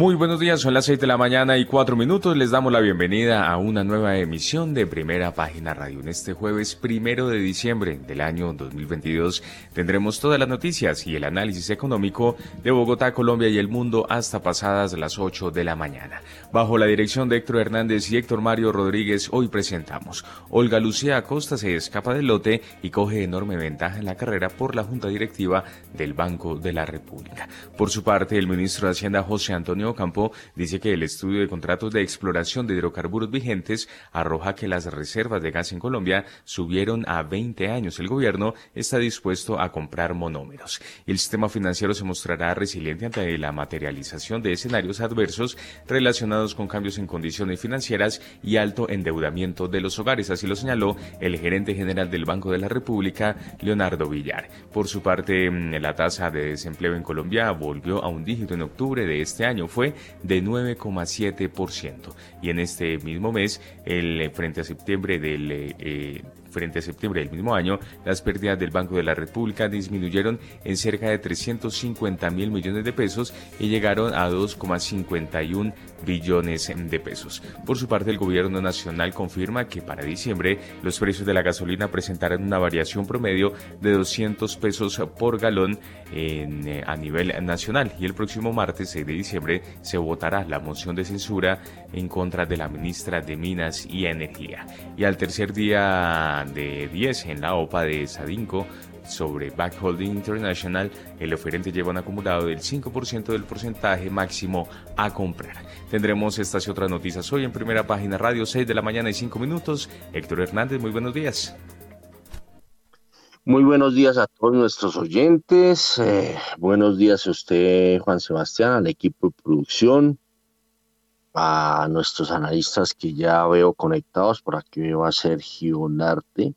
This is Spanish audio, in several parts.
Muy buenos días, son las 6 de la mañana y 4 minutos. Les damos la bienvenida a una nueva emisión de Primera Página Radio. En este jueves primero de diciembre del año 2022 tendremos todas las noticias y el análisis económico de Bogotá, Colombia y el mundo hasta pasadas las 8 de la mañana. Bajo la dirección de Héctor Hernández y Héctor Mario Rodríguez, hoy presentamos. Olga Lucía Acosta se escapa del lote y coge enorme ventaja en la carrera por la Junta Directiva del Banco de la República. Por su parte, el ministro de Hacienda José Antonio Campo dice que el estudio de contratos de exploración de hidrocarburos vigentes arroja que las reservas de gas en Colombia subieron a 20 años. El gobierno está dispuesto a comprar monómeros. El sistema financiero se mostrará resiliente ante la materialización de escenarios adversos relacionados con cambios en condiciones financieras y alto endeudamiento de los hogares. Así lo señaló el gerente general del Banco de la República, Leonardo Villar. Por su parte, mm, la tasa de desempleo en Colombia volvió a un dígito en octubre de este año fue de 9,7%. Y en este mismo mes, el eh, frente a septiembre del eh, Frente a septiembre del mismo año, las pérdidas del Banco de la República disminuyeron en cerca de 350 mil millones de pesos y llegaron a 2,51 billones de pesos. Por su parte, el gobierno nacional confirma que para diciembre los precios de la gasolina presentarán una variación promedio de 200 pesos por galón eh, a nivel nacional y el próximo martes 6 de diciembre se votará la moción de censura en contra de la ministra de Minas y Energía. Y al tercer día de 10 en la OPA de Sadinco sobre Backholding International, el oferente lleva un acumulado del 5% del porcentaje máximo a comprar. Tendremos estas y otras noticias hoy en primera página radio 6 de la mañana y 5 minutos. Héctor Hernández, muy buenos días. Muy buenos días a todos nuestros oyentes. Eh, buenos días a usted, Juan Sebastián, al equipo de producción, a nuestros analistas que ya veo conectados. Por aquí veo a Sergio Narte.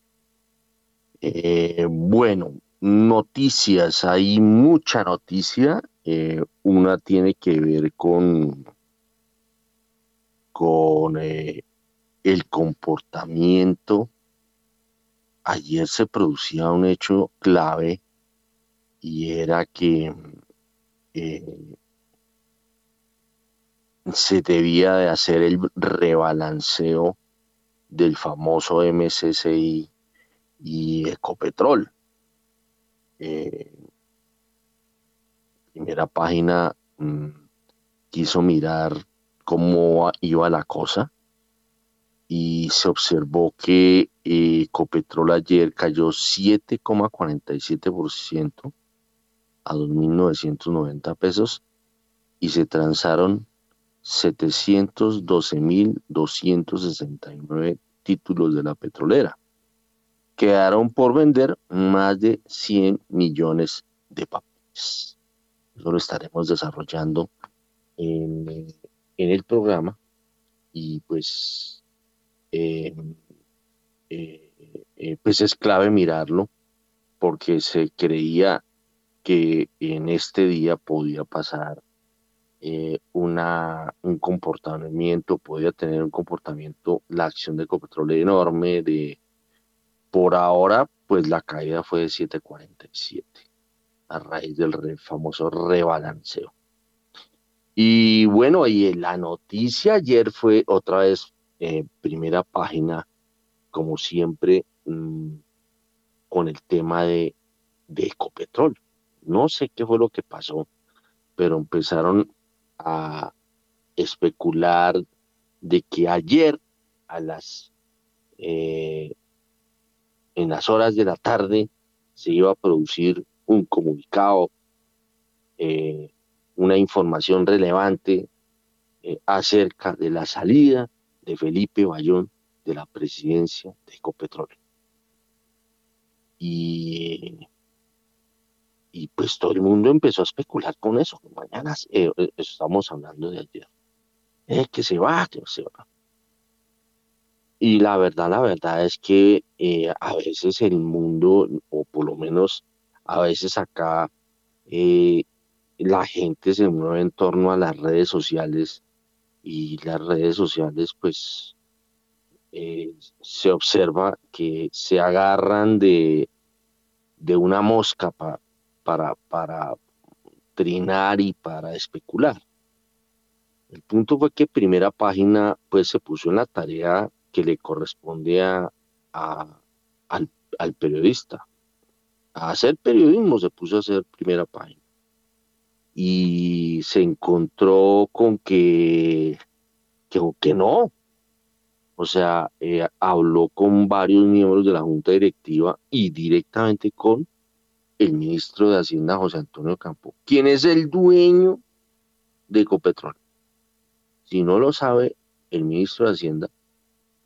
Eh, bueno, noticias, hay mucha noticia. Eh, una tiene que ver con, con eh, el comportamiento. Ayer se producía un hecho clave y era que se debía de hacer el rebalanceo del famoso MSCI y Ecopetrol. Eh, primera página mm, quiso mirar cómo iba la cosa y se observó que Ecopetrol ayer cayó 7,47% a 2.990 pesos y se transaron 712.269 títulos de la petrolera. Quedaron por vender más de 100 millones de papeles. Eso lo estaremos desarrollando en, el programa y pues, eh, eh, eh, pues es clave mirarlo porque se creía que en este día podía pasar eh, una, un comportamiento, podía tener un comportamiento, la acción de Ecopetrol enorme, de por ahora, pues la caída fue de 7.47 a raíz del famoso rebalanceo. Y bueno, y la noticia ayer fue otra vez eh, primera página, como siempre, mm, con el tema de, de Ecopetrol. No sé qué fue lo que pasó, pero empezaron a especular de que ayer a las eh, en las horas de la tarde se iba a producir un comunicado, eh, una información relevante eh, acerca de la salida de Felipe Bayón de la presidencia de Ecopetrol. Y y pues todo el mundo empezó a especular con eso. Mañana eh, eh, estamos hablando de ayer. Es que se va, que se va. Y la verdad, la verdad es que eh, a veces el mundo, o por lo menos a veces acá, la gente se mueve en torno a las redes sociales y las redes sociales pues eh, se observa que se agarran de, de una mosca para, para trinar y para especular. El punto fue que primera página pues se puso en la tarea que le corresponde a, al, periodista. A hacer periodismo se puso a hacer primera página. Y se encontró con que, que, que no. O sea, eh, habló con varios miembros de la Junta Directiva y directamente con el ministro de Hacienda, José Antonio Campo, quien es el dueño de Ecopetrol. Si no lo sabe el ministro de Hacienda,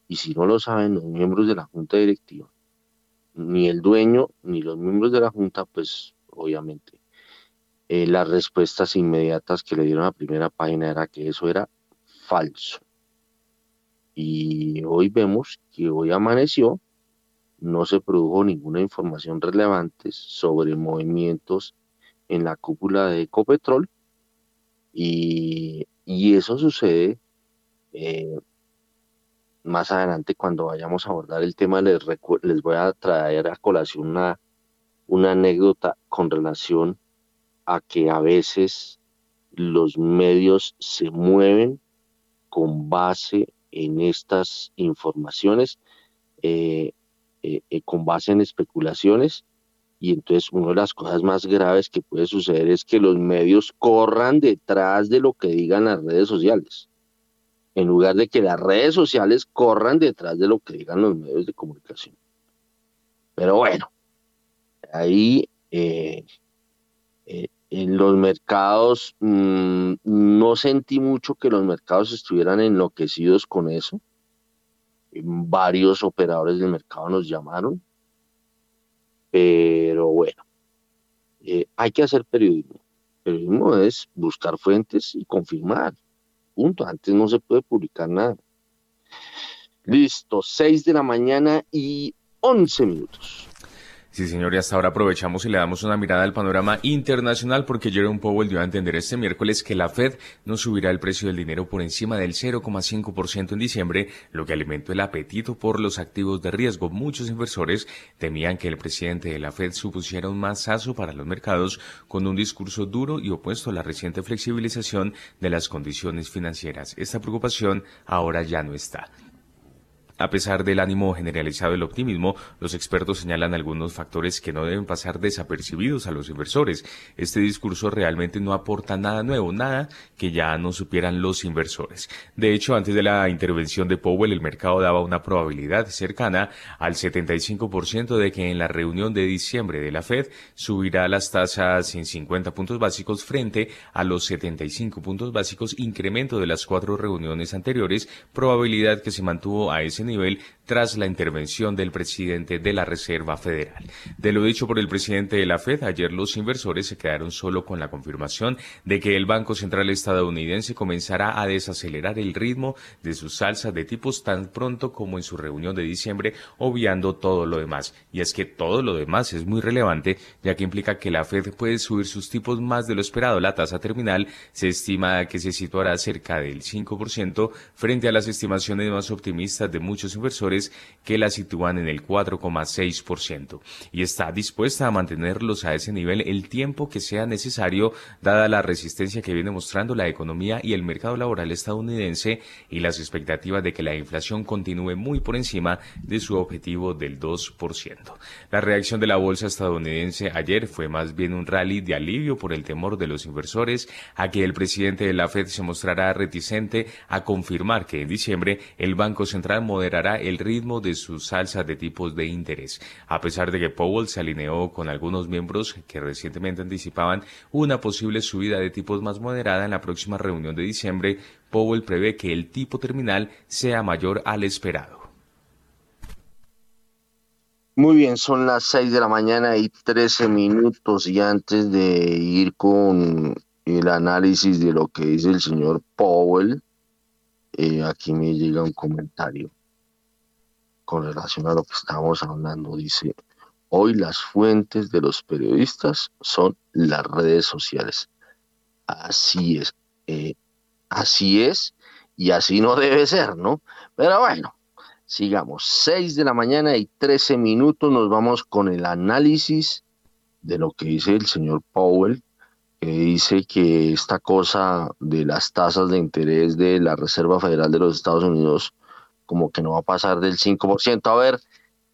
y si no lo saben los miembros de la Junta Directiva, ni el dueño ni los miembros de la Junta, pues obviamente eh, las respuestas inmediatas que le dieron a primera página era que eso era falso. Y hoy vemos que hoy amaneció, no se produjo ninguna información relevante sobre movimientos en la cúpula de Ecopetrol y, y eso sucede eh, más adelante cuando vayamos a abordar el tema les, les voy a traer a colación una, una anécdota con relación a que a veces los medios se mueven con base en estas informaciones, eh, eh, eh, con base en especulaciones, y entonces una de las cosas más graves que puede suceder es que los medios corran detrás de lo que digan las redes sociales en lugar de que las redes sociales corran detrás de lo que digan los medios de comunicación. Pero bueno, ahí eh, en los mercados mm, no sentí mucho que los mercados estuvieran enloquecidos con eso. Varios operadores del mercado nos llamaron, pero bueno, eh, hay que hacer periodismo. Periodismo es buscar fuentes y confirmar. Punto. Antes no se puede publicar nada. Listo, 6 de la mañana y 11 minutos. Sí, señor, y hasta ahora aprovechamos y le damos una mirada al panorama internacional porque Jerome Powell dio a entender este miércoles que la Fed no subirá el precio del dinero por encima del 0,5% en diciembre, lo que alimentó el apetito por los activos de riesgo. Muchos inversores temían que el presidente de la Fed supusiera un masazo para los mercados con un discurso duro y opuesto a la reciente flexibilización de las condiciones financieras. Esta preocupación ahora ya no está. A pesar del ánimo generalizado del optimismo, los expertos señalan algunos factores que no deben pasar desapercibidos a los inversores. Este discurso realmente no aporta nada nuevo, nada que ya no supieran los inversores. De hecho, antes de la intervención de Powell, el mercado daba una probabilidad cercana al 75% de que en la reunión de diciembre de la Fed subirá las tasas en 50 puntos básicos frente a los 75 puntos básicos, incremento de las cuatro reuniones anteriores, probabilidad que se mantuvo a ese nivel tras la intervención del presidente de la Reserva Federal. De lo dicho por el presidente de la Fed, ayer los inversores se quedaron solo con la confirmación de que el Banco Central estadounidense comenzará a desacelerar el ritmo de sus salsa de tipos tan pronto como en su reunión de diciembre, obviando todo lo demás. Y es que todo lo demás es muy relevante, ya que implica que la Fed puede subir sus tipos más de lo esperado. La tasa terminal se estima que se situará cerca del 5% frente a las estimaciones más optimistas de muchos inversores que la sitúan en el 4,6% y está dispuesta a mantenerlos a ese nivel el tiempo que sea necesario dada la resistencia que viene mostrando la economía y el mercado laboral estadounidense y las expectativas de que la inflación continúe muy por encima de su objetivo del 2%. La reacción de la bolsa estadounidense ayer fue más bien un rally de alivio por el temor de los inversores a que el presidente de la Fed se mostrará reticente a confirmar que en diciembre el Banco Central moderará el ritmo de su salsa de tipos de interés, a pesar de que Powell se alineó con algunos miembros que recientemente anticipaban una posible subida de tipos más moderada en la próxima reunión de diciembre, Powell prevé que el tipo terminal sea mayor al esperado. Muy bien, son las 6 de la mañana y 13 minutos. Y antes de ir con el análisis de lo que dice el señor Powell, eh, aquí me llega un comentario con relación a lo que estamos hablando. Dice, hoy las fuentes de los periodistas son las redes sociales. así es. Eh, así es y así no debe ser, ¿no? Pero bueno, sigamos. 6 de la mañana y 13 minutos nos vamos con el análisis de lo que dice el señor Powell, que dice que esta cosa de las tasas de interés de la Reserva Federal de los Estados Unidos como que no va a pasar del 5%. A ver,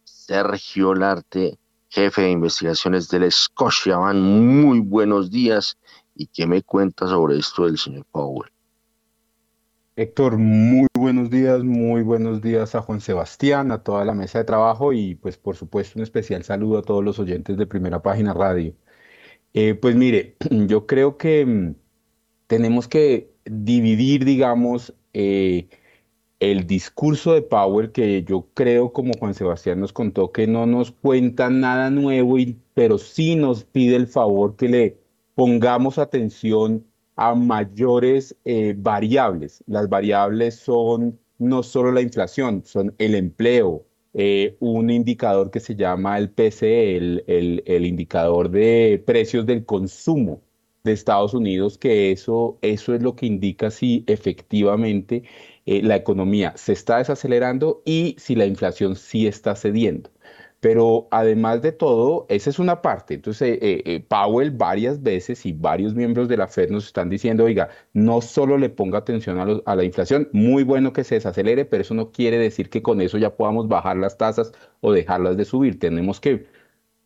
Sergio Larte, jefe de investigaciones del Scotiabank, muy buenos días. ¿Y qué me cuenta sobre esto del señor Powell? Héctor, muy buenos días, muy buenos días a Juan Sebastián, a toda la mesa de trabajo y pues por supuesto un especial saludo a todos los oyentes de Primera Página Radio. Eh, pues mire, yo creo que mm, tenemos que dividir, digamos, eh, el discurso de Powell, que yo creo, como Juan Sebastián nos contó, que no nos cuenta nada nuevo, pero sí nos pide el favor que le pongamos atención a mayores eh, variables. Las variables son no solo la inflación, son el empleo, eh, un indicador que se llama el PCE, el, indicador de precios del consumo de Estados Unidos, que eso, eso es lo que indica si efectivamente eh, la economía se está desacelerando y si la inflación sí está cediendo. Pero además de todo, esa es una parte. Entonces, eh, eh, Powell varias veces y varios miembros de la Fed nos están diciendo, oiga, no solo le ponga atención a, la inflación, muy bueno que se desacelere, pero eso no quiere decir que con eso ya podamos bajar las tasas o dejarlas de subir. Tenemos que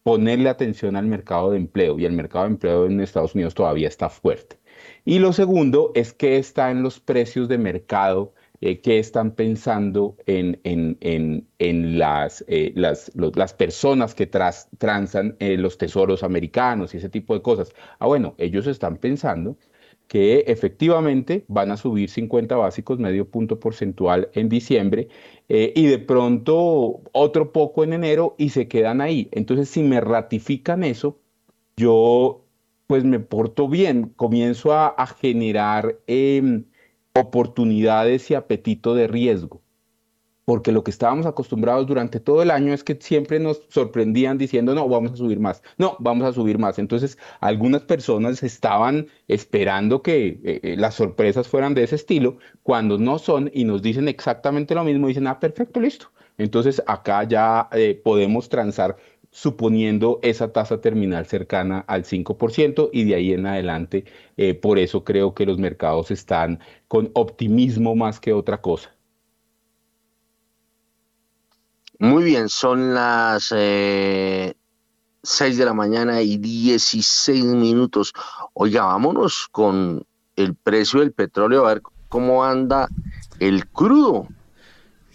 ponerle atención al mercado de empleo y el mercado de empleo en Estados Unidos todavía está fuerte. Y lo segundo es que está en los precios de mercado eh, qué están pensando en, en, en, en las, eh, las, las, personas que tras, transan eh, los tesoros americanos y ese tipo de cosas. Ah, bueno, ellos están pensando que efectivamente van a subir 50 básicos, medio punto porcentual en diciembre, y de pronto otro poco en enero y se quedan ahí. Entonces, si me ratifican eso, yo pues me porto bien, comienzo a, generar... Em, oportunidades y apetito de riesgo. Porque lo que estábamos acostumbrados durante todo el año es que siempre nos sorprendían diciendo, no, vamos a subir más, no, vamos a subir más. Entonces, algunas personas estaban esperando que eh, eh, las sorpresas fueran de ese estilo, cuando no son y nos dicen exactamente lo mismo, dicen, ah, perfecto, listo. Entonces, acá ya eh, podemos transar suponiendo esa tasa terminal cercana al 5% y de ahí en adelante, eh, por eso creo que los mercados están con optimismo más que otra cosa. Muy bien, son las eh, 6 de la mañana y 16 minutos. Oiga, vámonos con el precio del petróleo, a ver cómo anda el crudo.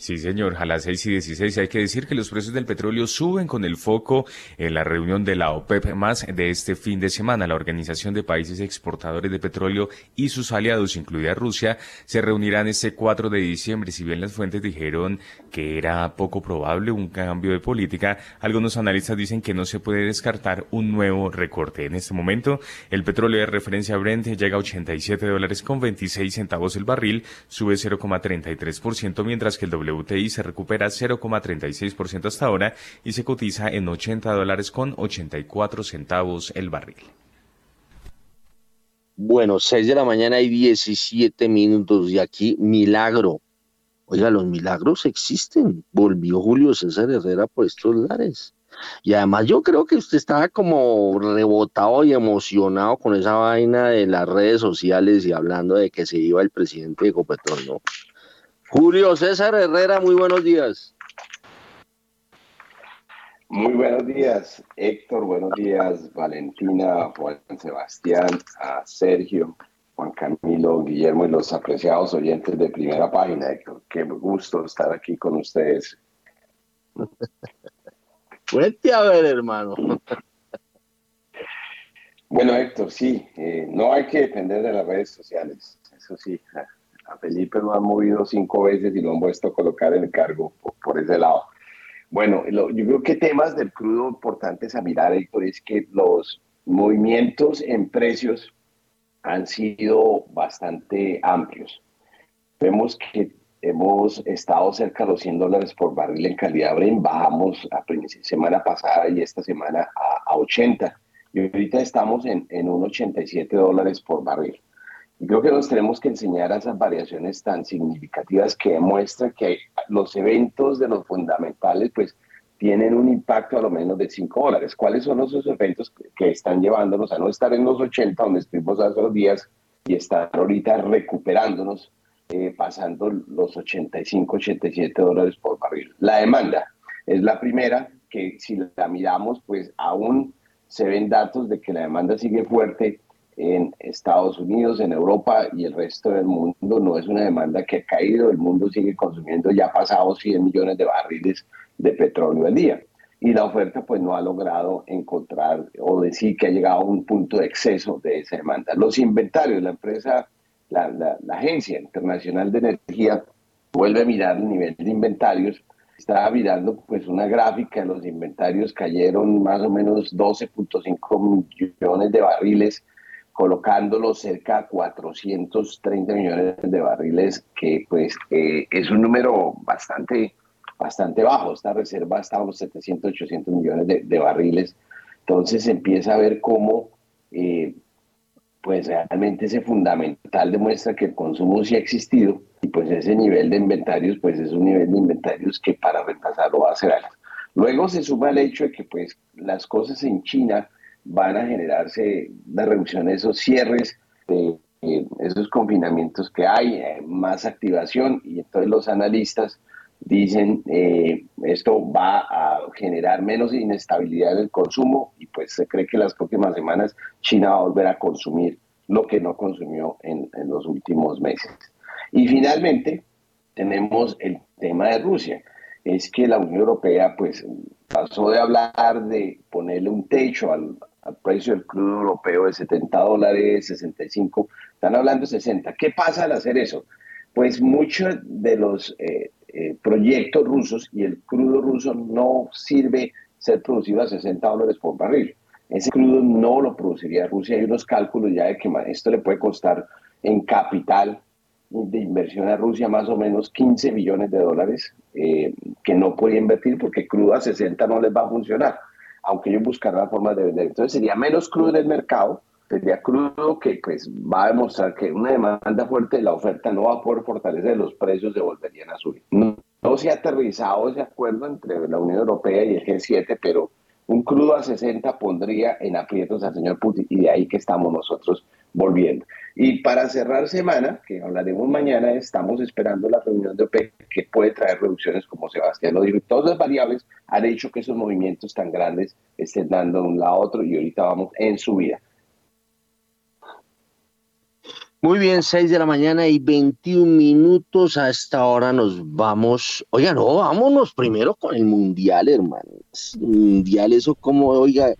Sí, señor, a las 6 y 16 hay que decir que los precios del petróleo suben con el foco en la reunión de la OPEP más de este fin de semana. La Organización de Países Exportadores de Petróleo y sus aliados, incluida Rusia, se reunirán este 4 de diciembre. Si bien las fuentes dijeron que era poco probable un cambio de política, algunos analistas dicen que no se puede descartar un nuevo recorte. En este momento, el petróleo de referencia Brent llega a 87 dólares con 26 centavos el barril, sube 0,33%, mientras que el W WTI se recupera 0,36% hasta ahora y se cotiza en 80 dólares con 84 centavos el barril. Bueno, 6 de la mañana y 17 minutos y aquí milagro. Oiga, los milagros existen. Volvió Julio César Herrera por estos lares. Y además yo creo que usted estaba como rebotado y emocionado con esa vaina de las redes sociales y hablando de que se iba el presidente de Ecopetrol, ¿no? Julio César Herrera, muy buenos días. Muy buenos días, Héctor, buenos días, Valentina, Juan Sebastián, a Sergio, Juan Camilo, Guillermo y los apreciados oyentes de primera página, Héctor. Qué gusto estar aquí con ustedes. Cuente a ver, hermano. Bueno, Héctor, sí, eh, no hay que depender de las redes sociales, eso sí, a Felipe lo han movido cinco veces y lo han puesto a colocar en el cargo por, ese lado. Bueno, yo creo que temas del crudo importantes a mirar, Héctor, es que los movimientos en precios han sido bastante amplios. Vemos que hemos estado cerca de los 100 dólares por barril en calidad Bren, bajamos a semana pasada y esta semana a, a 80 y ahorita estamos en, en 1,87 dólares por barril. Creo que nos tenemos que enseñar a esas variaciones tan significativas que demuestran que los eventos de los fundamentales pues tienen un impacto a lo menos de 5 dólares. ¿Cuáles son esos efectos que están llevándonos a no estar en los 80 donde estuvimos hace dos días y estar ahorita recuperándonos, eh, pasando los 85, 87 dólares por barril? La demanda es la primera que si la miramos pues aún se ven datos de que la demanda sigue fuerte en Estados Unidos, en Europa y el resto del mundo. No es una demanda que ha caído, el mundo sigue consumiendo ya pasados 100 millones de barriles de petróleo al día. Y la oferta pues no ha logrado encontrar o decir que ha llegado a un punto de exceso de esa demanda. Los inventarios, la empresa, la, la, la Agencia Internacional de Energía vuelve a mirar el nivel de inventarios estaba mirando pues una gráfica, los inventarios cayeron más o menos 12.5 millones de barriles, colocándolos cerca de 430 millones de barriles, que pues eh, es un número bastante, bastante bajo. Esta reserva está a unos 700, 800 millones de, barriles. Entonces empieza a ver cómo eh, pues realmente ese fundamental demuestra que el consumo sí ha existido y pues ese nivel de inventarios pues es un nivel de inventarios que para reemplazarlo va a ser alto. Luego se suma el hecho de que pues las cosas en China van a generarse una reducción de esos cierres, de, esos confinamientos que hay, eh, más activación y entonces los analistas dicen eh, esto va a generar menos inestabilidad en el consumo y pues se cree que las próximas semanas China va a volver a consumir lo que no consumió en los últimos meses. Y finalmente tenemos el tema de Rusia. Es que la Unión Europea pues pasó de hablar de ponerle un techo al, al precio del crudo europeo de 70 dólares, 65, están hablando de 60. ¿Qué pasa al hacer eso? Pues muchos de los eh, eh, proyectos rusos y el crudo ruso no sirve ser producido a 60 dólares por barril. Ese crudo no lo produciría Rusia. Hay unos cálculos ya de que esto le puede costar en capital de inversión a Rusia más o menos 15 billones de dólares eh, que no puede invertir porque crudo a 60 no les va a funcionar aunque ellos buscarán formas de vender. Entonces sería menos crudo en el mercado, sería crudo que pues va a demostrar que una demanda fuerte de la oferta no va a poder fortalecer, los precios se volverían a subir. No, se ha aterrizado ese acuerdo entre la Unión Europea y el G7, pero un crudo a 60 pondría en aprietos al señor Putin y de ahí que estamos nosotros volviendo. Y para cerrar semana, que hablaremos mañana, estamos esperando la reunión de OPEC que puede traer reducciones, como Sebastián lo dijo. Todas las variables han hecho que esos movimientos tan grandes estén dando de un lado a otro y ahorita vamos en subida. Muy bien, 6 de la mañana y 21 minutos. A esta hora nos vamos. Oiga, no, vámonos primero con el Mundial, hermano. Mundial, eso como, oiga,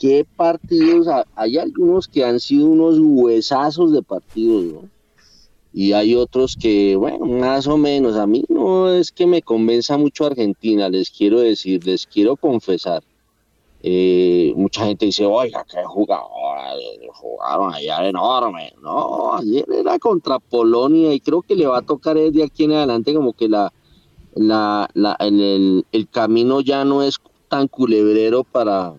qué partidos, hay algunos que han sido unos huesazos de partidos, ¿no? Y hay otros que, bueno, más o menos, a mí no es que me convenza mucho Argentina, les quiero decir, les quiero confesar. Eh, mucha gente dice, oiga, qué jugadores, jugaron ayer enorme. No, ayer era contra Polonia y creo que le va a tocar de aquí en adelante como que la, la, la el, el camino ya no es tan culebrero para,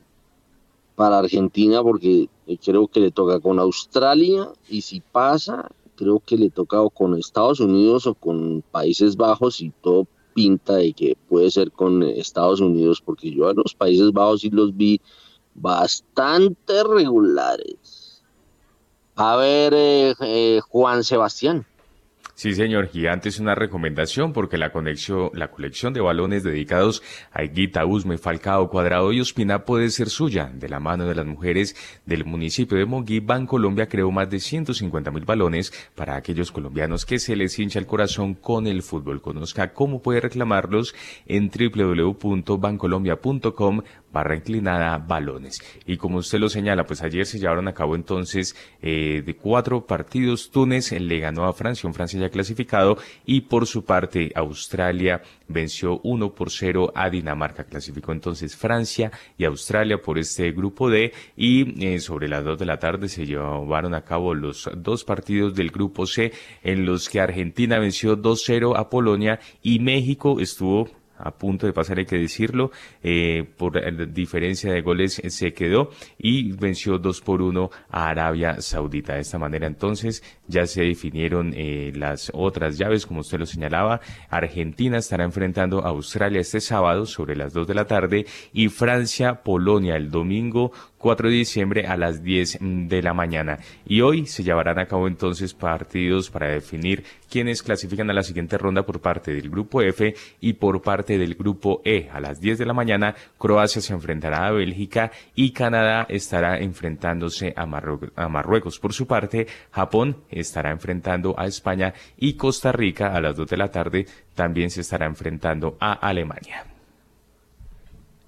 para Argentina porque creo que le toca con Australia y si pasa, creo que le toca con Estados Unidos o con Países Bajos y todo pinta de que puede ser con Estados Unidos porque yo a los Países Bajos sí los vi bastante regulares. A ver, eh, eh, Juan Sebastián. Sí, señor, Gigante es una recomendación porque la, conexión, la colección de balones dedicados a Higuita, Usme, Falcao, Cuadrado y Ospina puede ser suya. De la mano de las mujeres del municipio de Monguí, Colombia creó más de 150 mil balones para aquellos colombianos que se les hincha el corazón con el fútbol. Conozca cómo puede reclamarlos en www.bancolombia.com barra inclinada balones. Y como usted lo señala, pues ayer se llevaron a cabo entonces eh, de cuatro partidos. Túnez le ganó a Francia, un Francia ya clasificado, y por su parte Australia venció 1 por 0 a Dinamarca. Clasificó entonces Francia y Australia por este grupo D y eh, sobre las 2 de la tarde se llevaron a cabo los dos partidos del grupo C en los que Argentina venció 2-0 a Polonia y México estuvo a punto de pasar, hay que decirlo, eh, por diferencia de goles se quedó y venció 2 por 1 a Arabia Saudita. De esta manera entonces ya se definieron eh, las otras llaves, como usted lo señalaba. Argentina estará enfrentando a Australia este sábado sobre las 2 de la tarde y Francia, Polonia el domingo 4 de diciembre a las 10 de la mañana. Y hoy se llevarán a cabo entonces partidos para definir quiénes clasifican a la siguiente ronda por parte del grupo F y por parte del grupo E. A las 10 de la mañana, Croacia se enfrentará a Bélgica y Canadá estará enfrentándose a, a Marruecos. Por su parte, Japón estará enfrentando a España y Costa Rica a las 2 de la tarde también se estará enfrentando a Alemania.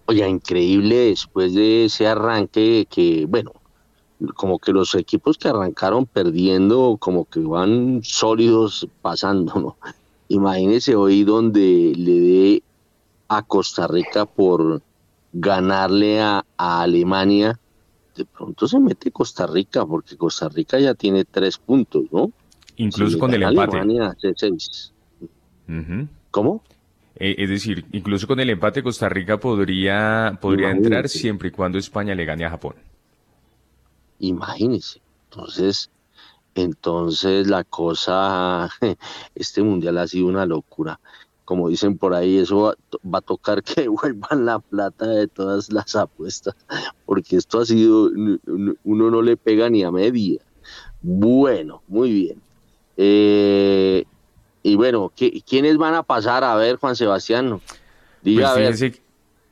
Oye, increíble después de ese arranque que, bueno, como que los equipos que arrancaron perdiendo, como que van sólidos pasando, ¿no? Imagínese hoy donde le dé a Costa Rica por ganarle a, Alemania, de pronto se mete Costa Rica, porque Costa Rica ya tiene tres puntos, ¿no? Incluso con el empate. Alemania, seis. ¿Cómo? Eh, es decir, incluso con el empate Costa Rica podría, podría entrar siempre y cuando España le gane a Japón. Imagínense. Entonces, entonces la cosa, este mundial ha sido una locura. Como dicen por ahí, eso va, a tocar que vuelvan la plata de todas las apuestas, porque esto ha sido, uno no le pega ni a media. Bueno, muy bien. Eh, y bueno, ¿quiénes van a pasar? A ver, Juan Sebastián. Diga, pues fíjese,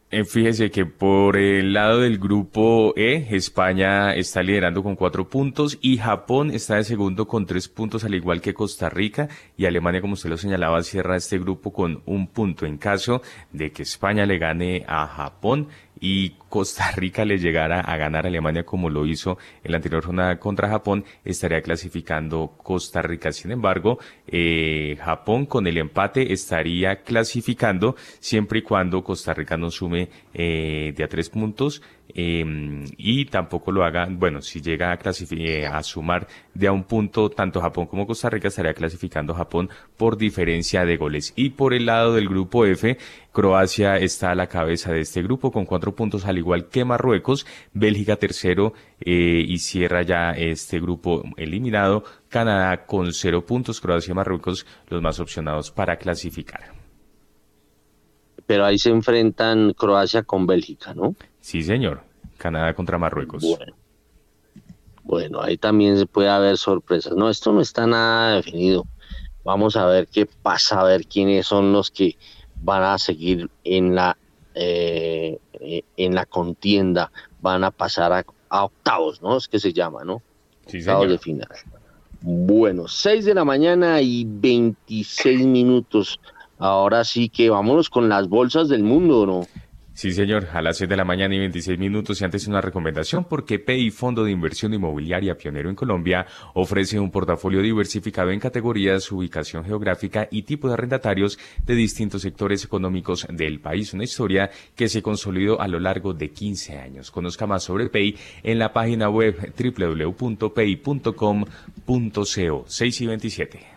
eh, fíjese que por el lado del grupo E, España está liderando con cuatro puntos y Japón está de segundo con tres puntos, al igual que Costa Rica y Alemania, como usted lo señalaba, cierra este grupo con un punto. En caso de que España le gane a Japón, y Costa Rica le llegara a ganar a Alemania como lo hizo en la anterior jornada contra Japón, estaría clasificando Costa Rica. Sin embargo, eh, Japón con el empate estaría clasificando siempre y cuando Costa Rica no sume eh, de a tres puntos Em, y tampoco lo haga, bueno, si llega a, eh, a sumar de a un punto tanto Japón como Costa Rica, estaría clasificando Japón por diferencia de goles. Y por el lado del grupo F, Croacia está a la cabeza de este grupo con cuatro puntos, al igual que Marruecos, Bélgica tercero eh, y cierra ya este grupo eliminado, Canadá con cero puntos, Croacia y Marruecos los más opcionados para clasificar. Pero ahí se enfrentan Croacia con Bélgica, ¿no? Sí, señor. Canadá contra Marruecos. Bueno. ahí también se puede haber sorpresas. No, esto no está nada definido. Vamos a ver qué pasa, a ver quiénes son los que van a seguir en la eh, en la contienda, van a pasar a, octavos, ¿no? Es que se llama, ¿no? Sí, octavos de final. Bueno, 6 de la mañana y 26 minutos. Ahora sí que vámonos con las bolsas del mundo, ¿no? Sí, señor, a las 6 de la mañana y 26 minutos y antes una recomendación porque PEI, Fondo de Inversión Inmobiliaria pionero en Colombia, ofrece un portafolio diversificado en categorías, ubicación geográfica y tipo de arrendatarios de distintos sectores económicos del país. Una historia que se consolidó a lo largo de 15 años. Conozca más sobre PEI en la página web www.pei.com.co 6 y 27.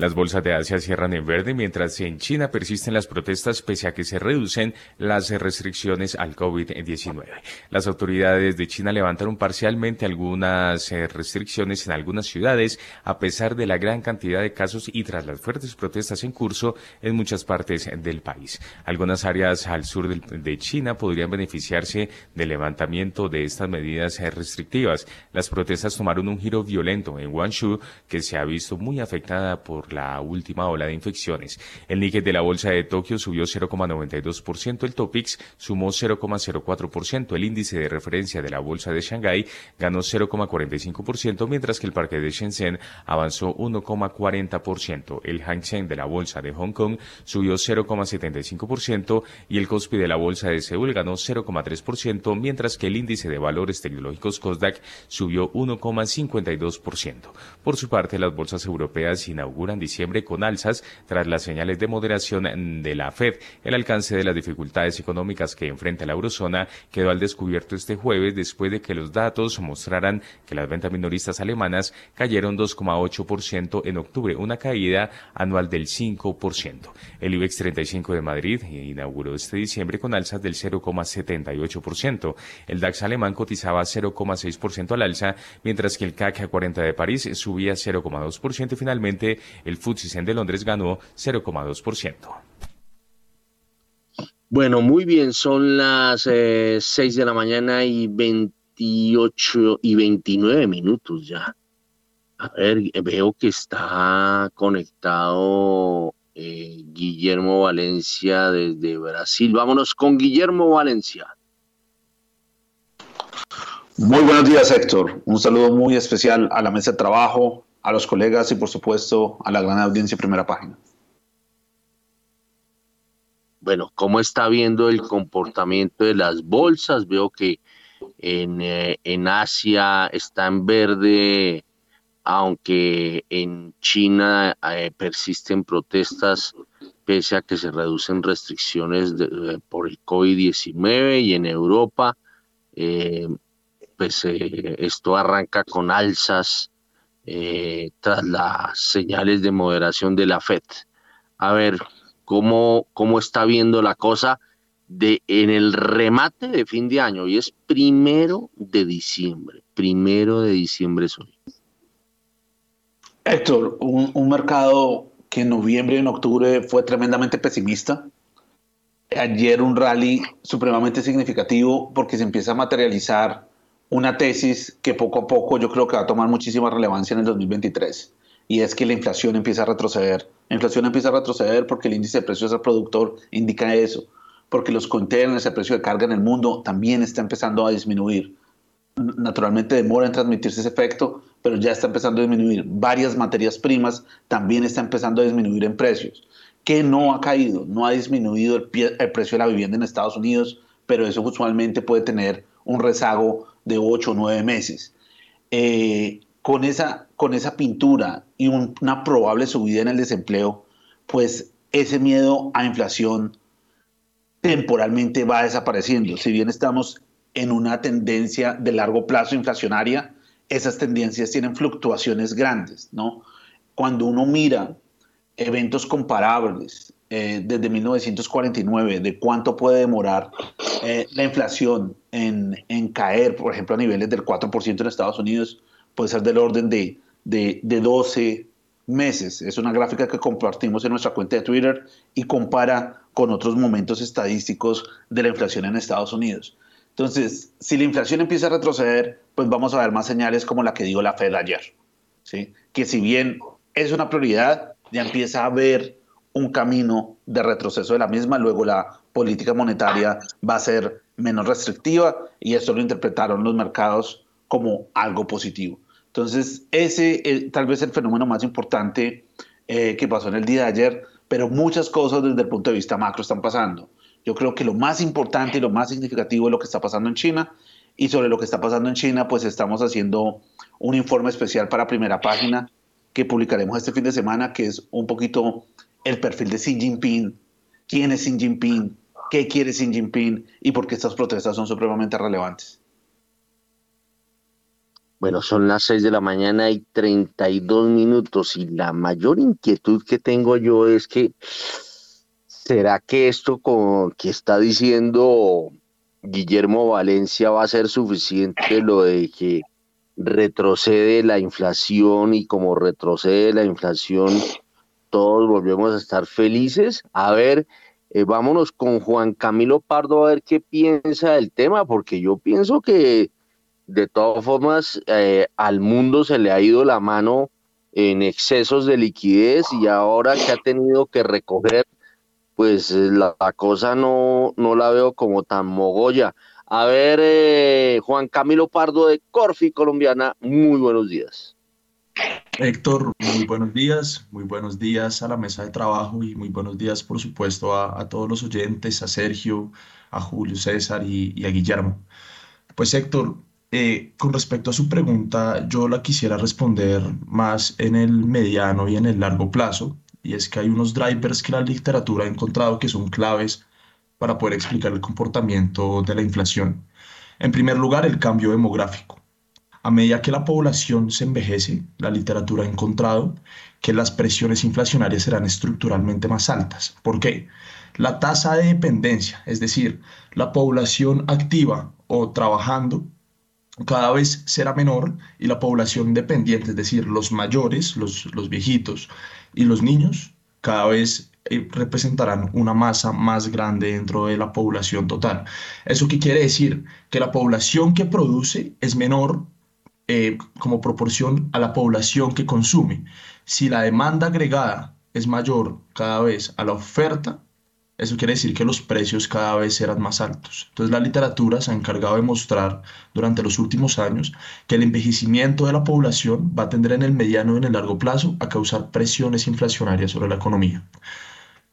Las bolsas de Asia cierran en verde mientras en China persisten las protestas pese a que se reducen las restricciones al COVID-19. Las autoridades de China levantaron parcialmente algunas eh, restricciones en algunas ciudades a pesar de la gran cantidad de casos y tras las fuertes protestas en curso en muchas partes del país. Algunas áreas al sur de China podrían beneficiarse del levantamiento de estas medidas eh, restrictivas. Las protestas tomaron un giro violento en Guangzhou que se ha visto muy afectada por la última ola de infecciones. El Nikkei de la bolsa de Tokio subió 0,92%, el Topix sumó 0,04%, el índice de referencia de la bolsa de Shanghái ganó 0,45%, mientras que el parque de Shenzhen avanzó 1,40%. El Hang Seng de la bolsa de Hong Kong subió 0,75% y el Kospi de la bolsa de Seúl ganó 0,3%, mientras que el índice de valores tecnológicos Kosdaq subió 1,52%. Por su parte, las bolsas europeas inauguran diciembre con alzas tras las señales de moderación de la Fed. El alcance de las dificultades económicas que enfrenta la eurozona quedó al descubierto este jueves después de que los datos mostraran que las ventas minoristas alemanas cayeron 2,8% en octubre, una caída anual del 5%. El IBEX 35 de Madrid inauguró este diciembre con alzas del 0,78%. El DAX alemán cotizaba 0,6% al alza, mientras que el CAC 40 de París subía 0,2% y finalmente FTSE de Londres ganó 0,2%. Bueno, muy bien, son las eh, 6 de la mañana y 28 y 29 minutos ya. A ver, veo que está conectado eh, Guillermo Valencia desde Brasil. Vámonos con Guillermo Valencia. Muy buenos días, Héctor. Un saludo muy especial a la mesa de trabajo, a los colegas y, por supuesto, a la gran audiencia primera página. Bueno, ¿cómo está viendo el comportamiento de las bolsas? Veo que en, eh, en Asia está en verde, aunque en China eh, persisten protestas pese a que se reducen restricciones de, eh, por el COVID-19 y en Europa pues esto arranca con alzas eh, tras las señales de moderación de la FED. A ver, ¿cómo, cómo está viendo la cosa de, en el remate de fin de año? Y es primero de diciembre, primero de diciembre es hoy. Héctor, un, un mercado que en noviembre y en octubre fue tremendamente pesimista. Ayer un rally supremamente significativo porque se empieza a materializar una tesis que poco a poco yo creo que va a tomar muchísima relevancia en el 2023 y es que la inflación empieza a retroceder. La inflación empieza a retroceder porque el índice de precios al productor indica eso, porque los containers, el precio de carga en el mundo también está empezando a disminuir. Naturalmente demora en transmitirse ese efecto, pero ya está empezando a disminuir. Varias materias primas también está empezando a disminuir en precios. que no ha caído? No ha disminuido el, el precio de la vivienda en Estados Unidos, pero eso usualmente puede tener un rezago de 8 o 9 meses. Eh, con, esa, con esa pintura y un, una probable subida en el desempleo, pues ese miedo a inflación temporalmente va desapareciendo. Si bien estamos en una tendencia de largo plazo inflacionaria, esas tendencias tienen fluctuaciones grandes, ¿no? Cuando uno mira eventos comparables eh, desde 1949 de cuánto puede demorar eh, la inflación en, caer, por ejemplo, a niveles del 4% en Estados Unidos, puede ser del orden de, de, de 12 meses. Es una gráfica que compartimos en nuestra cuenta de Twitter y compara con otros momentos estadísticos de la inflación en Estados Unidos. Entonces, si la inflación empieza a retroceder, pues vamos a ver más señales como la que dio la Fed ayer. ¿sí? Que si bien es una prioridad, ya empieza a haber un camino de retroceso de la misma, luego la política monetaria va a ser menos restrictiva y eso lo interpretaron los mercados como algo positivo. Entonces, ese es tal vez el fenómeno más importante eh, que pasó en el día de ayer, pero muchas cosas desde el punto de vista macro están pasando. Yo creo que lo más importante y lo más significativo es lo que está pasando en China y sobre lo que está pasando en China, pues estamos haciendo un informe especial para primera página que publicaremos este fin de semana, que es un poquito el perfil de Xi Jinping, quién es Xi Jinping, qué quiere Xi Jinping y por qué estas protestas son supremamente relevantes. Bueno, son las 6 de la mañana y 32 minutos y la mayor inquietud que tengo yo es que, ¿será que esto con, que está diciendo Guillermo Valencia va a ser suficiente lo de que retrocede la inflación y como retrocede la inflación todos volvemos a estar felices. A ver, eh, vámonos con Juan Camilo Pardo a ver qué piensa del tema, porque yo pienso que de todas formas eh, al mundo se le ha ido la mano en excesos de liquidez y ahora que ha tenido que recoger, pues la, la cosa no, no la veo como tan mogolla. A ver, eh, Juan Camilo Pardo de Corfi Colombiana, muy buenos días. Héctor, muy buenos días, muy buenos días a la mesa de trabajo y muy buenos días, por supuesto, a, todos los oyentes, a Sergio, a Julio César y, y, a Guillermo. Pues Héctor, eh, con respecto a su pregunta, yo la quisiera responder más en el mediano y en el largo plazo, y es que hay unos drivers que la literatura ha encontrado que son claves para poder explicar el comportamiento de la inflación. En primer lugar, el cambio demográfico. A medida que la población se envejece, la literatura ha encontrado que las presiones inflacionarias serán estructuralmente más altas. ¿Por qué? La tasa de dependencia, es decir, la población activa o trabajando, cada vez será menor y la población dependiente, es decir, los mayores, los, los viejitos y los niños, cada vez eh, representarán una masa más grande dentro de la población total. ¿Eso qué quiere decir? Que la población que produce es menor eh, como proporción a la población que consume. Si la demanda agregada es mayor cada vez a la oferta, eso quiere decir que los precios cada vez serán más altos. Entonces la literatura se ha encargado de mostrar durante los últimos años que el envejecimiento de la población va a tender en el mediano y en el largo plazo a causar presiones inflacionarias sobre la economía.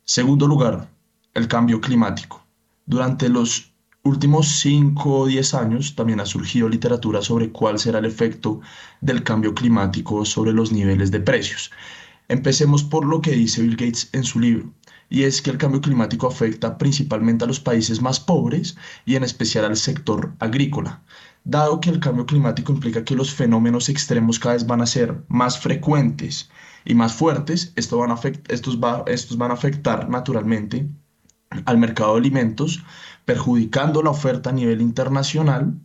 Segundo lugar, el cambio climático. Durante los últimos 5 o 10 años también ha surgido literatura sobre cuál será el efecto del cambio climático sobre los niveles de precios. Empecemos por lo que dice Bill Gates en su libro, y es que el cambio climático afecta principalmente a los países más pobres y en especial al sector agrícola. Dado que el cambio climático implica que los fenómenos extremos cada vez van a ser más frecuentes y más fuertes, esto van a estos, estos van a afectar naturalmente al mercado de alimentos, perjudicando la oferta a nivel internacional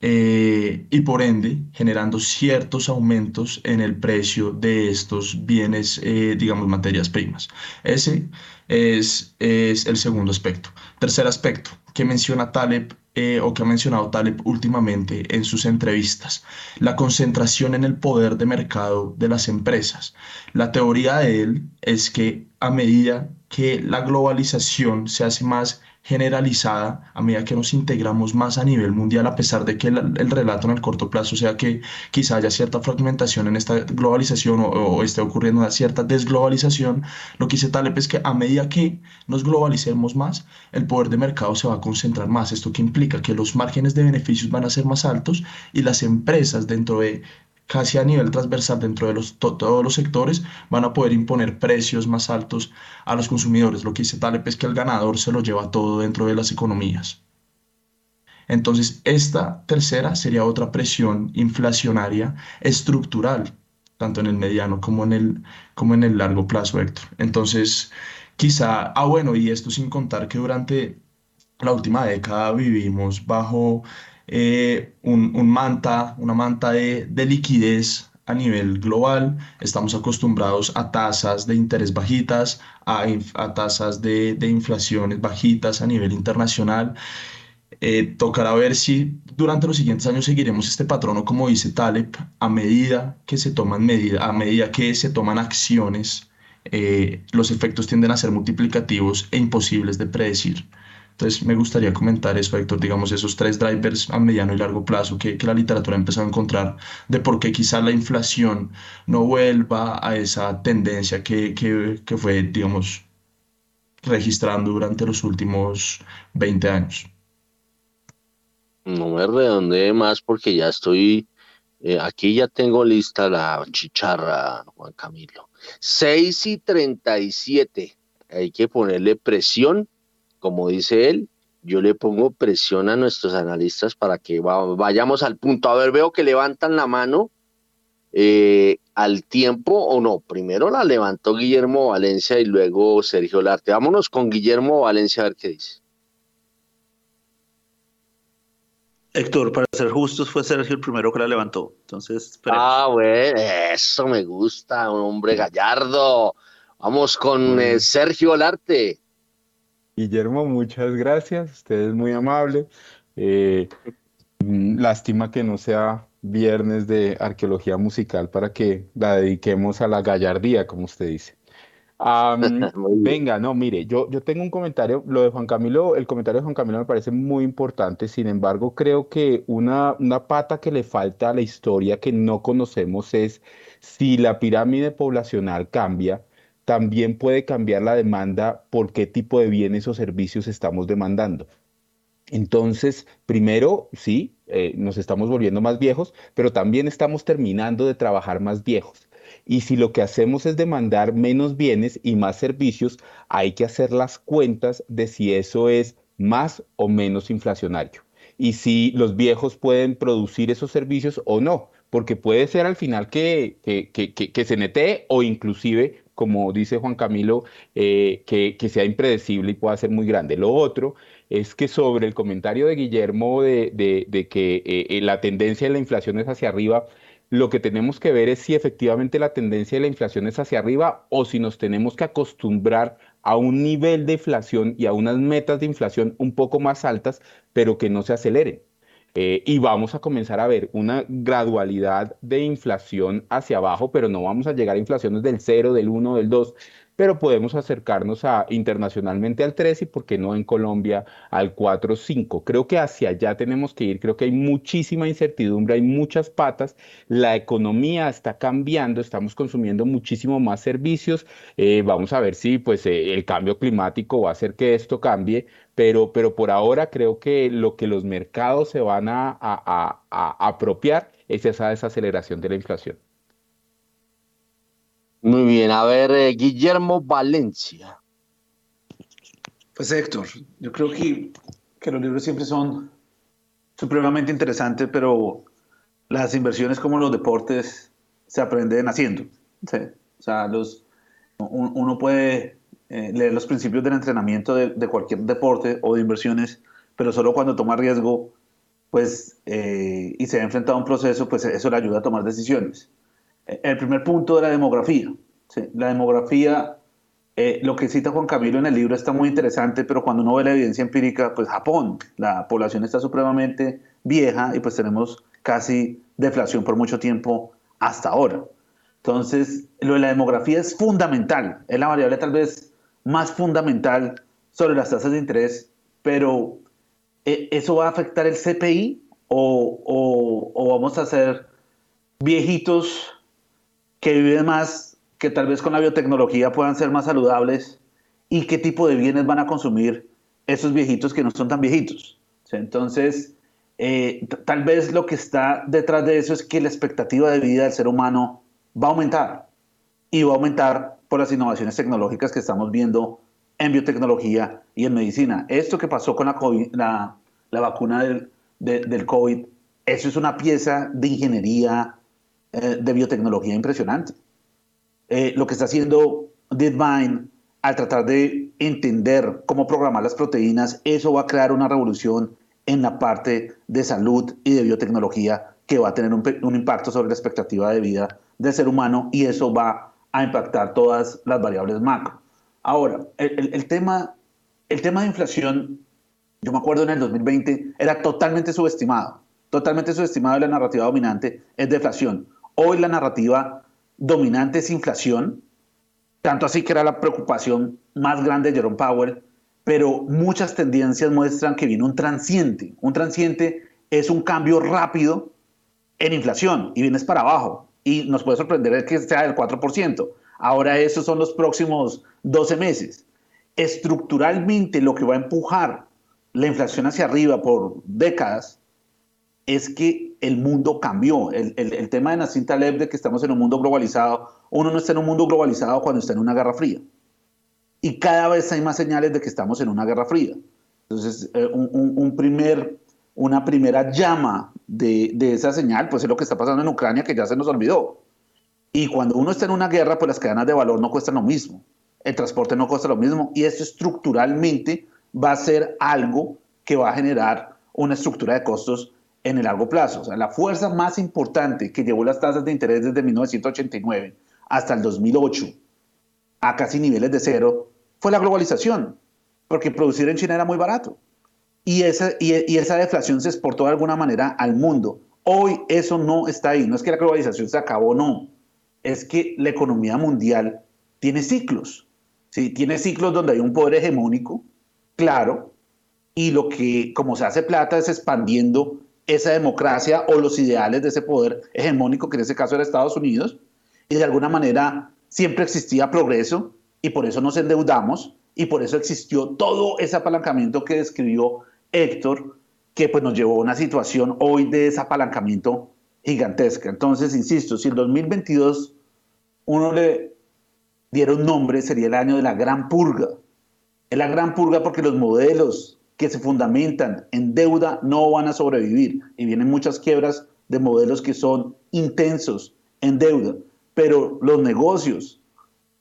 eh, y por ende generando ciertos aumentos en el precio de estos bienes, eh, digamos, materias primas. Ese es, es, el segundo aspecto. Tercer aspecto que menciona Taleb eh, o que ha mencionado Taleb últimamente en sus entrevistas, la concentración en el poder de mercado de las empresas. La teoría de él es que a medida que la globalización se hace más generalizada a medida que nos integramos más a nivel mundial, a pesar de que el, relato en el corto plazo sea que quizá haya cierta fragmentación en esta globalización o, esté ocurriendo una cierta desglobalización, lo que dice Taleb es que a medida que nos globalicemos más, el poder de mercado se va a concentrar más. Esto que implica que los márgenes de beneficios van a ser más altos y las empresas dentro de casi a nivel transversal dentro de los, todos los sectores, van a poder imponer precios más altos a los consumidores. Lo que dice Taleb es que el ganador se lo lleva todo dentro de las economías. Entonces, esta tercera sería otra presión inflacionaria estructural, tanto en el mediano como en el, como en el largo plazo, Héctor. Entonces, quizá, ah, bueno, y esto sin contar que durante la última década vivimos bajo eh, un, manta, una manta de, liquidez a nivel global. Estamos acostumbrados a tasas de interés bajitas, a, tasas de, de, inflaciones bajitas a nivel internacional. Eh, tocará ver si durante los siguientes años seguiremos este patrón como dice Taleb, a medida que se toman medidas, a medida que se toman acciones, eh, los efectos tienden a ser multiplicativos e imposibles de predecir. Entonces me gustaría comentar eso, Héctor, digamos, esos tres drivers a mediano y largo plazo que, la literatura ha empezado a encontrar de por qué quizá la inflación no vuelva a esa tendencia que, que, que fue, digamos, registrando durante los últimos 20 años. No me redondee más porque ya estoy, eh, aquí ya tengo lista la chicharra, Juan Camilo. 6 y 37, hay que ponerle presión como dice él, yo le pongo presión a nuestros analistas para que vayamos al punto. A ver, veo que levantan la mano eh, al tiempo o no. Primero la levantó Guillermo Valencia y luego Sergio Larte. Vámonos con Guillermo Valencia a ver qué dice. Héctor, para ser justos, fue Sergio el primero que la levantó. Entonces, Ah, bueno, eso me gusta, un hombre gallardo. Vamos con eh, Sergio Larte. Guillermo, muchas gracias. Usted es muy amable. Eh, mm, lástima que no sea viernes de arqueología musical para que la dediquemos a la gallardía, como usted dice. venga, no, mire, yo, yo tengo un comentario, lo de Juan Camilo, el comentario de Juan Camilo me parece muy importante, sin embargo, creo que una, una pata que le falta a la historia que no conocemos es si la pirámide poblacional cambia, también puede cambiar la demanda por qué tipo de bienes o servicios estamos demandando. Entonces, primero, sí, eh, nos estamos volviendo más viejos, pero también estamos terminando de trabajar más viejos. Y si lo que hacemos es demandar menos bienes y más servicios, hay que hacer las cuentas de si eso es más o menos inflacionario. Y si los viejos pueden producir esos servicios o no, porque puede ser al final que, que, se netee o inclusive, como dice Juan Camilo, eh, que, sea impredecible y pueda ser muy grande. Lo otro es que sobre el comentario de Guillermo de, que eh, eh, la tendencia de la inflación es hacia arriba, lo que tenemos que ver es si efectivamente la tendencia de la inflación es hacia arriba o si nos tenemos que acostumbrar a un nivel de inflación y a unas metas de inflación un poco más altas, pero que no se aceleren. Eh, y vamos a comenzar a ver una gradualidad de inflación hacia abajo, pero no vamos a llegar a inflaciones del 0, del 1, del 2, pero podemos acercarnos a, internacionalmente al 3 y, ¿por qué no en Colombia, al 4, 5? Creo que hacia allá tenemos que ir, creo que hay muchísima incertidumbre, hay muchas patas, la economía está cambiando, estamos consumiendo muchísimo más servicios, eh, vamos a ver si pues, eh, el cambio climático va a hacer que esto cambie, pero, pero por ahora creo que lo que los mercados se van a, a apropiar es esa desaceleración de la inflación. Muy bien, a ver, eh, Guillermo Valencia. Pues Héctor, yo creo que, que los libros siempre son supremamente interesantes, pero las inversiones como los deportes se aprenden haciendo. O sea, los, uno puede eh, leer los principios del entrenamiento de, de, cualquier deporte o de inversiones, pero solo cuando toma riesgo pues, eh, y se ha enfrentado a un proceso, pues eso le ayuda a tomar decisiones el primer punto de la demografía. La demografía, eh, lo que cita Juan Camilo en el libro está muy interesante, pero cuando uno ve la evidencia empírica, pues Japón, la población está supremamente vieja y pues tenemos casi deflación por mucho tiempo hasta ahora. Entonces, lo de la demografía es fundamental, es la variable tal vez más fundamental sobre las tasas de interés, pero eh, ¿eso va a afectar el CPI o, o, o vamos a ser viejitos que viven más, que tal vez con la biotecnología puedan ser más saludables y qué tipo de bienes van a consumir esos viejitos que no son tan viejitos. Entonces, eh, tal vez lo que está detrás de eso es que la expectativa de vida del ser humano va a aumentar y va a aumentar por las innovaciones tecnológicas que estamos viendo en biotecnología y en medicina. Esto que pasó con la, la, vacuna del, del COVID, eso es una pieza de ingeniería eh, de biotecnología impresionante. Eh, lo que está haciendo DeepMind al tratar de entender cómo programar las proteínas, eso va a crear una revolución en la parte de salud y de biotecnología que va a tener un, impacto sobre la expectativa de vida del ser humano y eso va a impactar todas las variables macro. Ahora, el, tema, el tema de inflación, yo me acuerdo en el 2020, era totalmente subestimado, totalmente subestimado la narrativa dominante es deflación. Hoy la narrativa dominante es inflación, tanto así que era la preocupación más grande de Jerome Powell, pero muchas tendencias muestran que viene un transiente. Un transiente es un cambio rápido en inflación y vienes para abajo y nos puede sorprender que sea del 4%. Ahora esos son los próximos 12 meses. Estructuralmente lo que va a empujar la inflación hacia arriba por décadas es que el mundo cambió. El, el, tema de Nassim Taleb de que estamos en un mundo globalizado, uno no está en un mundo globalizado cuando está en una guerra fría. Y cada vez hay más señales de que estamos en una guerra fría. Entonces, eh, un, primer, una primera llama de, de, esa señal, pues es lo que está pasando en Ucrania, que ya se nos olvidó. Y cuando uno está en una guerra, pues las cadenas de valor no cuestan lo mismo. El transporte no cuesta lo mismo. Y esto estructuralmente va a ser algo que va a generar una estructura de costos en el largo plazo. O sea, la fuerza más importante que llevó las tasas de interés desde 1989 hasta el 2008 a casi niveles de cero fue la globalización, porque producir en China era muy barato. Y esa, y, esa deflación se exportó de alguna manera al mundo. Hoy eso no está ahí. No es que la globalización se acabó, no. Es que la economía mundial tiene ciclos. ¿sí? Tiene ciclos donde hay un poder hegemónico, claro, y lo que, como se hace plata, es expandiendo esa democracia o los ideales de ese poder hegemónico, que en ese caso era Estados Unidos, y de alguna manera siempre existía progreso y por eso nos endeudamos y por eso existió todo ese apalancamiento que describió Héctor, que pues nos llevó a una situación hoy de desapalancamiento gigantesca. Entonces, insisto, si el 2022 uno le diera un nombre, sería el año de la gran purga. Es la gran purga porque los modelos que se fundamentan en deuda no van a sobrevivir y vienen muchas quiebras de modelos que son intensos en deuda, pero los negocios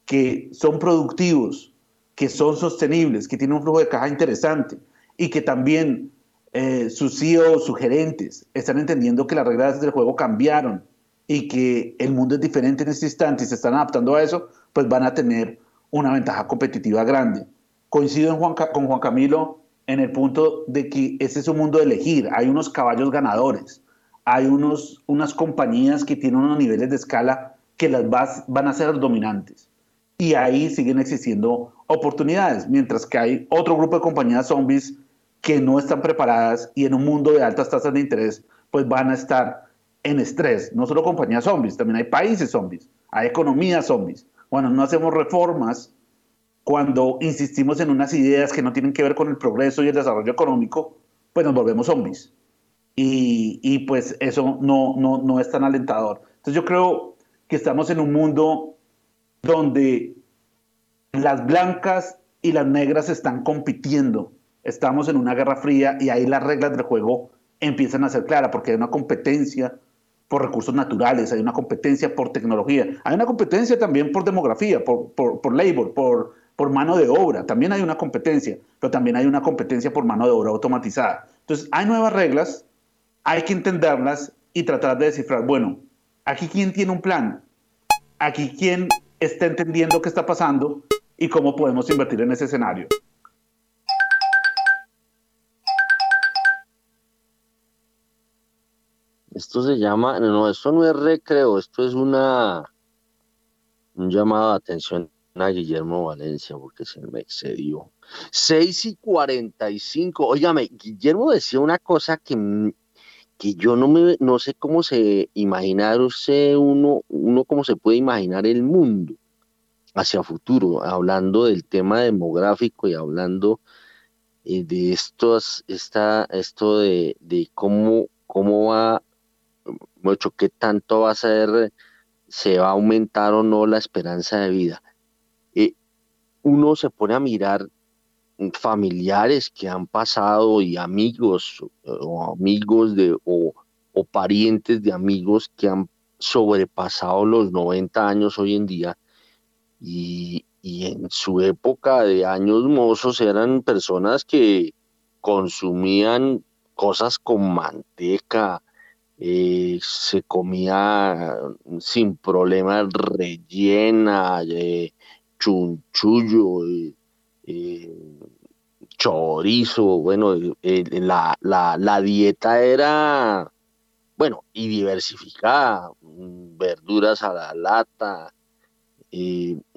que son productivos, que son sostenibles, que tienen un flujo de caja interesante y que también eh, sus CEOs, sus gerentes, están entendiendo que las reglas del juego cambiaron y que el mundo es diferente en este instante y se están adaptando a eso, pues van a tener una ventaja competitiva grande. Coincido con Juan Camilo en el punto de que ese es un mundo de elegir. Hay unos caballos ganadores, hay unos, unas compañías que tienen unos niveles de escala que las van a ser dominantes. Y ahí siguen existiendo oportunidades, mientras que hay otro grupo de compañías zombies que no están preparadas y en un mundo de altas tasas de interés, pues van a estar en estrés. No solo compañías zombies, también hay países zombies, hay economías zombies. Bueno, no hacemos reformas cuando insistimos en unas ideas que no tienen que ver con el progreso y el desarrollo económico, pues nos volvemos zombies. Y, y pues eso no, no, no es tan alentador. Entonces yo creo que estamos en un mundo donde las blancas y las negras están compitiendo. Estamos en una guerra fría y ahí las reglas del juego empiezan a ser claras porque hay una competencia por recursos naturales, hay una competencia por tecnología, hay una competencia también por demografía, por, por, por labor, por, por mano de obra, también hay una competencia, pero también hay una competencia por mano de obra automatizada. Entonces, hay nuevas reglas, hay que entenderlas y tratar de descifrar, bueno, aquí quién tiene un plan, aquí quién está entendiendo qué está pasando y cómo podemos invertir en ese escenario. Esto se llama, no, esto no es recreo, esto es una un llamado de atención a Guillermo Valencia porque se me excedió. 6 y 45. Óigame, Guillermo decía una cosa que, que yo no me no sé cómo se imaginar uno, uno cómo se puede imaginar el mundo hacia futuro, hablando del tema demográfico y hablando eh, de estos, esta, esto de, de cómo, cómo va mucho qué tanto va a ser, se va a aumentar o no la esperanza de vida. Eh, uno se pone a mirar familiares que han pasado y amigos o amigos de o, o parientes de amigos que han sobrepasado los 90 años hoy en día y, y en su época de años mozos eran personas que consumían cosas con manteca, eh, se comía sin problema rellena, eh, chunchullo, eh, chorizo, bueno, la, la, la, dieta era, bueno, y diversificada, mm, verduras a la lata,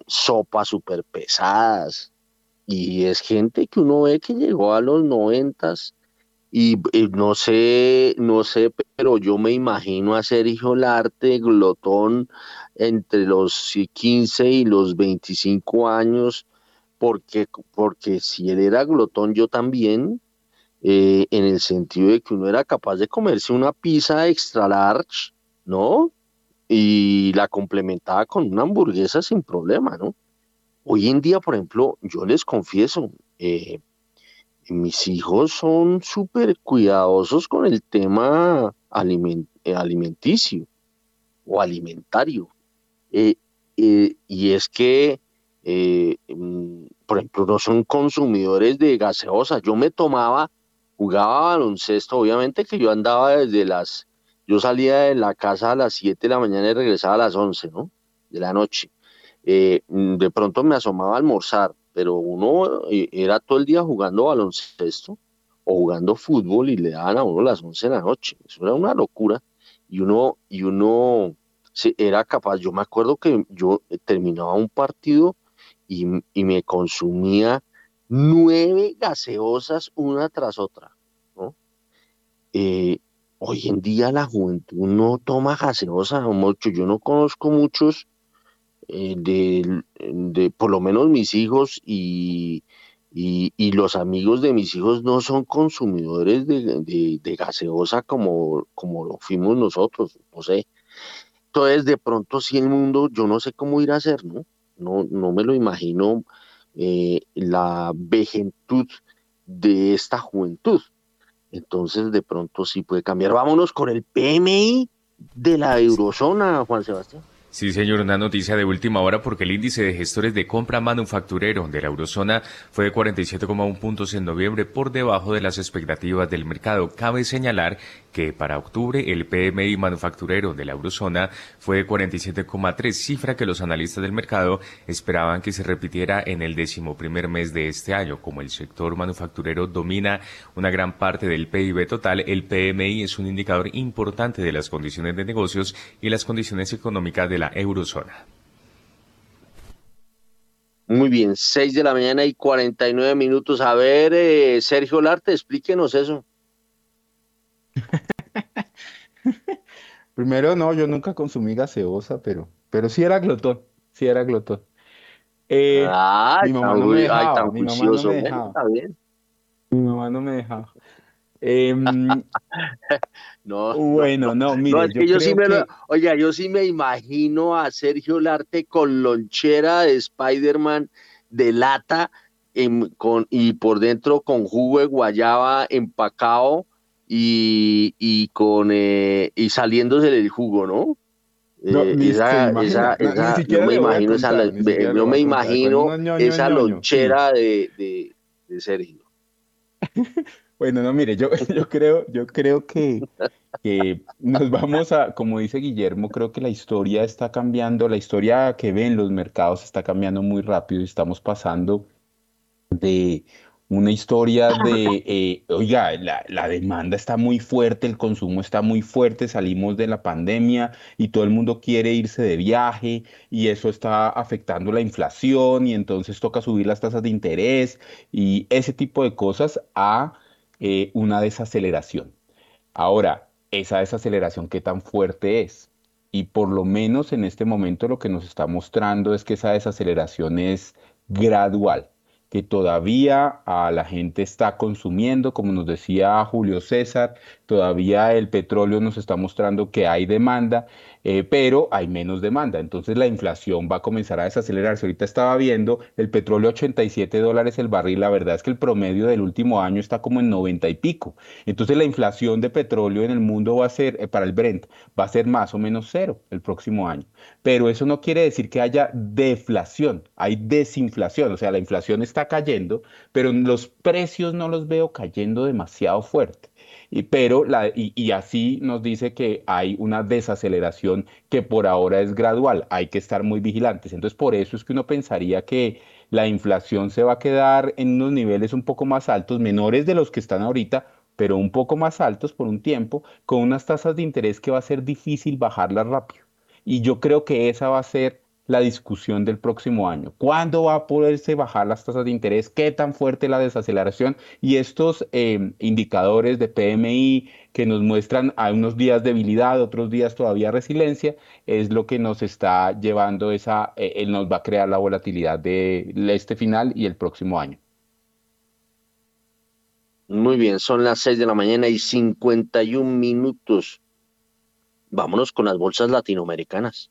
sopas súper pesadas, y es gente que uno ve que llegó a los noventas y, no sé, no sé, pero yo me imagino a Sergio Larte, glotón, entre los 15 y los 25 años, porque, porque si él era glotón, yo también, eh, en el sentido de que uno era capaz de comerse una pizza extra large, ¿no? Y la complementaba con una hamburguesa sin problema, ¿no? Hoy en día, por ejemplo, yo les confieso, eh, mis hijos son súper cuidadosos con el tema eh, alimenticio o alimentario. Eh, eh, y es que, mm, por ejemplo, no son consumidores de gaseosa. Yo me tomaba, jugaba baloncesto, obviamente que yo andaba desde las, yo salía de la casa a las 7 de la mañana y regresaba a las 11, ¿no? De la noche. de pronto me asomaba a almorzar pero uno eh, era todo el día jugando baloncesto o jugando fútbol y le daban a uno las 11 de la noche. Eso era una locura. Y uno, y uno era capaz, yo me acuerdo que yo terminaba un partido y, me consumía nueve gaseosas una tras otra. Eh, hoy en día la juventud no toma gaseosa mucho. Yo no conozco muchos eh, de, por lo menos mis hijos y, Y, y, los amigos de mis hijos no son consumidores de, de, gaseosa como, como lo fuimos nosotros, no sé. Entonces, de pronto, si el mundo, yo no sé cómo ir a hacer, ¿no? No, no me lo imagino eh, la vejentud de esta juventud. Entonces, de pronto sí puede cambiar. Vámonos con el PMI de la eurozona, Juan Sebastián. Sí, señor, una noticia de última hora porque el índice de gestores de compra manufacturero de la eurozona fue de 47,1 puntos en noviembre por debajo de las expectativas del mercado. Cabe señalar que para octubre el PMI manufacturero de la eurozona fue de 47,3, cifra que los analistas del mercado esperaban que se repitiera en el décimo primer mes de este año. Como el sector manufacturero domina una gran parte del PIB total, el PMI es un indicador importante de las condiciones de negocios y las condiciones económicas de la eurozona. Muy bien, 6 de la mañana y 49 minutos. A ver, eh, Sergio Larte, explíquenos eso. Primero, no, yo nunca consumí gaseosa, pero, pero sí era glotón, sí era glotón. Eh, mi mamá no me dejaba, mi mamá no me dejaba. Mi mamá no me dejaba. Em, no, bueno, no, mire, yo, sí me oiga, yo sí me imagino a Sergio Larte con lonchera de Spider-Man de lata con, y por dentro con jugo de guayaba empacado y, y con eh, y saliéndose del jugo, ¿no? No, eh, esa, esa, esa, no me imagino esa, no me imagino esa lonchera de, de, de Sergio. Bueno, no, mire, yo, yo creo, yo creo que, que nos vamos a, como dice Guillermo, creo que la historia está cambiando, la historia que ven los mercados está cambiando muy rápido y estamos pasando de una historia de, eh, oiga, la, la, demanda está muy fuerte, el consumo está muy fuerte, salimos de la pandemia y todo el mundo quiere irse de viaje y eso está afectando la inflación y entonces toca subir las tasas de interés y ese tipo de cosas a eh, una desaceleración. Ahora, esa desaceleración, ¿qué tan fuerte es? Y por lo menos en este momento lo que nos está mostrando es que esa desaceleración es gradual que todavía a la gente está consumiendo, como nos decía Julio César, todavía el petróleo nos está mostrando que hay demanda, eh, pero hay menos demanda. Entonces la inflación va a comenzar a desacelerarse. Ahorita estaba viendo el petróleo 87 dólares el barril, la verdad es que el promedio del último año está como en 90 y pico. Entonces la inflación de petróleo en el mundo va a ser, eh, para el Brent, va a ser más o menos cero el próximo año. Pero eso no quiere decir que haya deflación, hay desinflación, o sea, la inflación está cayendo, pero los precios no los veo cayendo demasiado fuerte. Y, pero la, y, y, así nos dice que hay una desaceleración que por ahora es gradual, hay que estar muy vigilantes. Entonces, por eso es que uno pensaría que la inflación se va a quedar en unos niveles un poco más altos, menores de los que están ahorita, pero un poco más altos por un tiempo, con unas tasas de interés que va a ser difícil bajarlas rápido. Y yo creo que esa va a ser la discusión del próximo año. ¿Cuándo va a poderse bajar las tasas de interés? ¿Qué tan fuerte la desaceleración? Y estos eh, indicadores de PMI que nos muestran a unos días debilidad, otros días todavía resiliencia, es lo que nos está llevando esa, eh, nos va a crear la volatilidad de este final y el próximo año. Muy bien, son las 6 de la mañana y 51 minutos. Vámonos con las bolsas latinoamericanas.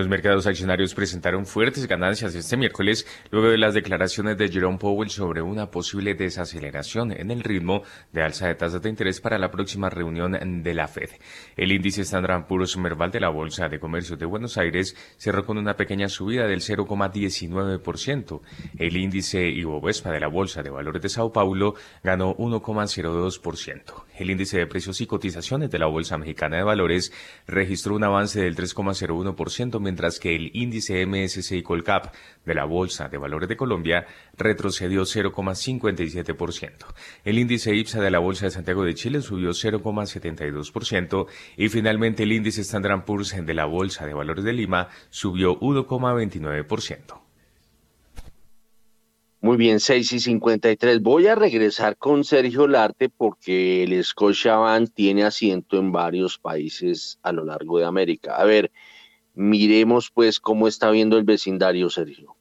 Los mercados accionarios presentaron fuertes ganancias este miércoles luego de las declaraciones de Jerome Powell sobre una posible desaceleración en el ritmo de alza de tasas de interés para la próxima reunión de la Fed. El índice Standard Poor's Merval de la Bolsa de Comercio de Buenos Aires cerró con una pequeña subida del 0,19%. El índice Ibovespa de la Bolsa de Valores de Sao Paulo ganó 1,02%. El índice de precios y cotizaciones de la Bolsa Mexicana de Valores registró un avance del 3,01% mientras que el índice MSCI Colcap de la Bolsa de Valores de Colombia retrocedió 0,57%. El índice IPSA de la Bolsa de Santiago de Chile subió 0,72% y finalmente el índice Standard Poor's de la Bolsa de Valores de Lima subió 1,29%. Muy bien, 6 y 53. Voy a regresar con Sergio Larte porque el Scotiabank tiene asiento en varios países a lo largo de América. A ver, miremos pues cómo está viendo el vecindario, Sergio.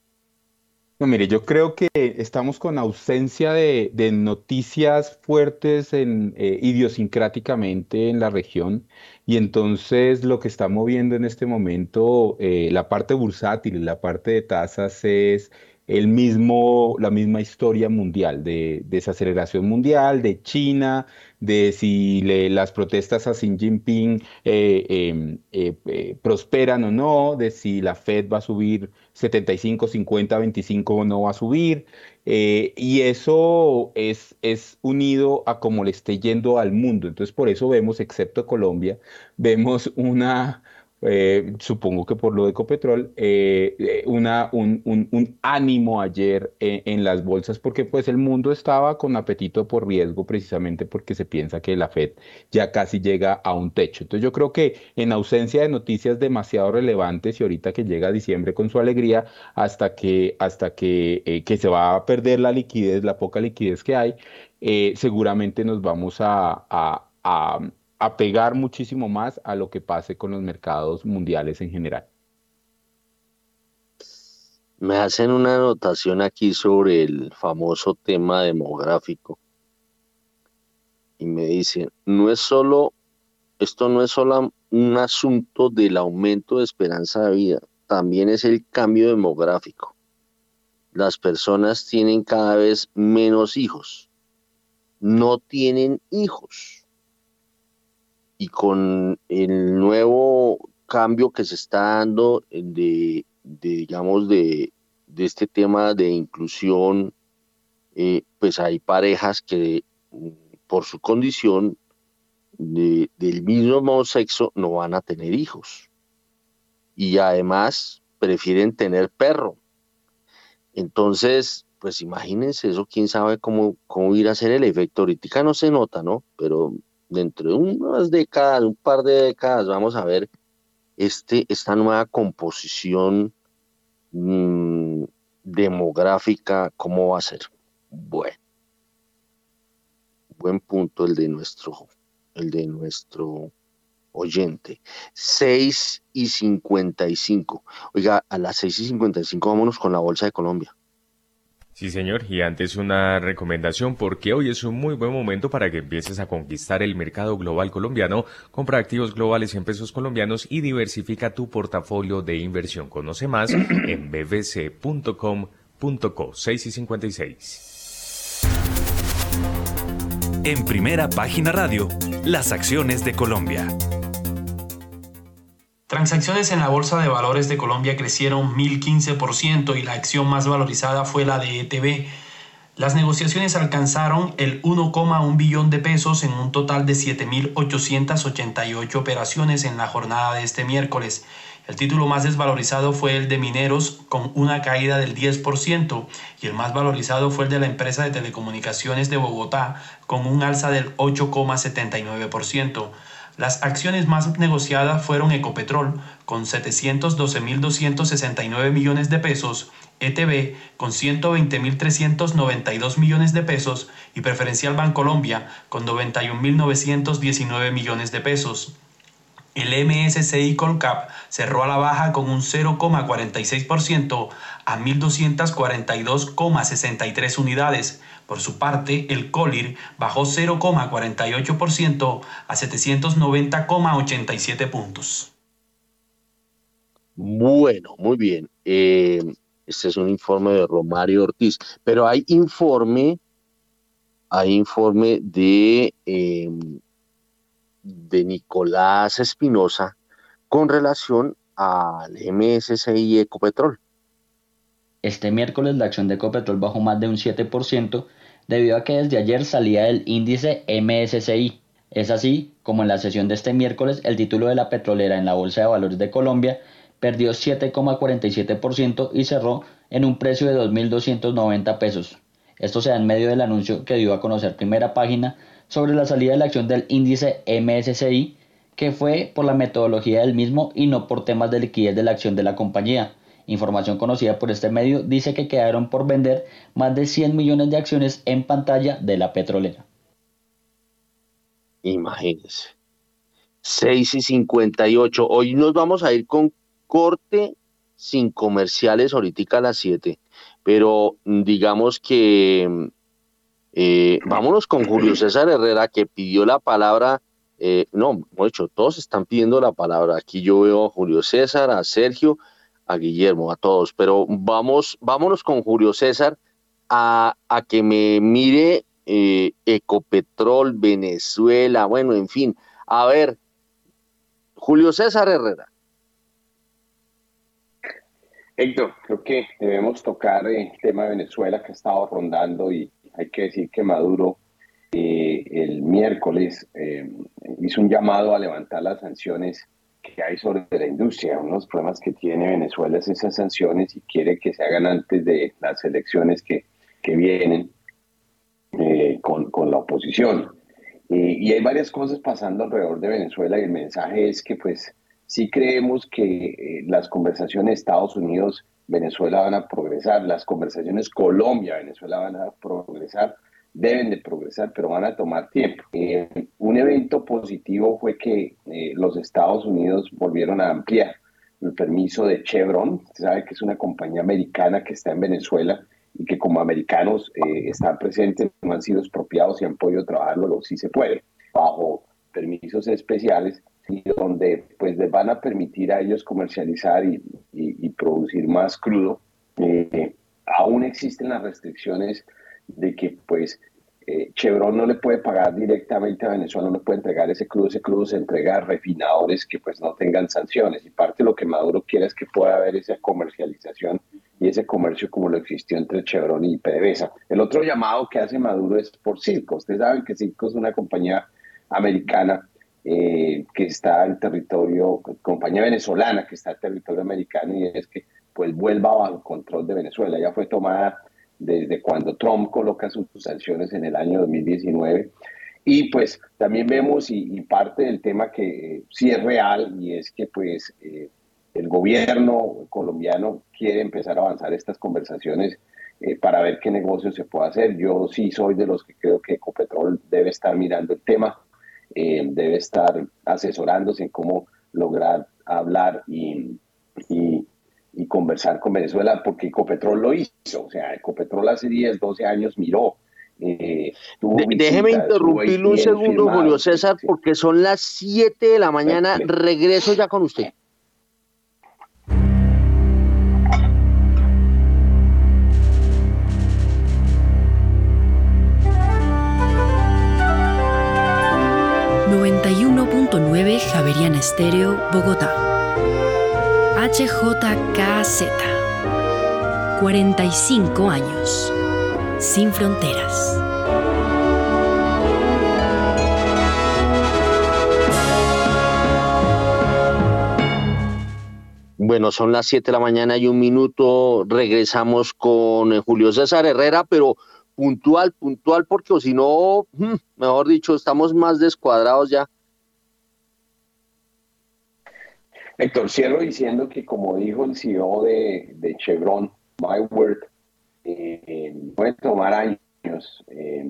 No, mire, yo creo que estamos con ausencia de, noticias fuertes en, eh, idiosincráticamente en la región y entonces lo que está moviendo en este momento eh, la parte bursátil, la parte de tasas es el mismo, la misma historia mundial, de desaceleración mundial, de China, de si las protestas a Xi Jinping eh, em, eh, eh, prosperan o no, de si la Fed va a subir 75, 50, 25 o no va a subir. y eso es, es unido a cómo le esté yendo al mundo. Entonces, por eso vemos, excepto Colombia, vemos una eh, supongo que por lo de Ecopetrol, eh, eh, un, ánimo ayer en, las bolsas porque pues el mundo estaba con apetito por riesgo precisamente porque se piensa que la Fed ya casi llega a un techo. Entonces yo creo que en ausencia de noticias demasiado relevantes y ahorita que llega diciembre con su alegría hasta que, hasta que, que se va a perder la liquidez, la poca liquidez que hay, seguramente nos vamos a apegar muchísimo más a lo que pase con los mercados mundiales en general. Me hacen una anotación aquí sobre el famoso tema demográfico y me dicen, no es solo, esto no es solo un asunto del aumento de esperanza de vida, también es el cambio demográfico. Las personas tienen cada vez menos hijos, no tienen hijos y con el nuevo cambio que se está dando de, digamos, de, este tema de inclusión, eh, pues hay parejas que por su condición del mismo sexo no van a tener hijos. Y además prefieren tener perro. Entonces, pues imagínense eso, quién sabe cómo, cómo ir a ser el efecto. Ahorita no se nota, ¿no? Pero dentro de unas décadas, un par de décadas, vamos a ver este, esta nueva composición mm, demográfica, cómo va a ser. Bueno, buen punto el de nuestro, el de nuestro oyente. 6 y 55. Oiga, a las 6 y 55 vámonos con la Bolsa de Colombia. Sí, señor, y antes una recomendación porque hoy es un muy buen momento para que empieces a conquistar el mercado global colombiano. Compra activos globales en pesos colombianos y diversifica tu portafolio de inversión. Conoce más en bbc.com.co 6 y 56. En primera página radio, las acciones de Colombia. Transacciones en la Bolsa de Valores de Colombia crecieron 1.015% y la acción más valorizada fue la de ETB. Las negociaciones alcanzaron el 1,1 billón de pesos en un total de 7.888 operaciones en la jornada de este miércoles. El título más desvalorizado fue el de Mineros con una caída del 10% y el más valorizado fue el de la empresa de telecomunicaciones de Bogotá con un alza del 8,79%. Las acciones más negociadas fueron Ecopetrol con 712.269 millones de pesos, ETB con 120.392 millones de pesos y Preferencial Bancolombia con 91.919 millones de pesos. El MSCI Colcap cerró a la baja con un 0,46% a 1.242,63 unidades, por su parte, el COLIR bajó 0,48% a 790,87 puntos. Bueno, muy bien. Eh, este es un informe de Romario Ortiz, pero hay informe, hay informe de, em, de Nicolás Espinosa con relación al MSCI Ecopetrol. Este miércoles la acción de Ecopetrol bajó más de un 7% debido a que desde ayer salía el índice MSCI. Es así como en la sesión de este miércoles el título de la petrolera en la Bolsa de Valores de Colombia perdió 7,47% y cerró en un precio de 2.290 pesos. Esto se da en medio del anuncio que dio a conocer primera página sobre la salida de la acción del índice MSCI, que fue por la metodología del mismo y no por temas de liquidez de la acción de la compañía. Información conocida por este medio dice que quedaron por vender más de 100 millones de acciones en pantalla de la petrolera. Imagínense. 6 y 58. Hoy nos vamos a ir con corte sin comerciales ahorita a las 7. Pero digamos que eh, vámonos con Julio César Herrera que pidió la palabra. Eh, no, hecho, todos están pidiendo la palabra. Aquí yo veo a Julio César, a Sergio, a Guillermo, a todos. Pero vamos, vámonos con Julio César a, a que me mire eh, Ecopetrol, Venezuela, bueno, en fin. A ver, Julio César Herrera. Héctor, creo que debemos tocar el tema de Venezuela que ha estado rondando y hay que decir que Maduro eh, el miércoles eh, hizo un llamado a levantar las sanciones que hay sobre la industria. Uno de los problemas que tiene Venezuela es esas sanciones y quiere que se hagan antes de las elecciones que, que vienen eh, con, con, la oposición. y hay varias cosas pasando alrededor de Venezuela y el mensaje es que pues sí creemos que eh, las conversaciones Estados Unidos, Venezuela van a progresar, las conversaciones Colombia, Venezuela van a progresar, deben de progresar, pero van a tomar tiempo. Eh, un evento positivo fue que eh, los Estados Unidos volvieron a ampliar el permiso de Chevron, usted sabe que es una compañía americana que está en Venezuela y que como americanos están presentes, no han sido expropiados y han podido trabajarlo, lo sí se puede, bajo permisos especiales y donde pues les van a permitir a ellos comercializar y, producir más crudo. Eh, aún existen las restricciones de que pues eh, Chevron no le puede pagar directamente a Venezuela, no puede entregar ese crudo, ese crudo se entrega a refinadores que pues no tengan sanciones y parte de lo que Maduro quiere es que pueda haber esa comercialización y ese comercio como lo existió entre Chevron y PDVSA. El otro llamado que hace Maduro es por Circo. Ustedes saben que Circo es una compañía americana eh, que está en territorio, compañía venezolana que está en territorio americano y es que pues vuelva bajo control de Venezuela. Ya fue tomada desde cuando Trump coloca sus sanciones en el año 2019. Y pues también vemos y, parte del tema que eh, sí es real y es que pues eh, el gobierno colombiano quiere empezar a avanzar estas conversaciones para ver qué negocio se puede hacer. Yo sí soy de los que creo que Ecopetrol debe estar mirando el tema eh, debe estar asesorándose en cómo lograr hablar y, conversar con Venezuela, porque Ecopetrol lo hizo, o sea, Ecopetrol hace 10, 12 años miró. Eh, déjeme interrumpirle un segundo, Julio César, porque son las 7 de la mañana. Regreso ya con usted. 91.9 Javeriana Estéreo, Bogotá. HJKZ. 45 años. Sin fronteras. Bueno, son las 7 de la mañana y un minuto. Regresamos con Julio César Herrera, pero puntual, puntual, porque si no, mm, mejor dicho, estamos más descuadrados ya. Héctor, cierro diciendo que como dijo el CEO de, Chevron, My Word, eh, puede tomar años eh,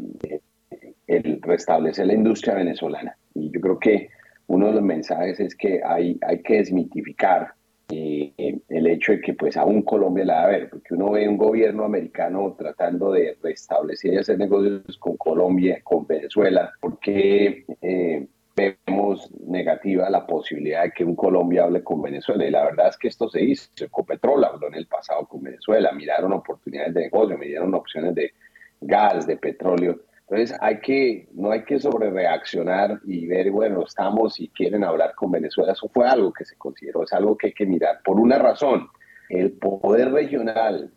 el restablecer la industria venezolana. Y yo creo que uno de los mensajes es que hay, hay que desmitificar eh, el hecho de que pues aún Colombia la va a ver, porque uno ve un gobierno americano tratando de restablecer y hacer negocios con Colombia, con Venezuela, porque eh, vemos negativa la posibilidad de que un Colombia hable con Venezuela. Y la verdad es que esto se hizo. Ecopetrol habló en el pasado con Venezuela, miraron oportunidades de negocio, miraron opciones de gas, de petróleo. Entonces hay que, no hay que sobre reaccionar y ver, bueno, estamos y quieren hablar con Venezuela. Eso fue algo que se consideró, es algo que hay que mirar. Por una razón, el poder regional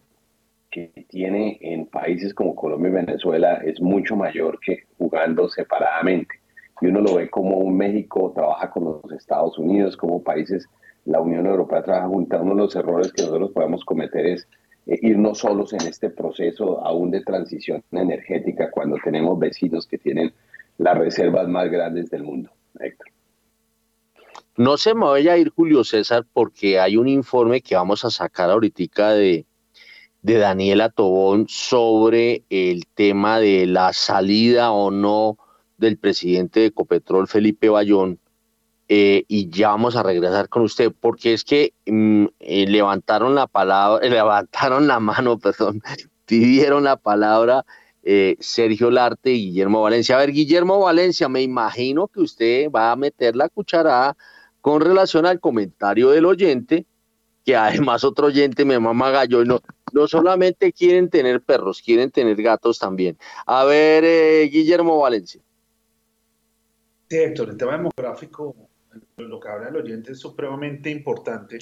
que tiene en países como Colombia y Venezuela es mucho mayor que jugando separadamente. Y uno lo ve como México trabaja con los Estados Unidos, como países, la Unión Europea trabaja junto. Uno de los errores que nosotros podemos cometer es eh, irnos solos en este proceso aún de transición energética cuando tenemos vecinos que tienen las reservas más grandes del mundo. Héctor. No se me vaya a ir Julio César porque hay un informe que vamos a sacar ahorita de, de Daniela Tobón sobre el tema de la salida o no del presidente de Ecopetrol, Felipe Bayón, eh, y ya vamos a regresar con usted, porque es que mm, eh, levantaron la palabra, levantaron la mano, perdón, pidieron la palabra eh, Sergio Larte y Guillermo Valencia. A ver, Guillermo Valencia, me imagino que usted va a meter la cucharada con relación al comentario del oyente, que además otro oyente me mama gallo no, no solamente quieren tener perros, quieren tener gatos también. A ver, Guillermo Valencia. Sí, Héctor, el tema demográfico, lo que habla el oyente es supremamente importante.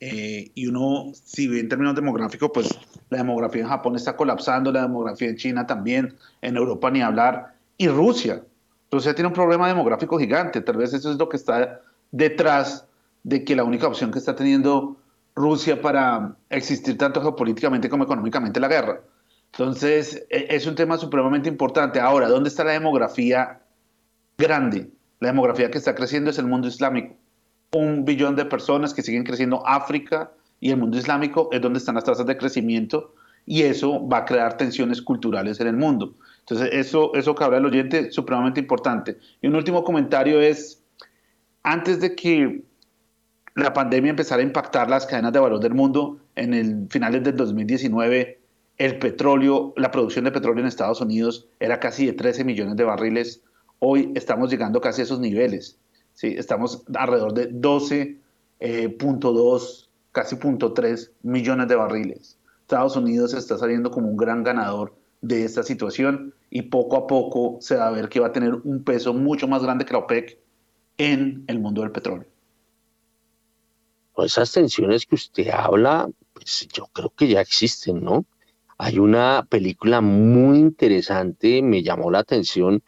Eh, y uno, si ve en términos demográficos, pues la demografía en Japón está colapsando, la demografía en China también, en Europa ni hablar, y Rusia. Rusia tiene un problema demográfico gigante, tal vez eso es lo que está detrás de que la única opción que está teniendo Rusia para existir tanto geopolíticamente como económicamente la guerra. Entonces, e, es un tema supremamente importante. Ahora, ¿dónde está la demografía grande? La demografía que está creciendo es el mundo islámico. Un billón de personas que siguen creciendo África y el mundo islámico es donde están las tasas de crecimiento y eso va a crear tensiones culturales en el mundo. Entonces, eso, eso que habla el oyente supremamente importante. Y un último comentario es, antes de que la pandemia empezara a impactar las cadenas de valor del mundo, en el finales del 2019 el petróleo, la producción de petróleo en Estados Unidos era casi de 13 millones de barriles. Hoy estamos llegando casi a esos niveles. ¿sí? Estamos alrededor de 12.2, eh, casi 0.3 millones de barriles. Estados Unidos está saliendo como un gran ganador de esta situación y poco a poco se va a ver que va a tener un peso mucho más grande que la OPEC en el mundo del petróleo esas tensiones que usted habla, pues yo creo que ya existen, ¿no? Hay una película muy interesante, me llamó la atención.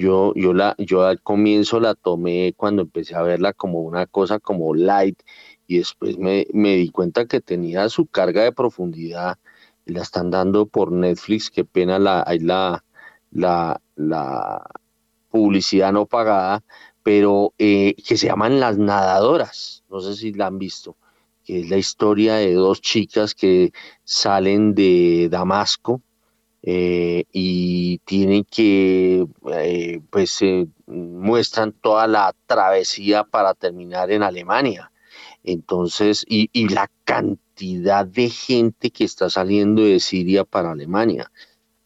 Yo, yo, la, yo al comienzo la tomé cuando empecé a verla como una cosa como light y después me, me di cuenta que tenía su carga de profundidad. La están dando por Netflix, qué pena la, hay la, la, la publicidad no pagada, pero eh, que se llaman Las Nadadoras, no sé si la han visto, que es la historia de dos chicas que salen de Damasco eh, y tienen que, eh, pues muestran toda la travesía para terminar en Alemania. Entonces, y, la cantidad de gente que está saliendo de Siria para Alemania.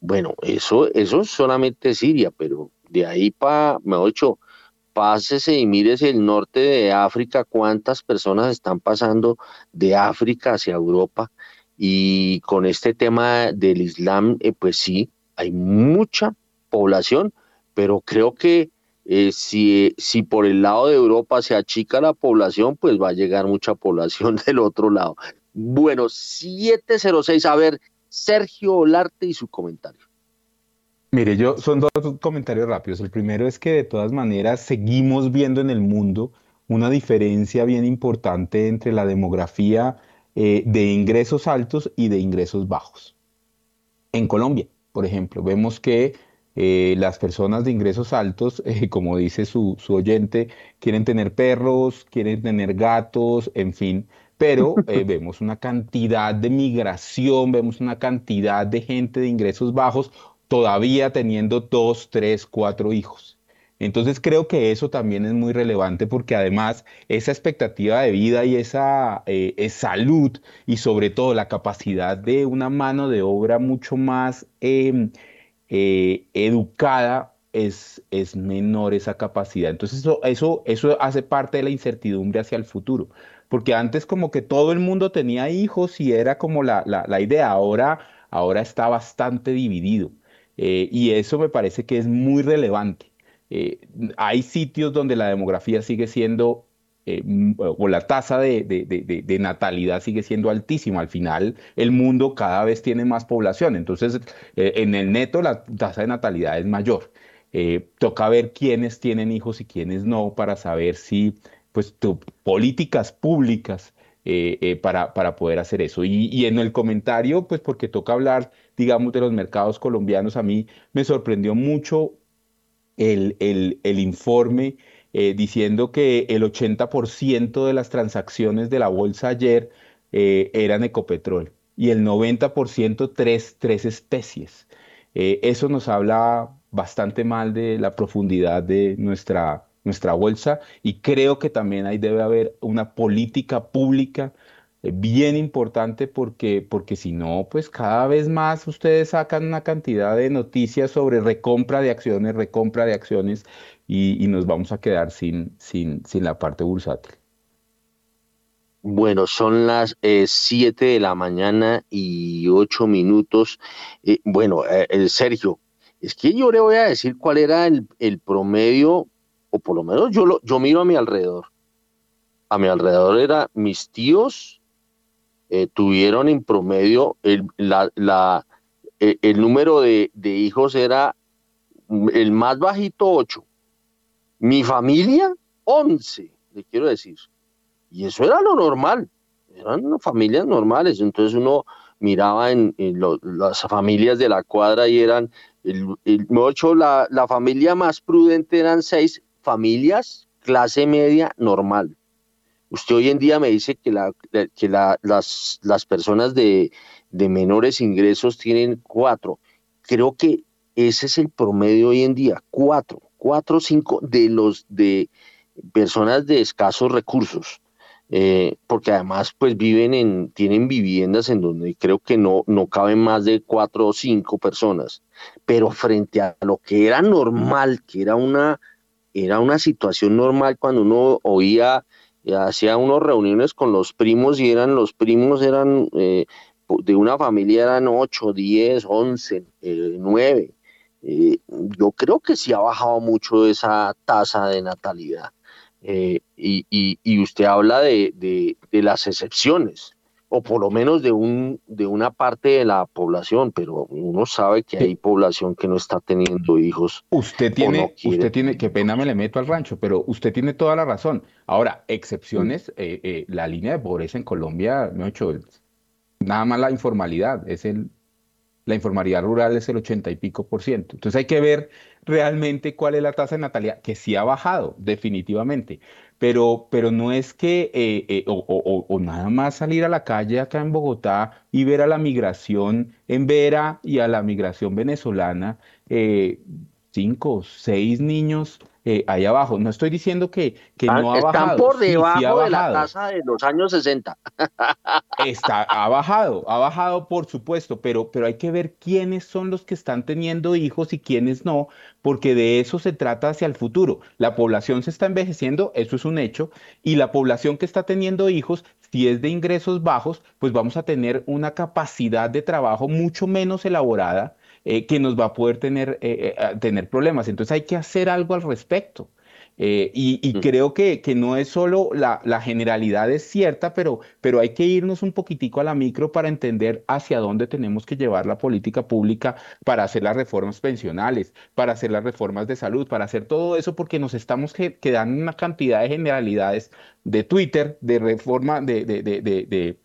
Bueno, eso, eso es solamente Siria, pero de ahí para, me hecho, pásese y mírese el norte de África, cuántas personas están pasando de África hacia Europa. Y con este tema del Islam, eh, pues sí, hay mucha población, pero creo que eh, si, si por el lado de Europa se achica la población, pues va a llegar mucha población del otro lado. Bueno, 706, a ver, Sergio Olarte y su comentario. Mire, yo son dos comentarios rápidos. El primero es que de todas maneras seguimos viendo en el mundo una diferencia bien importante entre la demografía eh, de ingresos altos y de ingresos bajos. En Colombia, por ejemplo, vemos que eh, las personas de ingresos altos, eh, como dice su, su, oyente, quieren tener perros, quieren tener gatos, en fin, pero vemos una cantidad de migración, vemos una cantidad de gente de ingresos bajos todavía teniendo dos, tres, cuatro hijos. Entonces creo que eso también es muy relevante porque además esa expectativa de vida y esa eh, salud y sobre todo la capacidad de una mano de obra mucho más em, eh, educada es, es, menor esa capacidad. Entonces eso, eso, eso hace parte de la incertidumbre hacia el futuro. Porque antes como que todo el mundo tenía hijos y era como la, la idea, ahora, ahora está bastante dividido. Eh, y eso me parece que es muy relevante. Eh, hay sitios donde la demografía sigue siendo, eh, o la tasa de, natalidad sigue siendo altísima. Al final, el mundo cada vez tiene más población. Entonces, en el neto, la tasa de natalidad es mayor. toca ver quiénes tienen hijos y quiénes no para saber si pues, políticas públicas para, para, poder hacer eso. Y, y, en el comentario, pues porque toca hablar digamos, de los mercados colombianos, a mí me sorprendió mucho el, el, informe eh, diciendo que el 80% de las transacciones de la bolsa ayer eh, eran Ecopetrol y el 90% tres, tres especies. Eh, eso nos habla bastante mal de la profundidad de nuestra, nuestra bolsa y creo que también ahí debe haber una política pública bien importante porque, porque si no, pues cada vez más ustedes sacan una cantidad de noticias sobre recompra de acciones, recompra de acciones y, nos vamos a quedar sin, sin, sin la parte bursátil. Bueno, son las 7 eh, de la mañana y 8 minutos. Eh, bueno, eh, Sergio, es que yo le voy a decir cuál era el, el promedio, o por lo menos yo, lo, yo miro a mi alrededor. A mi alrededor era mis tíos, eh, tuvieron en promedio el, la, la, eh, el número de, hijos era el más bajito 8. Mi familia 11, le quiero decir. Y eso era lo normal. Eran familias normales. Entonces uno miraba en, las familias de la cuadra y eran, el, el la, la familia más prudente eran seis familias clase media normal Usted hoy en día me dice que, la, las, personas de, de menores ingresos tienen cuatro. Creo que ese es el promedio hoy en día, cuatro, cuatro o cinco de los de personas de escasos recursos. Eh, porque además pues viven en, tienen viviendas en donde creo que no, no caben más de cuatro o cinco personas, pero frente a lo que era normal, que era una, era una situación normal cuando uno oía hacía unas reuniones con los primos y eran los primos eran eh, de una familia eran 8, 10, 11, 9. yo creo que sí ha bajado mucho esa tasa de natalidad. Eh, y, y, usted habla de, de, de las excepciones o por lo menos de, un, de una parte de la población, pero uno sabe que hay población que no está teniendo hijos. Usted tiene, usted tiene, qué pena me le meto al rancho, pero usted tiene toda la razón. Ahora, excepciones, eh, eh, la línea de pobreza en Colombia, no he hecho nada más la informalidad, es el, la informalidad rural es el ochenta y pico por ciento. Entonces hay que ver realmente cuál es la tasa de natalidad, que sí ha bajado, definitivamente pero, pero no es que, eh, eh, o, nada más salir a la calle acá en Bogotá y ver a la migración en Vera y a la migración venezolana, eh, cinco, seis niños eh, ahí abajo. No estoy diciendo que, que no ha bajado. Están por debajo de la tasa de los años 60. Está, ha bajado, ha bajado por supuesto, pero, pero hay que ver quiénes son los que están teniendo hijos y quiénes no, porque de eso se trata hacia el futuro. La población se está envejeciendo, eso es un hecho, y la población que está teniendo hijos, si es de ingresos bajos, pues vamos a tener una capacidad de trabajo mucho menos elaborada eh, que nos va a poder tener, eh, eh, tener problemas. Entonces hay que hacer algo al respecto. y, creo que, que, no es solo la, la, generalidad es cierta, pero, pero hay que irnos un poquitico a la micro para entender hacia dónde tenemos que llevar la política pública para hacer las reformas pensionales, para hacer las reformas de salud, para hacer todo eso, porque nos estamos quedando una cantidad de generalidades de Twitter, de reforma, de, de, de, de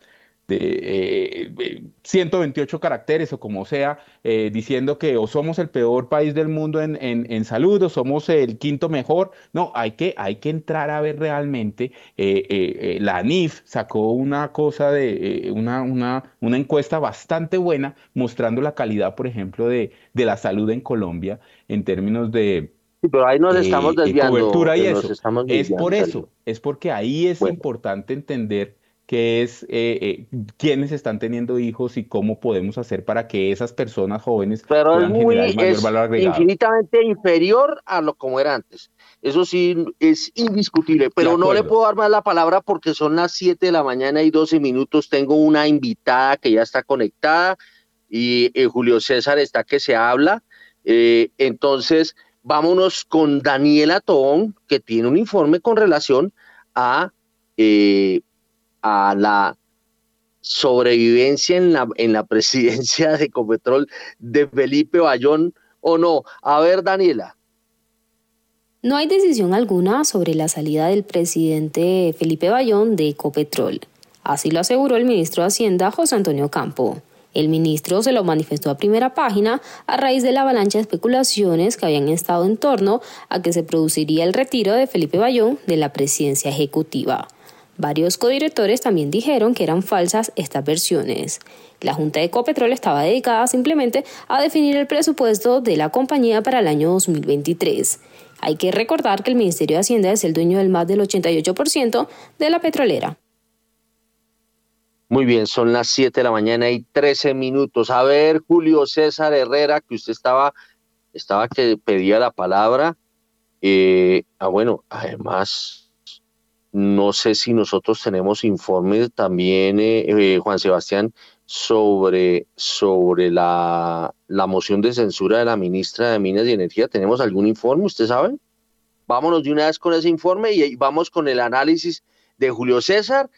de 128 eh, caracteres o como sea, eh, diciendo que o somos el peor país del mundo en, en, salud o somos el quinto mejor. No, hay que, hay que entrar a ver realmente. Eh, la ANIF sacó una cosa de una, una, una, encuesta bastante buena mostrando la calidad, por ejemplo, de, de la salud en Colombia en términos de... pero ahí nos estamos desviando. Cobertura y eso. es por eso, es porque ahí es importante entender que es eh, eh, quiénes están teniendo hijos y cómo podemos hacer para que esas personas jóvenes Pero es muy, es infinitamente inferior a lo como era antes. Eso sí es indiscutible, pero no le puedo dar más la palabra porque son las 7 de la mañana y 12 minutos. Tengo una invitada que ya está conectada y eh, Julio César está que se habla. entonces, vámonos con Daniela Tobón, que tiene un informe con relación a a la sobrevivencia en la, en la presidencia de Ecopetrol de Felipe Bayón o no. A ver, Daniela. No hay decisión alguna sobre la salida del presidente Felipe Bayón de Ecopetrol. Así lo aseguró el ministro de Hacienda José Antonio Campo. El ministro se lo manifestó a primera página a raíz de la avalancha de especulaciones que habían estado en torno a que se produciría el retiro de Felipe Bayón de la presidencia ejecutiva. Varios codirectores también dijeron que eran falsas estas versiones. La Junta de Ecopetrol estaba dedicada simplemente a definir el presupuesto de la compañía para el año 2023. Hay que recordar que el Ministerio de Hacienda es el dueño del más del 88% de la petrolera. Muy bien, son las 7 de la mañana y 13 minutos. A ver, Julio César Herrera, que usted estaba, estaba que pedía la palabra. Eh, ah, bueno, además, no sé si nosotros tenemos informes también, eh, eh, Juan Sebastián, sobre, sobre la, la moción de censura de la ministra de Minas y Energía. ¿Tenemos algún informe, usted sabe? Vámonos de una vez con ese informe y vamos con el análisis de Julio César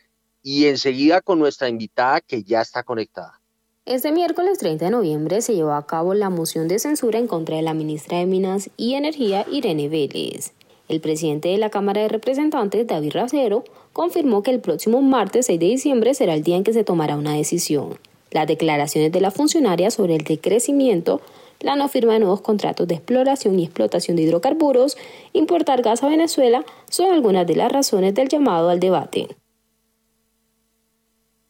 y enseguida con nuestra invitada que ya está conectada. Este miércoles 30 de noviembre se llevó a cabo la moción de censura en contra de la ministra de Minas y Energía, Irene Vélez. El presidente de la Cámara de Representantes, David Racero, confirmó que el próximo martes 6 de diciembre será el día en que se tomará una decisión. Las declaraciones de la funcionaria sobre el decrecimiento, la no firma de nuevos contratos de exploración y explotación de hidrocarburos, importar gas a Venezuela, son algunas de las razones del llamado al debate.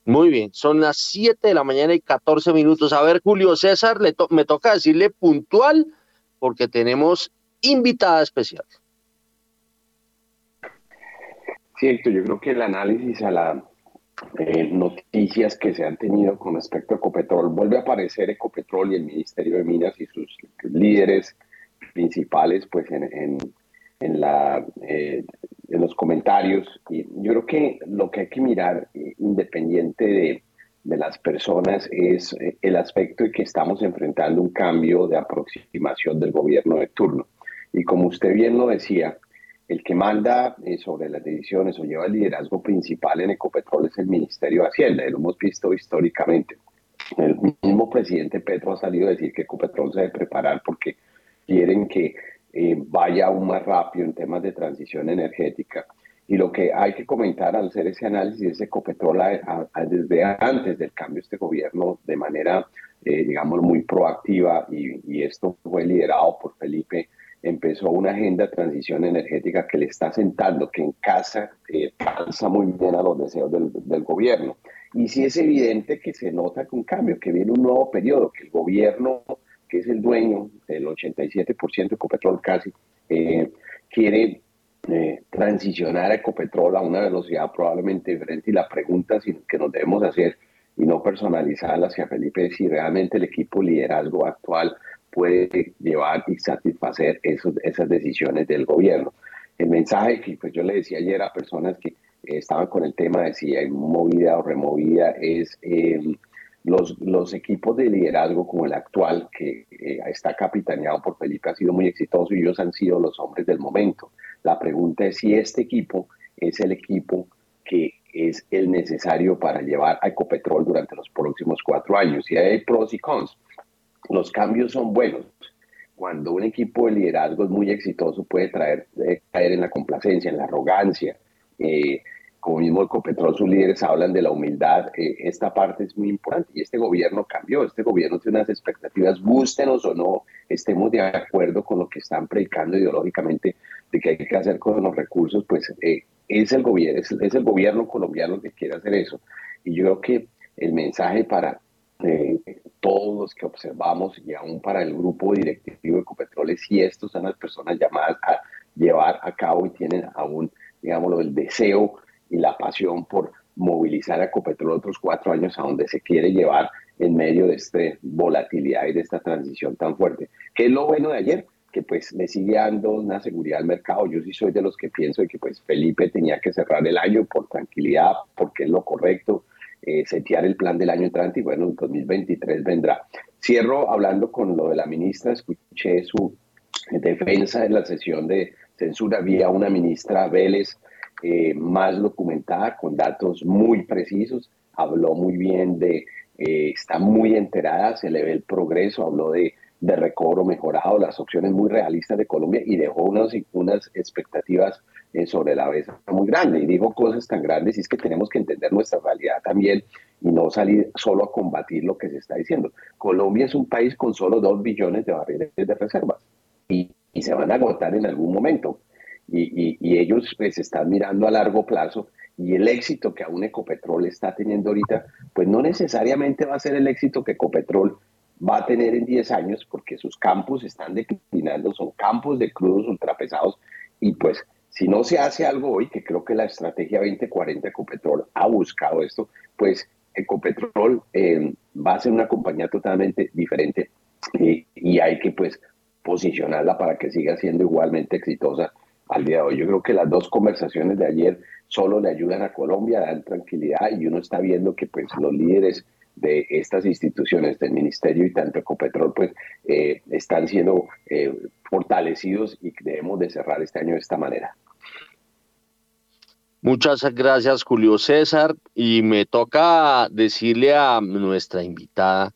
Muy bien, son las 7 de la mañana y 14 minutos. A ver, Julio César, me toca decirle puntual porque tenemos invitada especial. Cierto, yo creo que el análisis a las eh, noticias que se han tenido con respecto a Ecopetrol, vuelve a aparecer Ecopetrol y el Ministerio de Minas y sus líderes principales pues en, en, la, eh, en los comentarios. Y yo creo que lo que hay que mirar, eh, independiente de, de las personas, es el aspecto de que estamos enfrentando un cambio de aproximación del gobierno de turno. Y como usted bien lo decía, el que manda eh, sobre las decisiones o lleva el liderazgo principal en Ecopetrol es el Ministerio de Hacienda, lo hemos visto históricamente. El mismo presidente Petro ha salido a decir que Ecopetrol se debe preparar porque quieren que eh, vaya aún más rápido en temas de transición energética. Y lo que hay que comentar al hacer ese análisis es que Ecopetrol desde antes del cambio este gobierno de manera, eh, digamos, muy proactiva y esto fue liderado por Felipe empezó una agenda de transición energética que le está sentando, que en casa eh, muy bien a los deseos del, del, gobierno. Y sí es evidente que se nota que un cambio, que viene un nuevo periodo, que el gobierno, que es el dueño del 87% de Ecopetrol casi, eh, quiere eh, transicionar a Ecopetrol a una velocidad probablemente diferente. Y la pregunta que nos debemos hacer, y no personalizada hacia Felipe, es si realmente el equipo liderazgo actual puede llevar y satisfacer esas decisiones del gobierno. El mensaje que pues, yo le decía ayer a personas que estaban con el tema de si hay movida o removida es los, los equipos de liderazgo como el actual, que eh, está capitaneado por Felipe, ha sido muy exitoso y ellos han sido los hombres del momento. La pregunta es si este equipo es el equipo que es el necesario para llevar a Ecopetrol durante los próximos cuatro años. Y hay pros y cons los cambios son buenos. Cuando un equipo de liderazgo es muy exitoso, puede traer, caer en la complacencia, en la arrogancia. Eh, como mismo Ecopetrol, sus líderes hablan de la humildad. Eh, esta parte es muy importante y este gobierno cambió. Este gobierno tiene unas expectativas, gustenos o no, estemos de acuerdo con lo que están predicando ideológicamente de que hay que hacer con los recursos, pues eh, es, el gobierno, es, es, el gobierno colombiano que quiere hacer eso. Y yo creo que el mensaje para eh, todos los que observamos y aún para el grupo directivo de Ecopetrol, si estos son las personas llamadas a llevar a cabo y tienen aún, digámoslo, el deseo y la pasión por movilizar a Ecopetrol otros cuatro años a donde se quiere llevar en medio de esta volatilidad y de esta transición tan fuerte. ¿Qué es lo bueno de ayer? que pues le sigue dando una seguridad al mercado. Yo sí soy de los que pienso que pues Felipe tenía que cerrar el año por tranquilidad, porque es lo correcto, eh, setear el plan del año entrante y bueno, en 2023 vendrá. Cierro hablando con lo de la ministra, escuché su defensa en la sesión de censura vía una ministra Vélez eh, más documentada, con datos muy precisos, habló muy bien de, eh, está muy enterada, se le ve el progreso, habló de, de recobro mejorado, las opciones muy realistas de Colombia y dejó unas, unas expectativas sobre la mesa muy grande y digo cosas tan grandes y es que tenemos que entender nuestra realidad también y no salir solo a combatir lo que se está diciendo. Colombia es un país con solo 2 billones de barriles de reservas y, se van a agotar en algún momento. Y, y, ellos pues están mirando a largo plazo y el éxito que aún Ecopetrol está teniendo ahorita, pues no necesariamente va a ser el éxito que Ecopetrol va a tener en 10 años porque sus campos están declinando, son campos de crudos ultrapesados y pues si no se hace algo hoy, que creo que la estrategia 2040 Ecopetrol ha buscado esto, pues Ecopetrol eh, va a ser una compañía totalmente diferente y, y hay que pues posicionarla para que siga siendo igualmente exitosa al día de hoy. Yo creo que las dos conversaciones de ayer solo le ayudan a Colombia, dan tranquilidad y uno está viendo que pues los líderes de estas instituciones del ministerio y tanto Ecopetrol pues eh, están siendo eh, fortalecidos y debemos de cerrar este año de esta manera. Muchas gracias Julio César y me toca decirle a nuestra invitada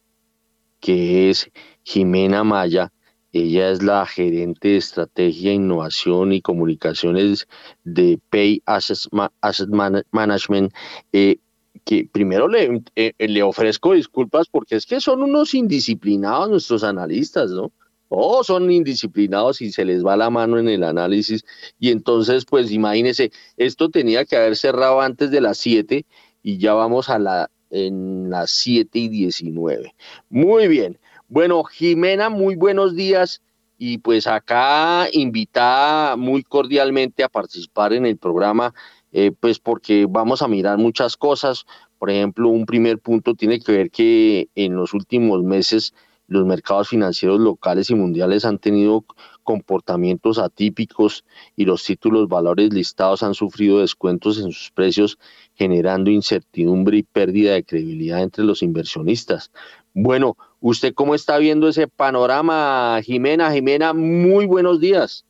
que es Jimena Maya, ella es la gerente de estrategia, innovación y comunicaciones de Pay Asset, Management. Eh, que primero le, eh, le ofrezco disculpas porque es que son unos indisciplinados nuestros analistas, ¿no? Todos son indisciplinados y se les va la mano en el análisis. Y entonces, pues imagínese, esto tenía que haber cerrado antes de las 7 y ya vamos a la en las 7 y 19. Muy bien. Bueno, Jimena, muy buenos días y pues acá invitada muy cordialmente a participar en el programa, eh, pues porque vamos a mirar muchas cosas. Por ejemplo, un primer punto tiene que ver que en los últimos meses los mercados financieros locales y mundiales han tenido comportamientos atípicos y los títulos valores listados han sufrido descuentos en sus precios, generando incertidumbre y pérdida de credibilidad entre los inversionistas. Bueno, ¿usted cómo está viendo ese panorama, Jimena? Jimena, muy buenos días.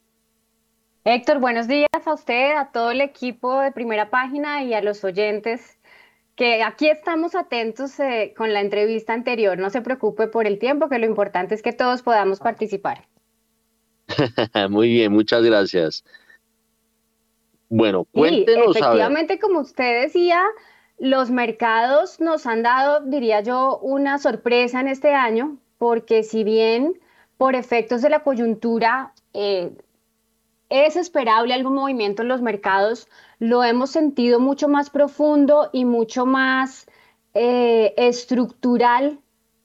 Héctor, buenos días a usted, a todo el equipo de primera página y a los oyentes que aquí estamos atentos eh, con la entrevista anterior. No se preocupe por el tiempo, que lo importante es que todos podamos participar. Muy bien, muchas gracias. Bueno, cuéntenos. Sí, efectivamente, como usted decía, los mercados nos han dado, diría yo, una sorpresa en este año, porque si bien por efectos de la coyuntura eh, es esperable algún movimiento en los mercados, lo hemos sentido mucho más profundo y mucho más eh, estructural,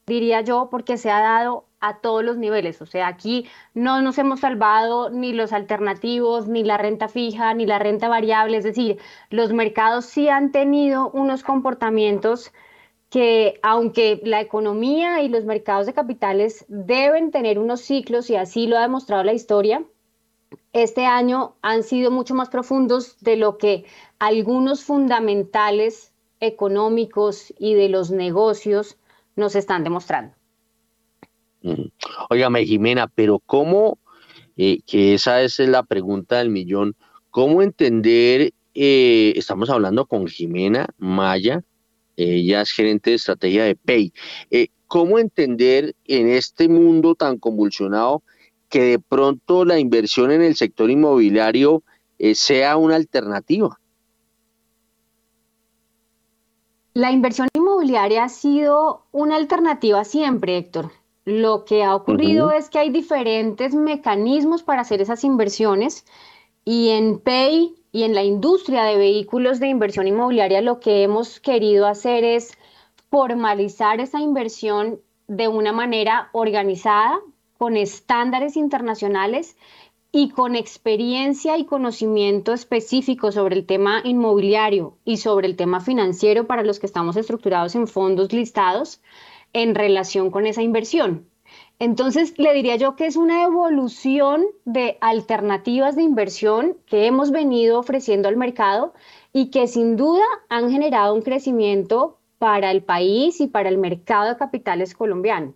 diría yo, porque se ha dado a todos los niveles. O sea, aquí no nos hemos salvado ni los alternativos, ni la renta fija, ni la renta variable. Es decir, los mercados sí han tenido unos comportamientos que aunque la economía y los mercados de capitales deben tener unos ciclos, y así lo ha demostrado la historia, este año han sido mucho más profundos de lo que algunos fundamentales económicos y de los negocios nos están demostrando. Óigame, Jimena, pero ¿cómo, eh, que esa es la pregunta del millón, cómo entender, eh, estamos hablando con Jimena Maya, ella es gerente de estrategia de Pay, eh, ¿cómo entender en este mundo tan convulsionado que de pronto la inversión en el sector inmobiliario sea una alternativa? La inversión inmobiliaria ha sido una alternativa siempre, Héctor. Lo que ha ocurrido es que hay diferentes mecanismos para hacer esas inversiones y en Pay y en la industria de vehículos de inversión inmobiliaria lo que hemos querido hacer es formalizar esa inversión de una manera organizada, con estándares internacionales y con experiencia y conocimiento específico sobre el tema inmobiliario y sobre el tema financiero para los que estamos estructurados en fondos listados en relación con esa inversión. Entonces, le diría yo que es una evolución de alternativas de inversión que hemos venido ofreciendo al mercado y que sin duda han generado un crecimiento para el país y para el mercado de capitales colombiano.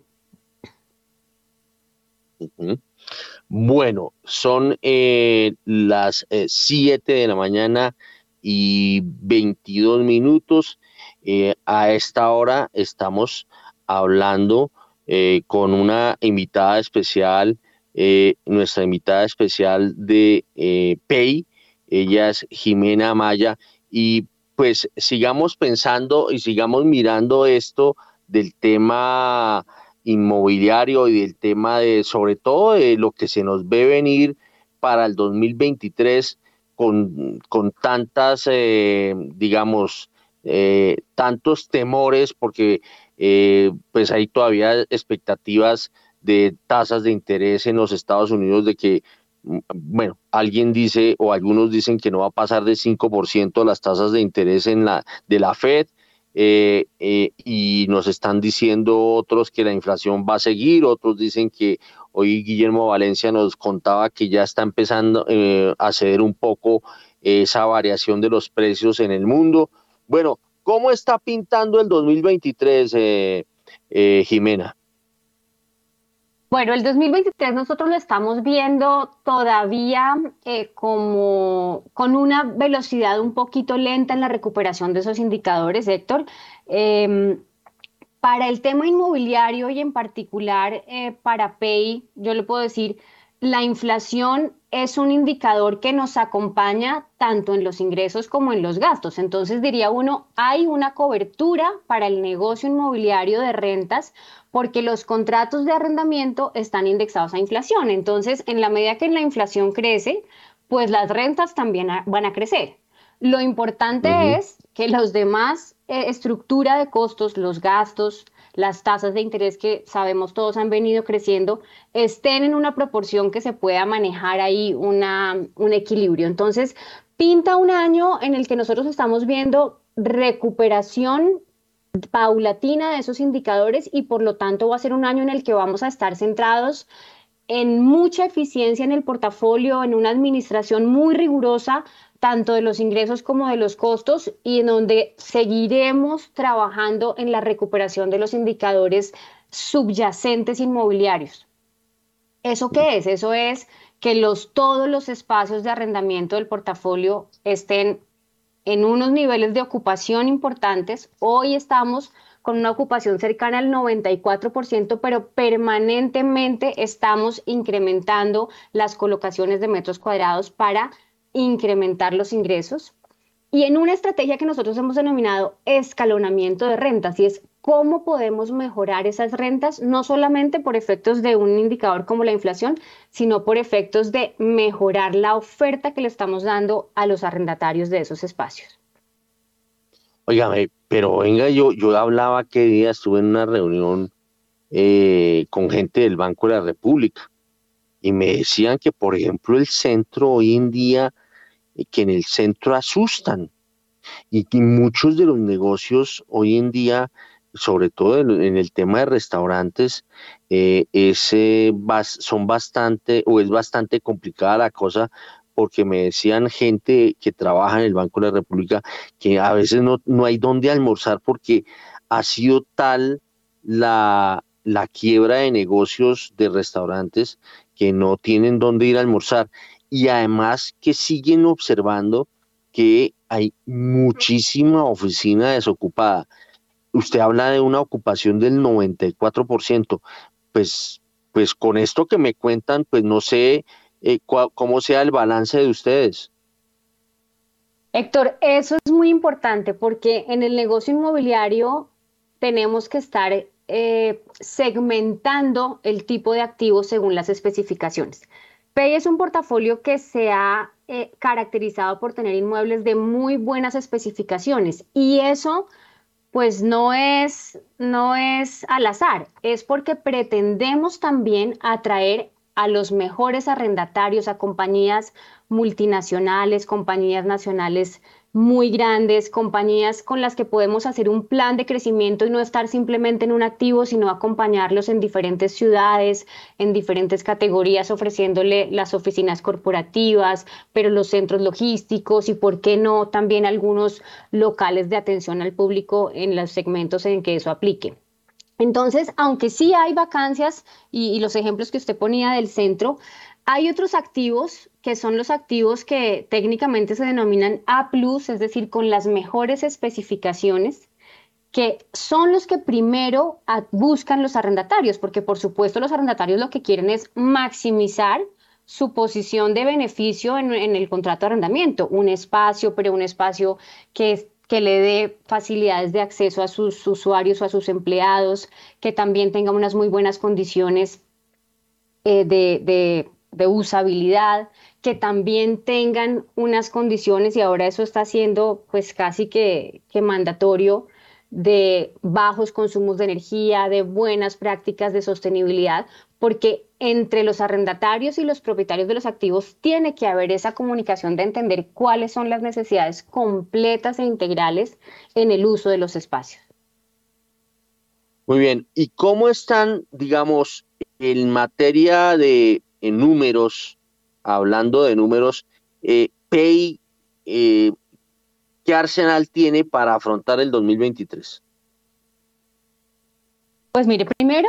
Bueno, son eh, las 7 eh, de la mañana y 22 minutos. Eh, a esta hora estamos hablando con una invitada especial, nuestra invitada especial de PEI, ella es Jimena Amaya, y pues sigamos pensando y sigamos mirando esto del tema inmobiliario y del tema de, sobre todo, de lo que se nos ve venir para el 2023 con, con tantas, eh, digamos, eh, tantos temores, porque eh, pues hay todavía expectativas de tasas de interés en los Estados Unidos de que, mm, bueno, alguien dice o algunos dicen que no va a pasar de 5% las tasas de interés en la, de la Fed. Eh, eh, y nos están diciendo otros que la inflación va a seguir, otros dicen que hoy Guillermo Valencia nos contaba que ya está empezando a ceder un poco esa variación de los precios en el mundo. Bueno, ¿cómo está pintando el 2023, Jimena? Bueno, el 2023 nosotros lo estamos viendo todavía eh, como con una velocidad un poquito lenta en la recuperación de esos indicadores, Héctor. Em, para el tema inmobiliario y en particular eh, para PEI, yo le puedo decir, la inflación es un indicador que nos acompaña tanto en los ingresos como en los gastos. Entonces diría uno, hay una cobertura para el negocio inmobiliario de rentas porque los contratos de arrendamiento están indexados a inflación. Entonces, en la medida que la inflación crece, pues las rentas también van a crecer. Lo importante es que los demás eh, estructura de costos, los gastos, las tasas de interés que sabemos todos han venido creciendo, estén en una proporción que se pueda manejar ahí una, un equilibrio. Entonces, pinta un año en el que nosotros estamos viendo recuperación paulatina de esos indicadores y por lo tanto va a ser un año en el que vamos a estar centrados en mucha eficiencia en el portafolio, en una administración muy rigurosa tanto de los ingresos como de los costos y en donde seguiremos trabajando en la recuperación de los indicadores subyacentes inmobiliarios. ¿Eso qué es? Eso es que los, todos los espacios de arrendamiento del portafolio estén en unos niveles de ocupación importantes. Hoy estamos con una ocupación cercana al 94%, pero permanentemente estamos incrementando las colocaciones de metros cuadrados para incrementar los ingresos y en una estrategia que nosotros hemos denominado escalonamiento de rentas y es cómo podemos mejorar esas rentas, no solamente por efectos de un indicador como la inflación, sino por efectos de mejorar la oferta que le estamos dando a los arrendatarios de esos espacios. Óigame, pero venga, yo, yo hablaba que día estuve en una reunión eh, con gente del Banco de la República y me decían que, por ejemplo, el centro hoy en día que en el centro asustan y que muchos de los negocios hoy en día, sobre todo en, el tema de restaurantes, eh, son bastante o es bastante complicada la cosa porque me decían gente que trabaja en el Banco de la República que a veces no, no hay dónde almorzar porque ha sido tal la, la quiebra de negocios de restaurantes que no tienen dónde ir a almorzar y además que siguen observando que hay muchísima oficina desocupada. Usted habla de una ocupación del 94%, pues, pues con esto que me cuentan, pues no sé eh, cómo sea el balance de ustedes. Héctor, eso es muy importante porque en el negocio inmobiliario tenemos que estar eh, segmentando el tipo de activos según las especificaciones. PEI es un portafolio que se ha eh, caracterizado por tener inmuebles de muy buenas especificaciones y eso pues no es, no es al azar, es porque pretendemos también atraer a los mejores arrendatarios, a compañías multinacionales, compañías nacionales muy grandes, compañías con las que podemos hacer un plan de crecimiento y no estar simplemente en un activo, sino acompañarlos en diferentes ciudades, en diferentes categorías, ofreciéndole las oficinas corporativas, pero los centros logísticos y, ¿por qué no?, también algunos locales de atención al público en los segmentos en que eso aplique. Entonces, aunque sí hay vacancias y, y los ejemplos que usted ponía del centro, hay otros activos que son los activos que técnicamente se denominan A, es decir, con las mejores especificaciones, que son los que primero buscan los arrendatarios, porque por supuesto los arrendatarios lo que quieren es maximizar su posición de beneficio en, el contrato de arrendamiento, un espacio, pero un espacio que le dé facilidades de acceso a sus usuarios o a sus empleados, que también tenga unas muy buenas condiciones eh, de, usabilidad, que también tengan unas condiciones, y ahora eso está siendo pues casi que, que mandatorio, de bajos consumos de energía, de buenas prácticas de sostenibilidad, porque entre los arrendatarios y los propietarios de los activos tiene que haber esa comunicación de entender cuáles son las necesidades completas e integrales en el uso de los espacios. Muy bien, ¿y cómo están, digamos, en materia de números, hablando de números, eh, PEI, eh, ¿qué arsenal tiene para afrontar el 2023? Pues mire, primero,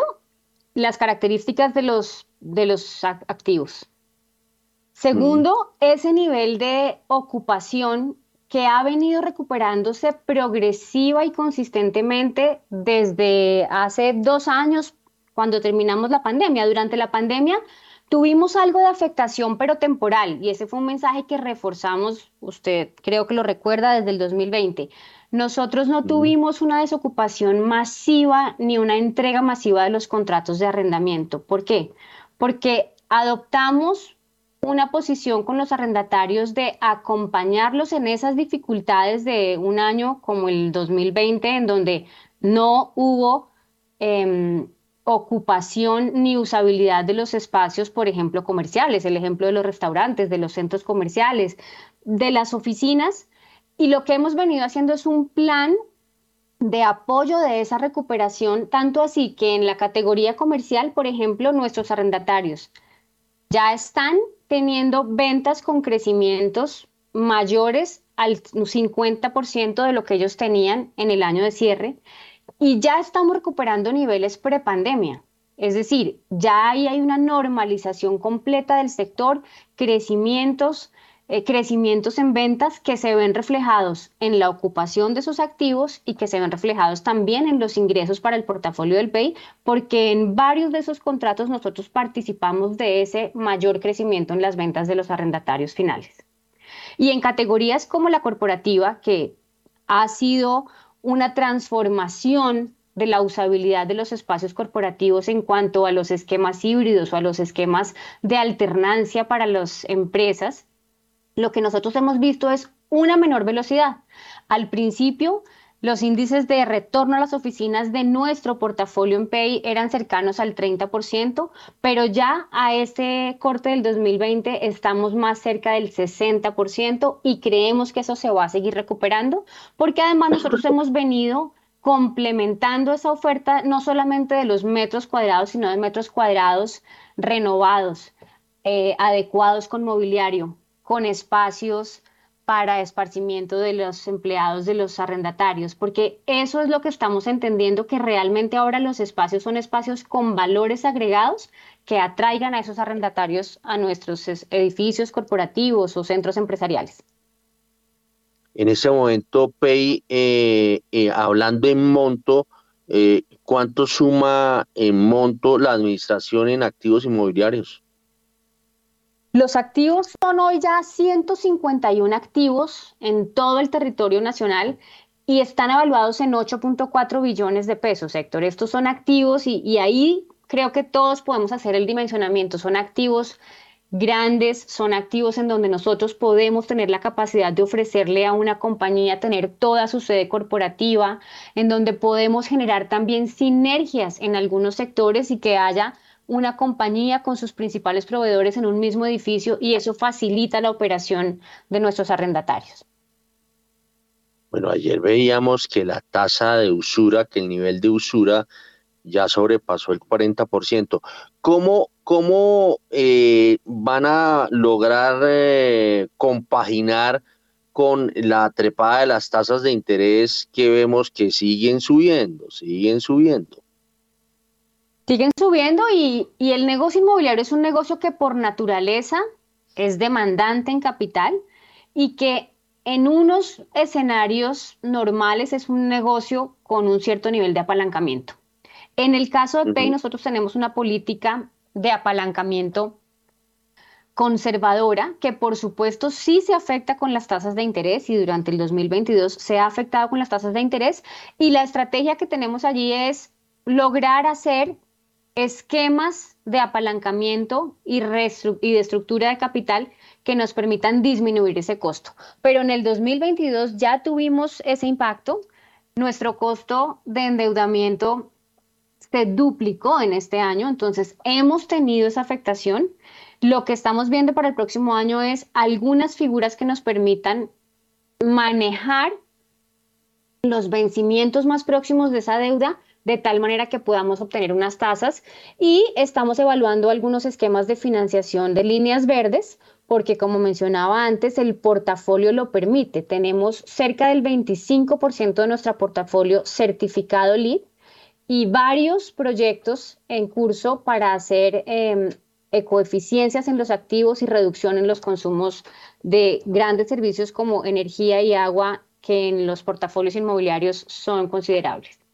las características de los, de los activos. Segundo, ese nivel de ocupación que ha venido recuperándose progresiva y consistentemente desde hace dos años, cuando terminamos la pandemia. Durante la pandemia tuvimos algo de afectación, pero temporal, y ese fue un mensaje que reforzamos, usted creo que lo recuerda desde el 2020. Nosotros no tuvimos una desocupación masiva ni una entrega masiva de los contratos de arrendamiento. ¿Por qué? Porque adoptamos una posición con los arrendatarios de acompañarlos en esas dificultades de un año como el 2020, en donde no hubo em, ocupación ni usabilidad de los espacios, por ejemplo, comerciales, el ejemplo de los restaurantes, de los centros comerciales, de las oficinas, y lo que hemos venido haciendo es un plan de apoyo de esa recuperación, tanto así que en la categoría comercial, por ejemplo, nuestros arrendatarios ya están teniendo ventas con crecimientos mayores al 50% de lo que ellos tenían en el año de cierre y ya estamos recuperando niveles prepandemia. Es decir, ya ahí hay una normalización completa del sector, crecimientos eh, crecimientos en ventas que se ven reflejados en la ocupación de sus activos y que se ven reflejados también en los ingresos para el portafolio del PEI, porque en varios de esos contratos nosotros participamos de ese mayor crecimiento en las ventas de los arrendatarios finales. Y en categorías como la corporativa, que ha sido una transformación de la usabilidad de los espacios corporativos en cuanto a los esquemas híbridos o a los esquemas de alternancia para las empresas, lo que nosotros hemos visto es una menor velocidad. Al principio, los índices de retorno a las oficinas de nuestro portafolio en PEI eran cercanos al 30%, pero ya a este corte del 2020 estamos más cerca del 60% y creemos que eso se va a seguir recuperando, porque además nosotros hemos venido complementando esa oferta no solamente de los metros cuadrados, sino de metros cuadrados renovados, eh, adecuados con mobiliario, con espacios para esparcimiento de los empleados de los arrendatarios, porque eso es lo que estamos entendiendo, que realmente ahora los espacios son espacios con valores agregados que atraigan a esos arrendatarios a nuestros edificios corporativos o centros empresariales. En ese momento, Pei, eh, eh, hablando en monto, eh, ¿cuánto suma en monto la administración en activos inmobiliarios? Los activos son hoy ya 151 activos en todo el territorio nacional y están evaluados en 8.4 billones de pesos, Héctor. Estos son activos y, ahí creo que todos podemos hacer el dimensionamiento. Son activos grandes, son activos en donde nosotros podemos tener la capacidad de ofrecerle a una compañía tener toda su sede corporativa, en donde podemos generar también sinergias en algunos sectores y que haya una compañía con sus principales proveedores en un mismo edificio y eso facilita la operación de nuestros arrendatarios. Bueno, ayer veíamos que la tasa de usura, que el nivel de usura ya sobrepasó el 40%. ¿Cómo, cómo eh, van a lograr eh, compaginar con la trepada de las tasas de interés que vemos que siguen subiendo, siguen subiendo? Siguen subiendo y, el negocio inmobiliario es un negocio que por naturaleza es demandante en capital y que en unos escenarios normales es un negocio con un cierto nivel de apalancamiento. En el caso de PEI, nosotros tenemos una política de apalancamiento conservadora, que por supuesto sí se afecta con las tasas de interés y durante el 2022 se ha afectado con las tasas de interés. Y la estrategia que tenemos allí es lograr hacer esquemas de apalancamiento y, de estructura de capital que nos permitan disminuir ese costo. Pero en el 2022 ya tuvimos ese impacto. Nuestro costo de endeudamiento se duplicó en este año, entonces hemos tenido esa afectación. Lo que estamos viendo para el próximo año es algunas figuras que nos permitan manejar los vencimientos más próximos de esa deuda de tal manera que podamos obtener unas tasas y estamos evaluando algunos esquemas de financiación de líneas verdes porque como mencionaba antes, el portafolio lo permite. Tenemos cerca del 25% de nuestro portafolio certificado LEED y varios proyectos en curso para hacer eh, ecoeficiencias en los activos y reducción en los consumos de grandes servicios como energía y agua que en los portafolios inmobiliarios son considerables.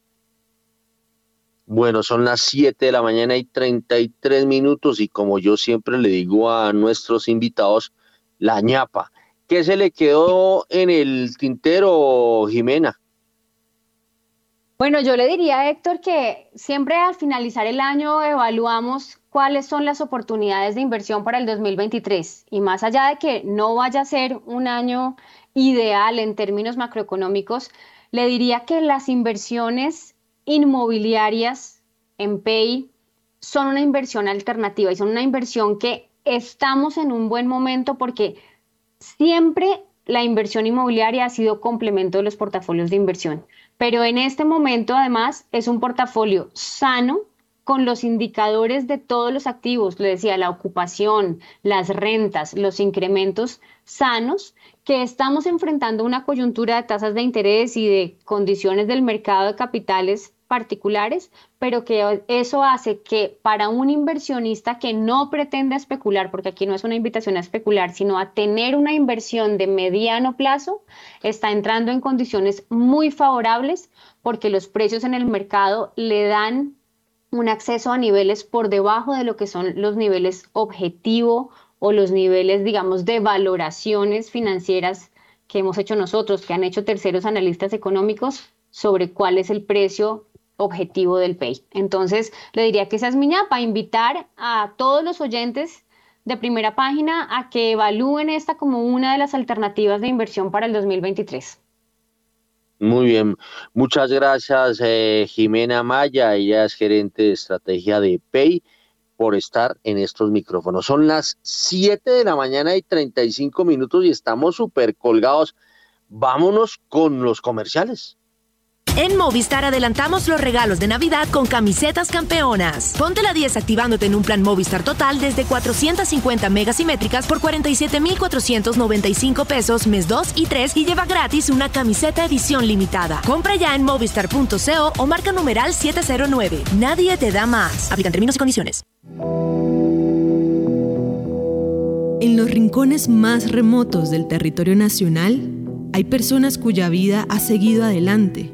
Bueno, son las 7 de la mañana y 33 minutos y como yo siempre le digo a nuestros invitados, la ñapa. ¿Qué se le quedó en el tintero, Jimena? Bueno, yo le diría, Héctor, que siempre al finalizar el año evaluamos cuáles son las oportunidades de inversión para el 2023. Y más allá de que no vaya a ser un año ideal en términos macroeconómicos, le diría que las inversiones inmobiliarias en PEI son una inversión alternativa y son una inversión que estamos en un buen momento porque siempre la inversión inmobiliaria ha sido complemento de los portafolios de inversión. Pero en este momento, además, es un portafolio sano con los indicadores de todos los activos, le decía, la ocupación, las rentas, los incrementos sanos, que estamos enfrentando una coyuntura de tasas de interés y de condiciones del mercado de capitales particulares, pero que eso hace que para un inversionista que no pretende especular, porque aquí no es una invitación a especular, sino a tener una inversión de mediano plazo, está entrando en condiciones muy favorables porque los precios en el mercado le dan un acceso a niveles por debajo de lo que son los niveles objetivo o los niveles, digamos, de valoraciones financieras que hemos hecho nosotros, que han hecho terceros analistas económicos sobre cuál es el precio objetivo del PEI. Entonces, le diría que esa es mi ñapa, invitar a todos los oyentes de primera página a que evalúen esta como una de las alternativas de inversión para el 2023. Muy bien, muchas gracias eh, Jimena Maya, ella es gerente de estrategia de PEI, por estar en estos micrófonos. Son las 7 de la mañana y 35 minutos y estamos súper colgados. Vámonos con los comerciales. En Movistar adelantamos los regalos de Navidad con camisetas campeonas. Ponte la 10 activándote en un plan Movistar total desde 450 megasimétricas por 47,495 pesos mes 2 y 3 y lleva gratis una camiseta edición limitada. Compra ya en movistar.co o marca numeral 709. Nadie te da más. Aplican términos y condiciones. En los rincones más remotos del territorio nacional hay personas cuya vida ha seguido adelante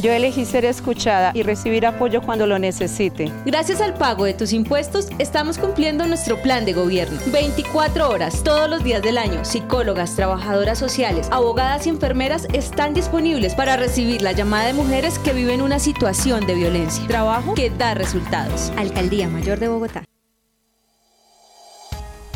Yo elegí ser escuchada y recibir apoyo cuando lo necesite. Gracias al pago de tus impuestos, estamos cumpliendo nuestro plan de gobierno. 24 horas, todos los días del año, psicólogas, trabajadoras sociales, abogadas y enfermeras están disponibles para recibir la llamada de mujeres que viven una situación de violencia. Trabajo que da resultados. Alcaldía Mayor de Bogotá.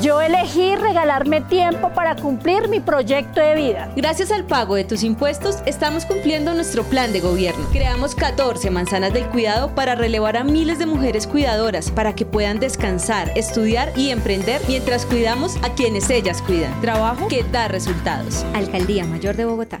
Yo elegí regalarme tiempo para cumplir mi proyecto de vida. Gracias al pago de tus impuestos, estamos cumpliendo nuestro plan de gobierno. Creamos 14 manzanas del cuidado para relevar a miles de mujeres cuidadoras para que puedan descansar, estudiar y emprender mientras cuidamos a quienes ellas cuidan. Trabajo que da resultados. Alcaldía Mayor de Bogotá.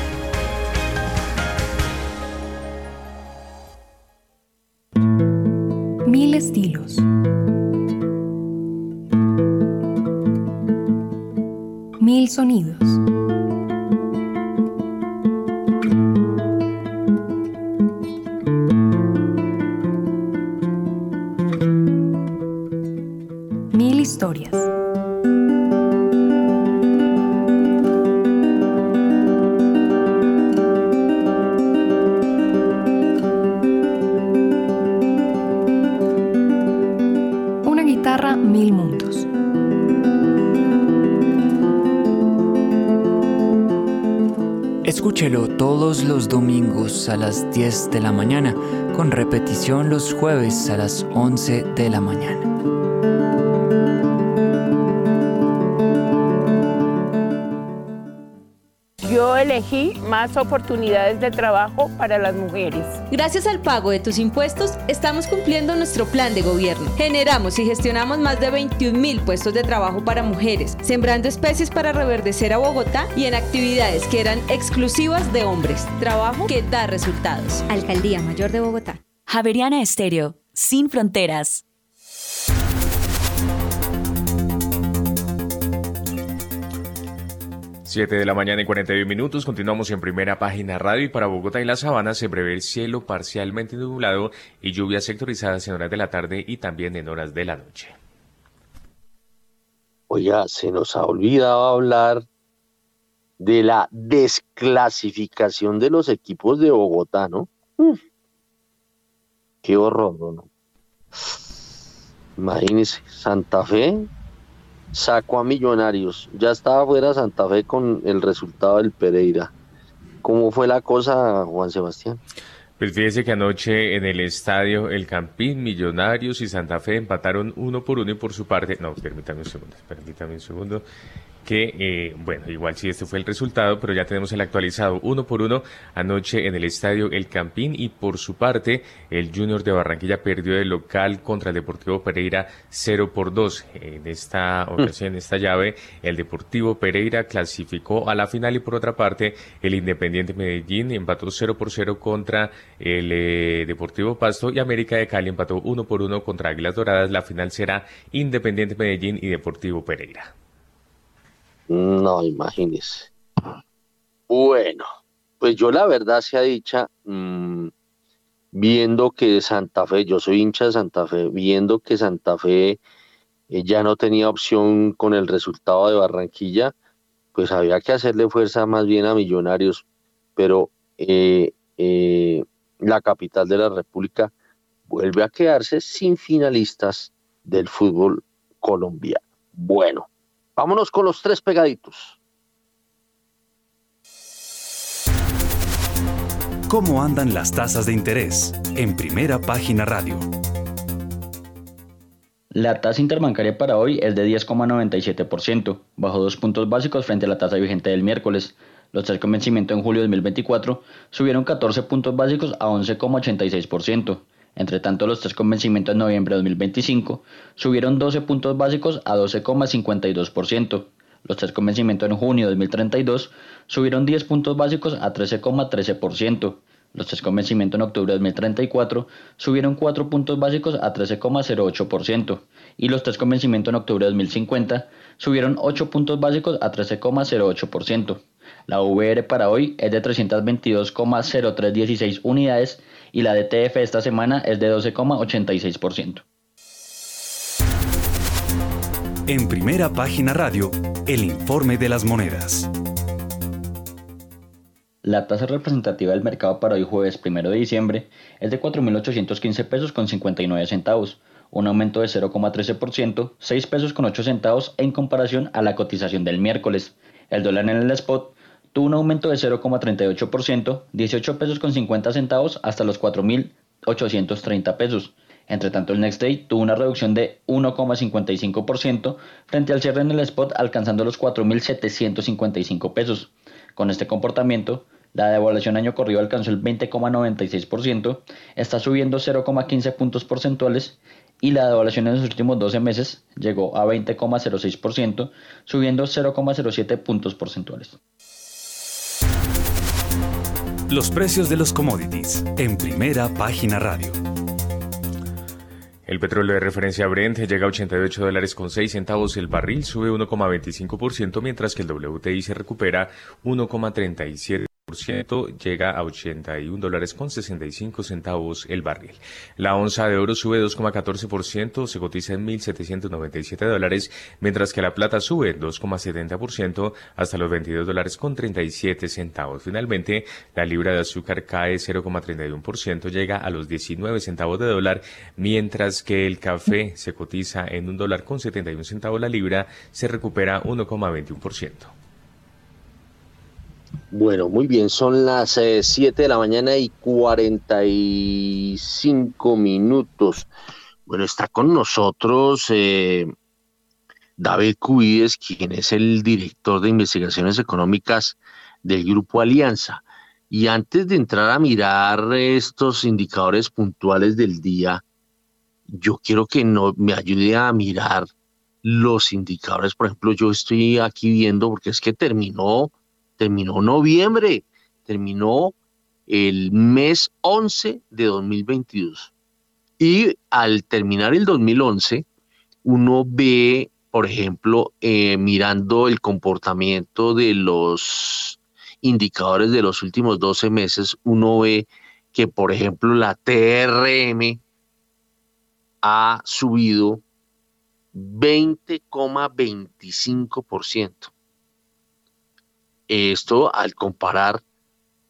Sonidos. Todos los domingos a las 10 de la mañana, con repetición los jueves a las 11 de la mañana. Yo elegí más oportunidades de trabajo para las mujeres. Gracias al pago de tus impuestos, estamos cumpliendo nuestro plan de gobierno. Generamos y gestionamos más de 21 mil puestos de trabajo para mujeres, sembrando especies para reverdecer a Bogotá y en actividades que eran exclusivas de hombres. Trabajo que da resultados. Alcaldía Mayor de Bogotá. Javeriana Estéreo, sin fronteras. Siete de la mañana y 41 minutos. Continuamos en primera página radio y para Bogotá y la Sabana se prevé el cielo parcialmente nublado y lluvias sectorizadas en horas de la tarde y también en horas de la noche. Oiga, se nos ha olvidado hablar de la desclasificación de los equipos de Bogotá, ¿no? Qué horror, ¿no? Imagínense, Santa Fe sacó a Millonarios. Ya estaba fuera Santa Fe con el resultado del Pereira. ¿Cómo fue la cosa, Juan Sebastián? Pues fíjese que anoche en el estadio El Campín, Millonarios y Santa Fe empataron uno por uno y por su parte, no, permítame un segundo, permítame un segundo, que, eh, bueno, igual sí este fue el resultado, pero ya tenemos el actualizado uno por uno anoche en el estadio El Campín y por su parte el Junior de Barranquilla perdió de local contra el Deportivo Pereira 0 por 2. En esta ocasión, en esta llave, el Deportivo Pereira clasificó a la final y por otra parte el Independiente Medellín empató 0 por 0 contra el eh, Deportivo Pasto y América de Cali empató 1 por 1 contra Águilas Doradas. La final será Independiente Medellín y Deportivo Pereira. No, imagínese. Bueno, pues yo la verdad sea dicha, mmm, viendo que Santa Fe, yo soy hincha de Santa Fe, viendo que Santa Fe eh, ya no tenía opción con el resultado de Barranquilla, pues había que hacerle fuerza más bien a Millonarios, pero eh, eh, la capital de la República vuelve a quedarse sin finalistas del fútbol colombiano. Bueno, vámonos con los tres pegaditos. ¿Cómo andan las tasas de interés? En primera página radio. La tasa interbancaria para hoy es de 10,97%, bajo dos puntos básicos frente a la tasa vigente del miércoles. Los tres con vencimiento en julio de 2024 subieron 14 puntos básicos a 11,86%. Entre tanto, los tres con vencimiento en noviembre de 2025 subieron 12 puntos básicos a 12,52%. Los tres con vencimiento en junio de 2032 subieron 10 puntos básicos a 13,13%. Los tres con vencimiento en octubre de 2034 subieron 4 puntos básicos a 13,08% y los tres con vencimiento en octubre de 2050 subieron 8 puntos básicos a 13,08%. La VR para hoy es de 322,0316 unidades y la DTF esta semana es de 12,86%. En primera página radio, el informe de las monedas. La tasa representativa del mercado para hoy jueves 1 de diciembre es de 4.815 pesos con 59 centavos, un aumento de 0,13%, 6 pesos con 8 centavos en comparación a la cotización del miércoles. El dólar en el spot tuvo un aumento de 0,38%, 18 pesos con 50 centavos hasta los 4.830 pesos. Entre tanto, el Next Day tuvo una reducción de 1,55% frente al cierre en el spot alcanzando los 4.755 pesos. Con este comportamiento, la devaluación año corrido alcanzó el 20,96%, está subiendo 0,15 puntos porcentuales y la devaluación en los últimos 12 meses llegó a 20,06%, subiendo 0,07 puntos porcentuales. Los precios de los commodities en primera página radio. El petróleo de referencia Brent llega a 88 dólares con 6 centavos el barril, sube 1,25%, mientras que el WTI se recupera 1,37% llega a 81 dólares con 65 centavos el barril. La onza de oro sube 2,14%, se cotiza en 1.797 dólares, mientras que la plata sube 2,70% hasta los 22 dólares con 37 centavos. Finalmente, la libra de azúcar cae 0,31%, llega a los 19 centavos de dólar, mientras que el café se cotiza en un dólar con 71 centavos la libra, se recupera 1,21%. Bueno, muy bien, son las 7 eh, de la mañana y 45 minutos. Bueno, está con nosotros eh, David Cuides, quien es el director de investigaciones económicas del Grupo Alianza. Y antes de entrar a mirar estos indicadores puntuales del día, yo quiero que no, me ayude a mirar los indicadores. Por ejemplo, yo estoy aquí viendo, porque es que terminó terminó noviembre, terminó el mes 11 de 2022. Y al terminar el 2011, uno ve, por ejemplo, eh, mirando el comportamiento de los indicadores de los últimos 12 meses, uno ve que, por ejemplo, la TRM ha subido 20,25%. Esto al comparar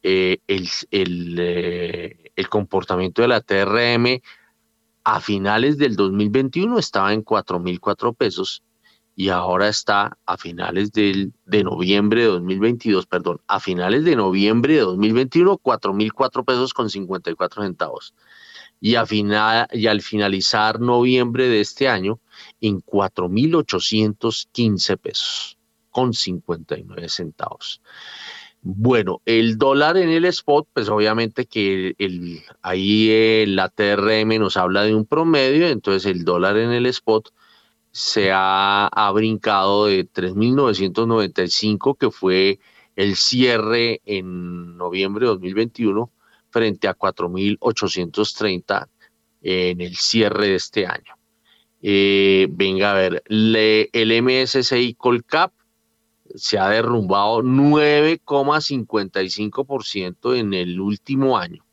eh, el, eh, el, comportamiento de la TRM a finales del 2021 estaba en 4.004 pesos y ahora está a finales del, de noviembre de 2022, perdón, a finales de noviembre de 2021, 4.004 pesos con 54 centavos. Y, a y al finalizar noviembre de este año, en 4.815 pesos con 59 centavos. Bueno, el dólar en el spot, pues obviamente que el, ahí eh, la TRM nos habla de un promedio, entonces el dólar en el spot se ha, ha brincado de 3.995, que fue el cierre en noviembre de 2021, frente a 4.830 en el cierre de este año. Eh, venga a ver, el MSCI Colcap se ha derrumbado 9,55% en el último año.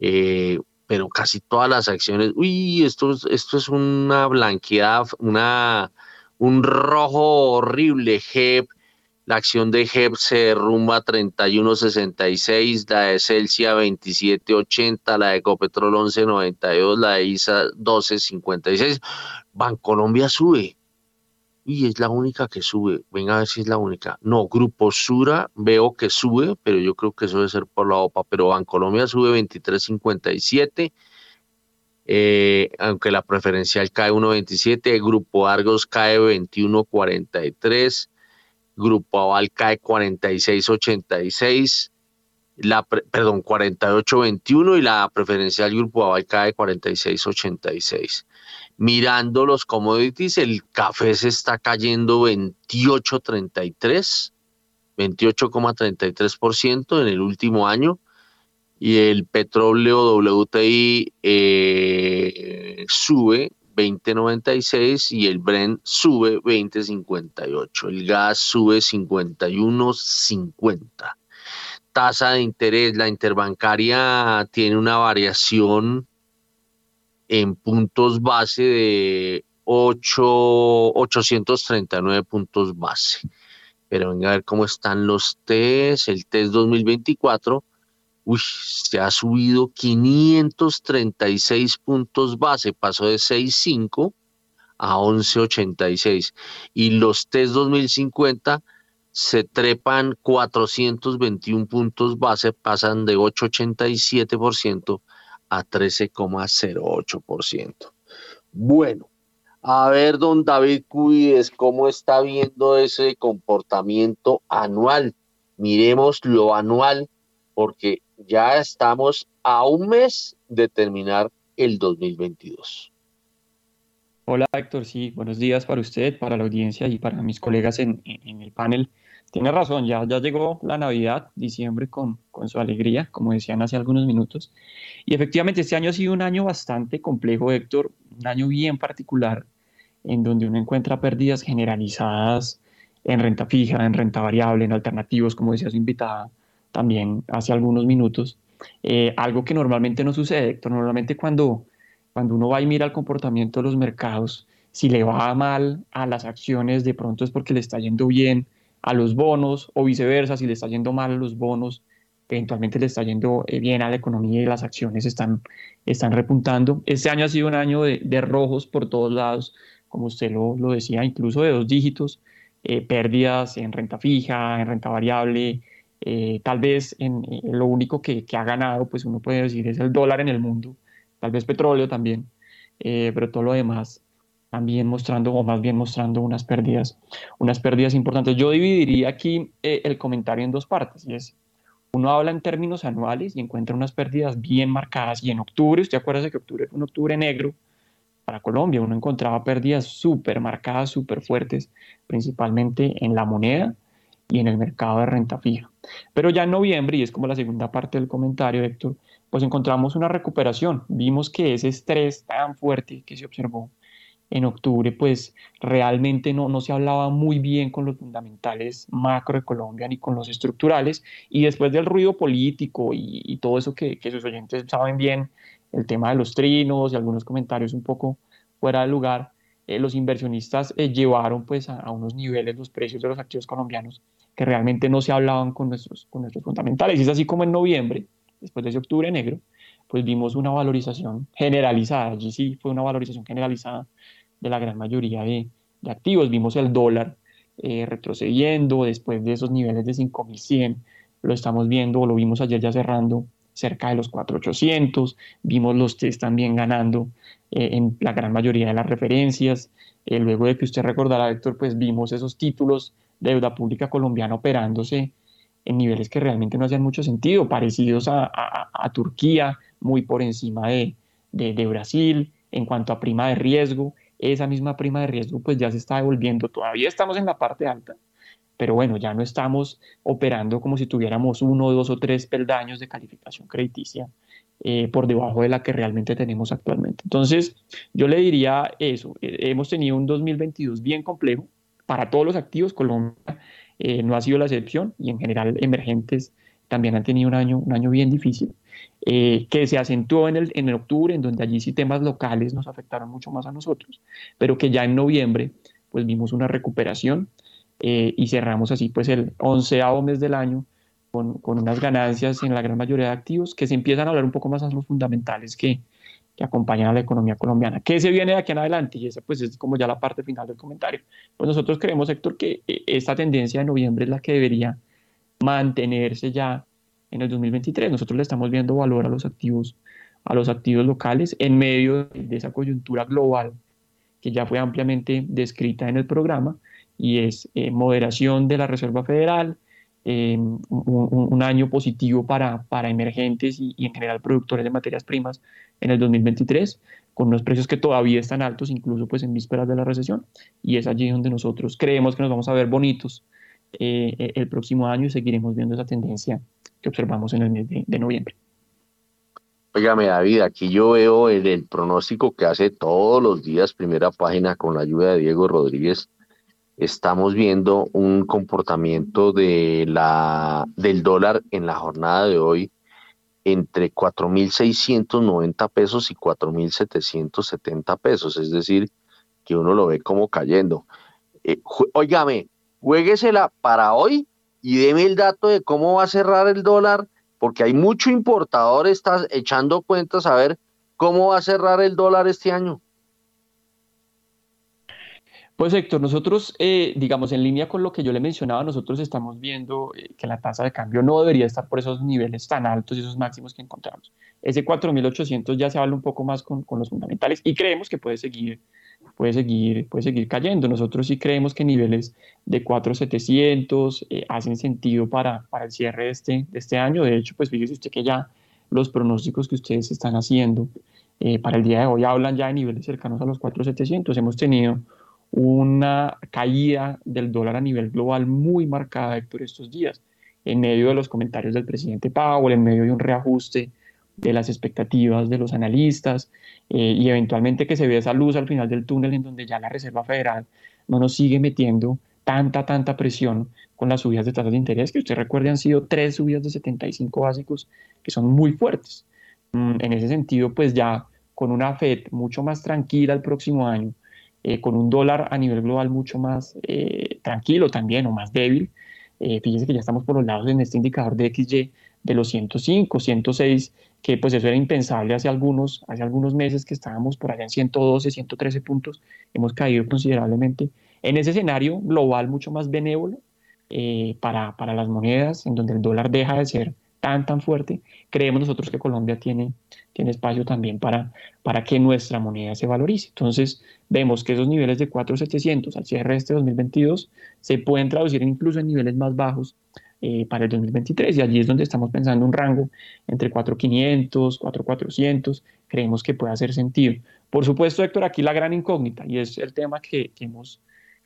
Eh, pero casi todas las acciones, uy, esto, esto es una blanqueada, una, un rojo horrible. La acción de HEP se derrumba a 31.66, la de Celsia 27.80, la de Ecopetrol 11.92, la de ISA 12.56. Bancolombia sube. Y es la única que sube. Venga a ver si es la única. No, Grupo Sura veo que sube, pero yo creo que eso debe ser por la OPA. Pero Bancolombia sube 23.57. Eh, aunque la preferencial cae 1.27, Grupo Argos cae 21.43, Grupo Aval cae 46.86, la perdón, 48.21 y la preferencial Grupo Aval cae 46.86. Mirando los commodities, el café se está cayendo 28.33, 28,33% en el último año y el petróleo WTI eh, sube 20.96 y el Brent sube 20.58. El gas sube 51.50. Tasa de interés, la interbancaria tiene una variación en puntos base de 8, 839 puntos base. Pero venga a ver cómo están los TES. El TES 2024 uy, se ha subido 536 puntos base, pasó de 6.5 a 11.86. Y los test 2050 se trepan 421 puntos base, pasan de 8.87% a 13,08%. Bueno, a ver, don David Cuides, ¿cómo está viendo ese comportamiento anual? Miremos lo anual, porque ya estamos a un mes de terminar el 2022. Hola Héctor, sí, buenos días para usted, para la audiencia y para mis colegas en, el panel. Tiene razón, ya, ya llegó la Navidad, diciembre con, con su alegría, como decían hace algunos minutos. Y efectivamente este año ha sido un año bastante complejo, Héctor, un año bien particular, en donde uno encuentra pérdidas generalizadas en renta fija, en renta variable, en alternativos, como decía su invitada, también hace algunos minutos, eh, algo que normalmente no sucede, Héctor. Normalmente cuando, cuando uno va y mira el comportamiento de los mercados, si le va mal a las acciones, de pronto es porque le está yendo bien a los bonos o viceversa, si le está yendo mal a los bonos, eventualmente le está yendo eh, bien a la economía y las acciones están, están repuntando. Este año ha sido un año de, rojos por todos lados, como usted lo, lo decía, incluso de dos dígitos, eh, pérdidas en renta fija, en renta variable, eh, tal vez en, lo único que, ha ganado, pues uno puede decir, es el dólar en el mundo, tal vez petróleo también, pero todo lo demás también mostrando, o más bien mostrando unas pérdidas, unas pérdidas importantes. Yo dividiría aquí el comentario en dos partes, y es, uno habla en términos anuales y encuentra unas pérdidas bien marcadas, y en octubre, usted acuerda que octubre fue un octubre negro para Colombia, uno encontraba pérdidas súper marcadas, súper fuertes, principalmente en la moneda, y en el mercado de renta fija. Pero ya en noviembre, y es como la segunda parte del comentario, Héctor, pues encontramos una recuperación. Vimos que ese estrés tan fuerte que se observó en octubre, pues realmente no, no se hablaba muy bien con los fundamentales macro de Colombia ni con los estructurales. Y después del ruido político y, todo eso que, sus oyentes saben bien, el tema de los trinos y algunos comentarios un poco fuera de lugar, eh, los inversionistas eh, llevaron pues a, a, unos niveles los precios de los activos colombianos que realmente no se hablaban con nuestros, con nuestros fundamentales. Y es así como en noviembre, después de ese octubre negro, pues vimos una valorización generalizada, allí sí fue una valorización generalizada de la gran mayoría de, de activos. Vimos el dólar eh, retrocediendo después de esos niveles de 5.100, lo estamos viendo, lo vimos ayer ya cerrando cerca de los 4.800, vimos los test también ganando eh, en la gran mayoría de las referencias. Eh, luego de que usted recordará, Héctor, pues vimos esos títulos deuda pública colombiana operándose en niveles que realmente no hacían mucho sentido, parecidos a, Turquía, muy por encima de, de, Brasil, en cuanto a prima de riesgo, esa misma prima de riesgo pues ya se está devolviendo, todavía estamos en la parte alta, pero bueno, ya no estamos operando como si tuviéramos uno, dos o tres peldaños de calificación crediticia eh, por debajo de la que realmente tenemos actualmente. Entonces, yo le diría eso, eh, hemos tenido un 2022 bien complejo, para todos los activos, Colombia eh, no ha sido la excepción y en general emergentes también han tenido un año, un año bien difícil, eh, que se acentuó en el, en el octubre, en donde allí sí temas locales nos afectaron mucho más a nosotros, pero que ya en noviembre pues vimos una recuperación, eh, y cerramos así pues el onceavo mes del año con, con, unas ganancias en la gran mayoría de activos que se empiezan a hablar un poco más a los fundamentales que, que acompañan a la economía colombiana. ¿Qué se viene de aquí en adelante? Y esa pues es como ya la parte final del comentario. Pues nosotros creemos, Héctor, que eh, esta tendencia de noviembre es la que debería mantenerse ya en el 2023. Nosotros le estamos viendo valor a los activos, a los activos locales en medio de esa coyuntura global que ya fue ampliamente descrita en el programa y es eh, moderación de la Reserva Federal, em, un, año positivo para, para emergentes y, en general productores de materias primas en el 2023, con unos precios que todavía están altos, incluso pues en vísperas de la recesión, y es allí donde nosotros creemos que nos vamos a ver bonitos eh, e, el próximo año y seguiremos viendo esa tendencia que observamos en el mes de, noviembre. Óigame, David, aquí yo veo el, pronóstico que hace todos los días, primera página, con la ayuda de Diego Rodríguez. Estamos viendo un comportamiento de la, del dólar en la jornada de hoy entre 4.690 pesos y 4.770 pesos, es decir, que uno lo ve como cayendo. Eh, jueguesela para hoy y deme el dato de cómo va a cerrar el dólar, porque hay mucho importador está echando cuentas a ver cómo va a cerrar el dólar este año. Pues Héctor, nosotros, eh, digamos, en línea con lo que yo le mencionaba, nosotros estamos viendo eh, que la tasa de cambio no debería estar por esos niveles tan altos y esos máximos que encontramos. Ese 4.800 ya se habla un poco más con, con los fundamentales y creemos que puede seguir puede seguir, puede seguir cayendo. Nosotros sí creemos que niveles de 4,700 eh, hacen sentido para, para el cierre de este, de este año. De hecho, pues fíjese usted que ya los pronósticos que ustedes están haciendo eh, para el día de hoy hablan ya de niveles cercanos a los 4,700. Hemos tenido una caída del dólar a nivel global muy marcada por estos días, en medio de los comentarios del presidente Powell, en medio de un reajuste de las expectativas de los analistas eh, y eventualmente que se vea esa luz al final del túnel en donde ya la Reserva Federal no nos sigue metiendo tanta, tanta presión con las subidas de tasas de interés, que usted recuerde han sido tres subidas de 75 básicos que son muy fuertes. Mm, en ese sentido, pues ya con una Fed mucho más tranquila el próximo año, eh, con un dólar a nivel global mucho más eh, tranquilo también o más débil, fíjese que ya estamos por los lados en este indicador de XY de los 105, 106 que pues eso era impensable hace algunos, hace algunos meses que estábamos por allá en 112, 113 puntos, hemos caído considerablemente. En ese escenario global mucho más benévolo eh, para, para, las monedas, en donde el dólar deja de ser tan, tan fuerte, creemos nosotros que Colombia tiene, tiene espacio también para, para que nuestra moneda se valorice. Entonces, vemos que esos niveles de 4.700 al cierre de este 2022 se pueden traducir incluso en niveles más bajos eh, para el 2023 y allí es donde estamos pensando un rango entre 4.500, 4.400, creemos que puede hacer sentido. Por supuesto, Héctor, aquí la gran incógnita y es el tema que, hemos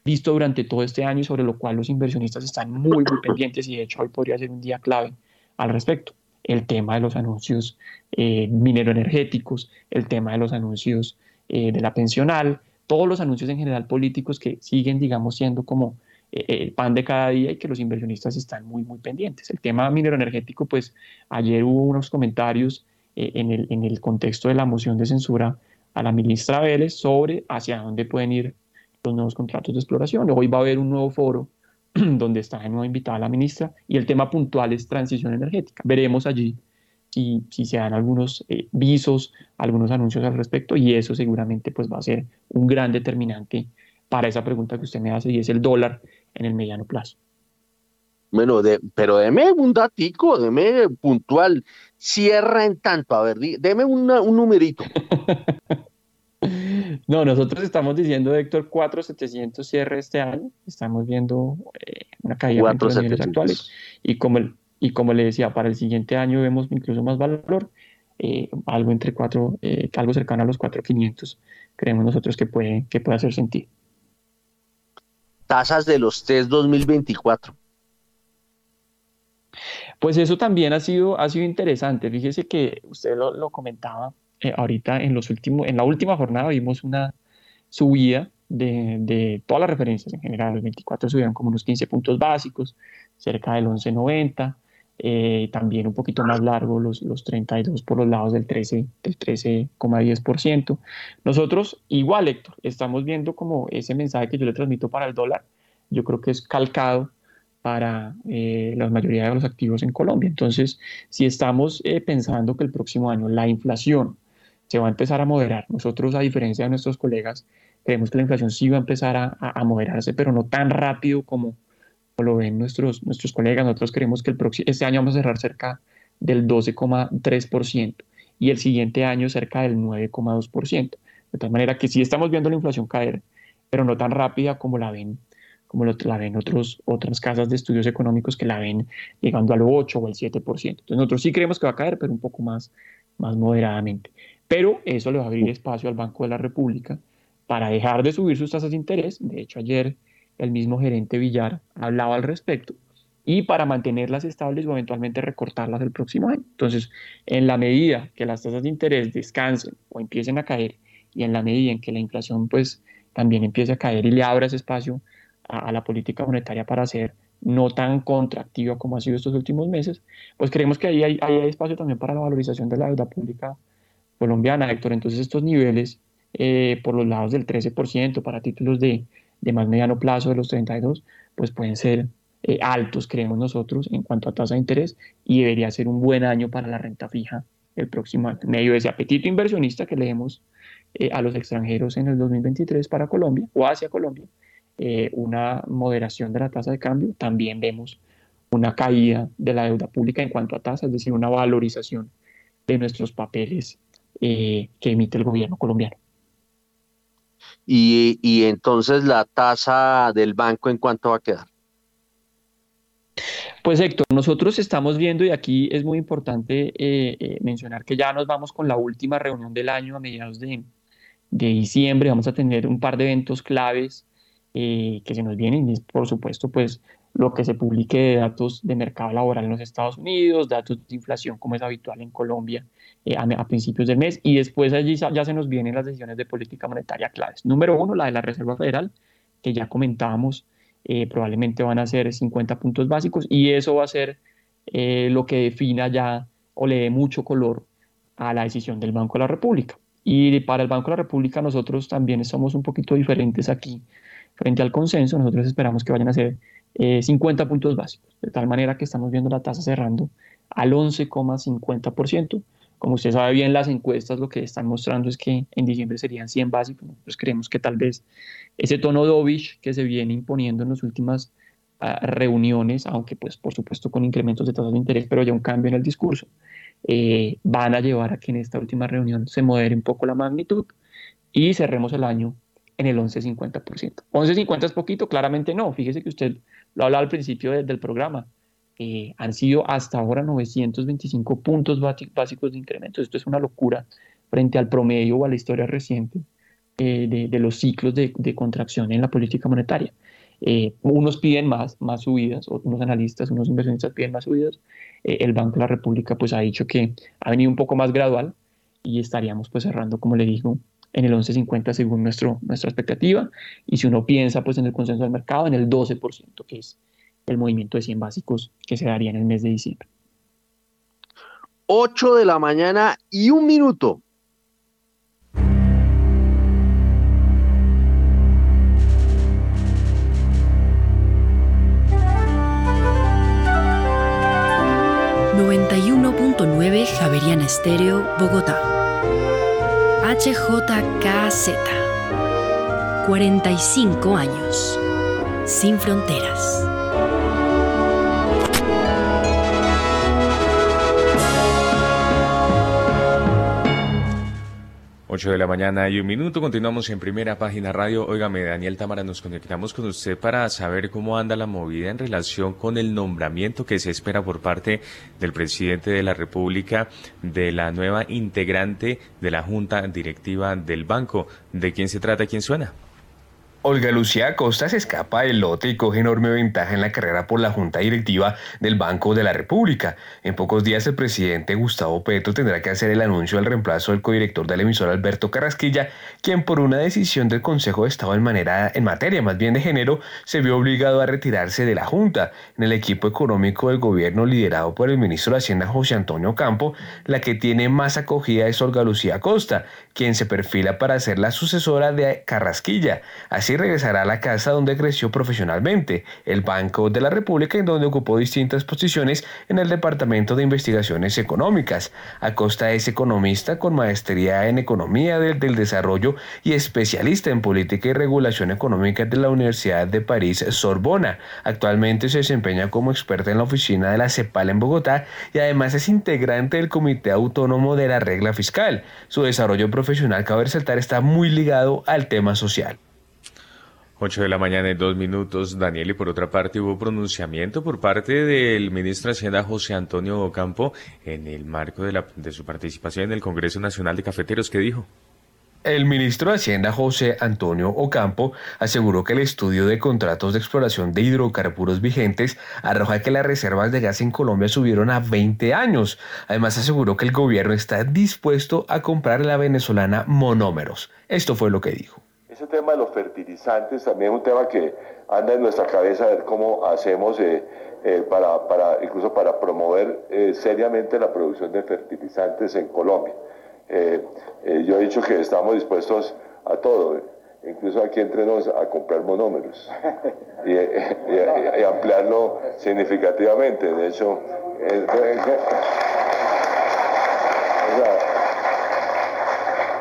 visto durante todo este año y sobre lo cual los inversionistas están muy, muy pendientes y de hecho hoy podría ser un día clave al respecto. El tema de los anuncios eh, mineroenergéticos, el tema de los anuncios eh, de la pensional, todos los anuncios en general políticos que siguen, digamos, siendo como el pan de cada día y que los inversionistas están muy, muy pendientes. El tema minero energético, pues ayer hubo unos comentarios eh, en, el, en el contexto de la moción de censura a la ministra Vélez sobre hacia dónde pueden ir los nuevos contratos de exploración. Hoy va a haber un nuevo foro donde está de nuevo invitada la ministra y el tema puntual es transición energética. Veremos allí si, si se dan algunos eh, visos, algunos anuncios al respecto y eso seguramente pues va a ser un gran determinante para esa pregunta que usted me hace y es el dólar en el mediano plazo. Bueno, de, pero deme un datico, deme puntual. Cierra en tanto, a ver, deme un numerito. no, nosotros estamos diciendo, Héctor, 4.700 cierre este año. Estamos viendo eh, una caída en los niveles actuales. Y como, y como le decía, para el siguiente año vemos incluso más valor, eh, algo entre 4, eh, algo cercano a los 4.500. Creemos nosotros que puede, que puede hacer sentido tasas de los test 2024? Pues eso también ha sido, ha sido interesante. Fíjese que usted lo, comentaba eh, ahorita en, los últimos, en la última jornada vimos una subida de, de, todas las referencias en general. Los 24 subieron como unos 15 puntos básicos, cerca del 11.90. Eh, también un poquito más largo los, los 32 por los lados del 13, del 13,10%. Nosotros, igual Héctor, estamos viendo como ese mensaje que yo le transmito para el dólar, yo creo que es calcado para eh, la mayoría de los activos en Colombia. Entonces, si estamos eh, pensando que el próximo año la inflación se va a empezar a moderar, nosotros a diferencia de nuestros colegas, creemos que la inflación sí va a empezar a, moderarse, pero no tan rápido como, lo ven nuestros, nuestros colegas. Nosotros creemos que el próximo, este año vamos a cerrar cerca del 12,3% y el siguiente año cerca del 9,2%. De tal manera que sí estamos viendo la inflación caer, pero no tan rápida como la ven como la ven otros, otras casas de estudios económicos que la ven llegando al 8 o al 7%. Entonces nosotros sí creemos que va a caer, pero un poco más, más moderadamente. Pero eso le va a abrir espacio al Banco de la República para dejar de subir sus tasas de interés. De hecho, ayer el mismo gerente Villar hablaba al respecto y para mantenerlas estables o eventualmente recortarlas el próximo año. Entonces, en la medida que las tasas de interés descansen o empiecen a caer y en la medida en que la inflación pues también empiece a caer y le abra ese espacio a, la política monetaria para ser no tan contractiva como ha sido estos últimos meses, pues creemos que ahí hay, espacio también para la valorización de la deuda pública colombiana, Héctor. Entonces estos niveles eh, por los lados del 13% para títulos de, de, más mediano plazo de los 32, pues pueden ser eh, altos, creemos nosotros, en cuanto a tasa de interés y debería ser un buen año para la renta fija el próximo año. medio de ese apetito inversionista que leemos eh, a los extranjeros en el 2023 para Colombia o hacia Colombia, eh, una moderación de la tasa de cambio, también vemos una caída de la deuda pública en cuanto a tasa, es decir, una valorización de nuestros papeles eh, que emite el gobierno colombiano. Y, entonces la tasa del banco en cuánto va a quedar? Pues Héctor, nosotros estamos viendo y aquí es muy importante eh, mencionar que ya nos vamos con la última reunión del año a mediados de, de diciembre. Vamos a tener un par de eventos claves eh, que se nos vienen y por supuesto pues lo que se publique de datos de mercado laboral en los Estados Unidos, datos de inflación como es habitual en Colombia eh, a, principios del mes y después allí ya se nos vienen las decisiones de política monetaria claves. Número uno, la de la Reserva Federal, que ya comentábamos, eh, probablemente van a ser 50 puntos básicos y eso va a ser lo que defina ya o le dé mucho color a la decisión del Banco de la República. Y para el Banco de la República nosotros también somos un poquito diferentes aquí frente al consenso, nosotros esperamos que vayan a ser 50 eh, puntos básicos, de tal manera que estamos viendo la tasa cerrando al 11,50%. Como usted sabe bien, las encuestas lo que están mostrando es que en diciembre serían 100 básicos. Nosotros creemos que tal vez ese tono dovish que se viene imponiendo en las últimas ah, reuniones, aunque pues por supuesto con incrementos de tasas de interés, pero ya un cambio en el discurso, eh, van a llevar a que en esta última reunión se modere un poco la magnitud y cerremos el año en el 11,50%. 11,50 es poquito, claramente no. Fíjese que usted lo hablaba al principio del programa. Eh, han sido hasta ahora 925 puntos básicos de incremento. Esto es una locura frente al promedio o a la historia reciente eh, de, los ciclos de, contracción en la política monetaria. Eh, unos piden más, más subidas, unos analistas, unos inversionistas piden más subidas. el Banco de la República pues ha dicho que ha venido un poco más gradual y estaríamos pues cerrando, como le digo, en el 11.50 según nuestro, nuestra expectativa. Y si uno piensa pues en el consenso del mercado, en el 12%, que es el movimiento de 100 básicos que se daría en el mes de diciembre. 8 de la mañana y un minuto. ...91.9 Javeriana Estéreo, Bogotá. HJKZ. 45 años. Sin fronteras. 8 de la mañana y un minuto, continuamos en primera página radio. Óigame, Daniel Tamara, nos conectamos con usted para saber cómo anda la movida en relación con el nombramiento que se espera por parte del presidente de la República de la nueva integrante de la Junta Directiva del Banco. ¿De quién se trata? ¿Quién suena? Olga Lucía Acosta se escapa del lote y coge enorme ventaja en la carrera por la Junta Directiva del Banco de la República. En pocos días el presidente Gustavo Petro tendrá que hacer el anuncio del reemplazo del codirector de la emisora Alberto Carrasquilla, quien por una decisión del Consejo de Estado en, manera, en materia más bien de género se vio obligado a retirarse de la Junta. En el equipo económico del gobierno liderado por el ministro de Hacienda José Antonio Campo, la que tiene más acogida es Olga Lucía Acosta, quien se perfila para ser la sucesora de Carrasquilla. Así y regresará a la casa donde creció profesionalmente, el Banco de la República, en donde ocupó distintas posiciones en el Departamento de Investigaciones Económicas. Acosta es economista con maestría en Economía del, del Desarrollo y especialista en Política y Regulación Económica de la Universidad de París Sorbona. Actualmente se desempeña como experta en la oficina de la CEPAL en Bogotá y además es integrante del Comité Autónomo de la Regla Fiscal. Su desarrollo profesional, cabe resaltar, está muy ligado al tema social. 8 de la mañana en dos minutos, Daniel, y por otra parte hubo pronunciamiento por parte del ministro de Hacienda José Antonio Ocampo en el marco de, de su participación en el Congreso Nacional de Cafeteros. ¿Qué dijo? El ministro de Hacienda José Antonio Ocampo aseguró que el estudio de contratos de exploración de hidrocarburos vigentes arroja que las reservas de gas en Colombia subieron a 20 años. Además aseguró que el gobierno está dispuesto a comprar la venezolana monómeros. Esto fue lo que dijo. Ese tema de los fertilizantes también es un tema que anda en nuestra cabeza, a ver cómo hacemos eh, eh, para, para, incluso para promover eh, seriamente la producción de fertilizantes en Colombia. Yo he dicho que estamos dispuestos a todo, incluso aquí entre nos, a comprar monómeros y, y, ampliarlo significativamente. De hecho,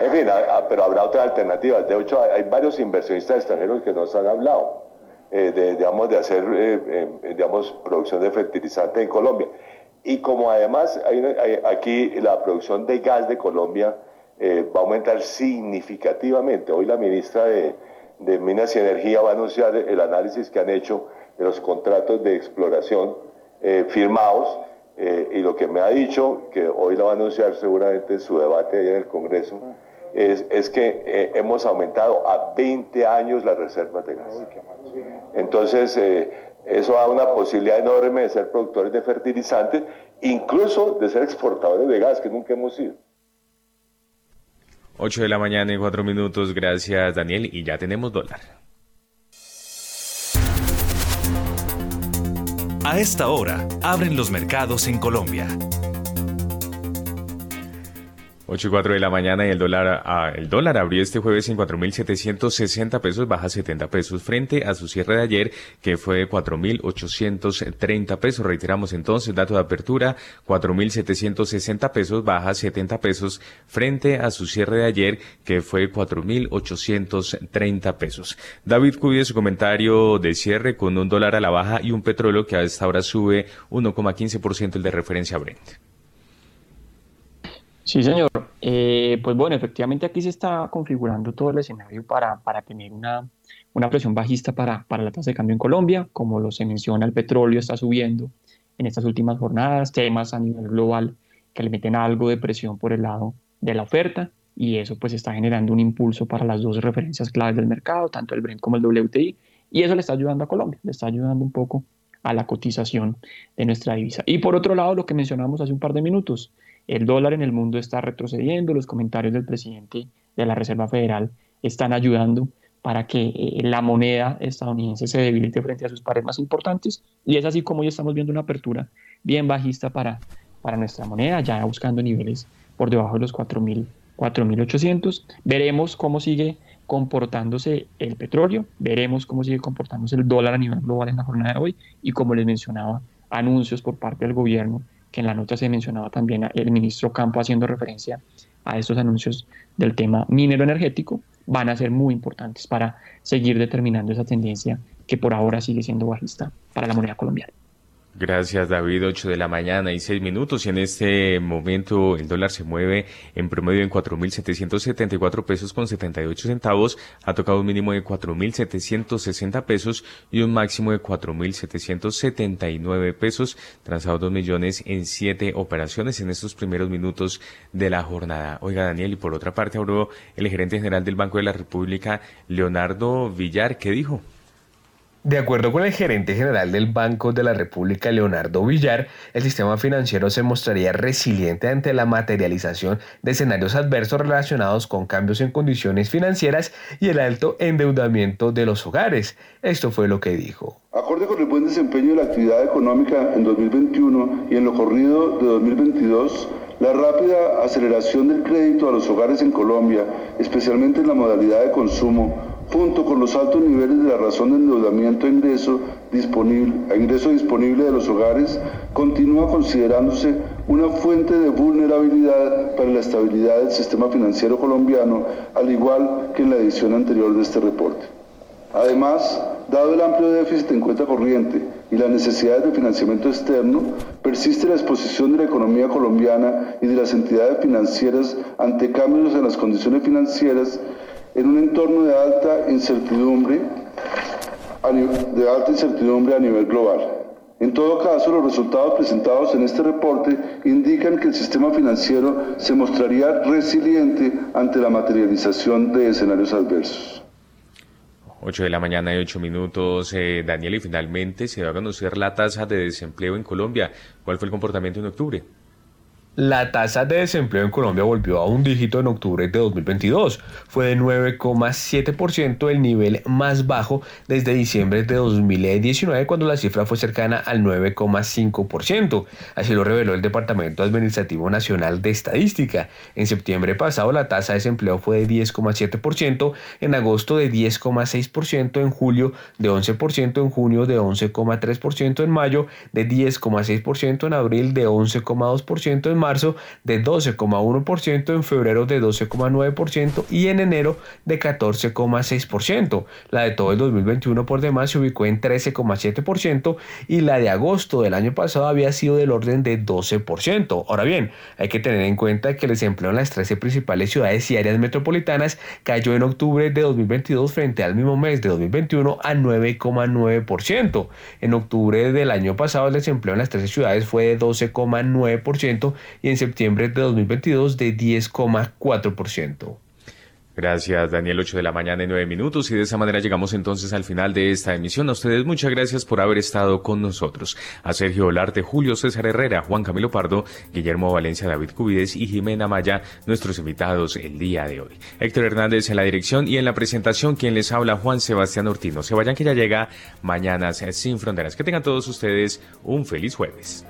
en fin, pero habrá otras alternativas. De hecho, hay, varios inversionistas extranjeros que nos han hablado eh, de, digamos, de hacer digamos, producción de fertilizante en Colombia. Y como además aquí la producción de gas de Colombia eh, va a aumentar significativamente. Hoy la ministra de, Minas y Energía va a anunciar el análisis que han hecho de los contratos de exploración eh, firmados eh, y lo que me ha dicho, que hoy la va a anunciar seguramente en su debate en el Congreso, es, es que hemos aumentado a 20 años las reservas de gas. Entonces, eso da una posibilidad enorme de ser productores de fertilizantes, incluso de ser exportadores de gas, que nunca hemos sido. 8 de la mañana y 4 minutos, gracias Daniel, y ya tenemos dólar. A esta hora, abren los mercados en Colombia. 8 y 4 de la mañana y el dólar, ah, el dólar abrió este jueves en 4.760 pesos, baja 70 pesos frente a su cierre de ayer que fue 4.830 pesos. Reiteramos entonces, dato de apertura, 4.760 pesos, baja 70 pesos frente a su cierre de ayer que fue 4.830 pesos. David cuide su comentario de cierre con un dólar a la baja y un petróleo que a esta hora sube 1,15% el de referencia Brent. Sí, señor. Eh, pues bueno, efectivamente aquí se está configurando todo el escenario para, para tener una, una presión bajista para, para la tasa de cambio en Colombia. Como lo se menciona, el petróleo está subiendo en estas últimas jornadas, temas a nivel global que le meten algo de presión por el lado de la oferta y eso pues está generando un impulso para las dos referencias claves del mercado, tanto el Brent como el WTI, y eso le está ayudando a Colombia, le está ayudando un poco a la cotización de nuestra divisa. Y por otro lado, lo que mencionamos hace un par de minutos, el dólar en el mundo está retrocediendo, los comentarios del presidente de la Reserva Federal están ayudando para que eh, la moneda estadounidense se debilite frente a sus pares más importantes y es así como hoy estamos viendo una apertura bien bajista para, para nuestra moneda, ya buscando niveles por debajo de los 4.000, 4.800. Veremos cómo sigue comportándose el petróleo, veremos cómo sigue comportándose el dólar a nivel global en la jornada de hoy y como les mencionaba, anuncios por parte del gobierno que en la nota se mencionaba también el ministro Campo haciendo referencia a estos anuncios del tema minero energético, van a ser muy importantes para seguir determinando esa tendencia que por ahora sigue siendo bajista para la moneda colombiana. Gracias David, 8 de la mañana y 6 minutos. Y en este momento el dólar se mueve en promedio en 4.774 pesos con 78 centavos, ha tocado un mínimo de 4.760 pesos y un máximo de 4.779 pesos, transado 2 millones en 7 operaciones en estos primeros minutos de la jornada. Oiga Daniel, y por otra parte habló el gerente general del Banco de la República, Leonardo Villar, ¿qué dijo? De acuerdo con el gerente general del Banco de la República, Leonardo Villar, el sistema financiero se mostraría resiliente ante la materialización de escenarios adversos relacionados con cambios en condiciones financieras y el alto endeudamiento de los hogares. Esto fue lo que dijo. Acorde con el buen desempeño de la actividad económica en 2021 y en lo corrido de 2022, la rápida aceleración del crédito a los hogares en Colombia, especialmente en la modalidad de consumo, junto con los altos niveles de la razón de endeudamiento a ingreso disponible, a ingreso disponible de los hogares, continúa considerándose una fuente de vulnerabilidad para la estabilidad del sistema financiero colombiano, al igual que en la edición anterior de este reporte. Además, dado el amplio déficit en cuenta corriente y las necesidades de financiamiento externo, persiste la exposición de la economía colombiana y de las entidades financieras ante cambios en las condiciones financieras en un entorno de alta incertidumbre de alta incertidumbre a nivel global. En todo caso, los resultados presentados en este reporte indican que el sistema financiero se mostraría resiliente ante la materialización de escenarios adversos. 8 de la mañana y 8 minutos, eh, Daniel, y finalmente se va a conocer la tasa de desempleo en Colombia. ¿Cuál fue el comportamiento en octubre? La tasa de desempleo en Colombia volvió a un dígito en octubre de 2022. Fue de 9,7%, el nivel más bajo desde diciembre de 2019, cuando la cifra fue cercana al 9,5%. Así lo reveló el Departamento Administrativo Nacional de Estadística. En septiembre pasado, la tasa de desempleo fue de 10,7%, en agosto de 10,6%, en julio de 11%, en junio de 11,3%, en mayo de 10,6%, en abril de 11,2%, en marzo de 12,1%, en febrero de 12,9% y en enero de 14,6%. La de todo el 2021 por demás se ubicó en 13,7% y la de agosto del año pasado había sido del orden de 12%. Ahora bien, hay que tener en cuenta que el desempleo en las 13 principales ciudades y áreas metropolitanas cayó en octubre de 2022 frente al mismo mes de 2021 a 9,9%. En octubre del año pasado el desempleo en las 13 ciudades fue de 12,9% y en septiembre de 2022 de 10,4%. Gracias, Daniel. 8 de la mañana y 9 minutos. Y de esa manera llegamos entonces al final de esta emisión. A ustedes muchas gracias por haber estado con nosotros. A Sergio Olarte, Julio César Herrera, Juan Camilo Pardo, Guillermo Valencia, David Cubides y Jimena Maya, nuestros invitados el día de hoy. Héctor Hernández en la dirección y en la presentación, quien les habla, Juan Sebastián Ortino. Se vayan que ya llega Mañanas sin Fronteras. Que tengan todos ustedes un feliz jueves.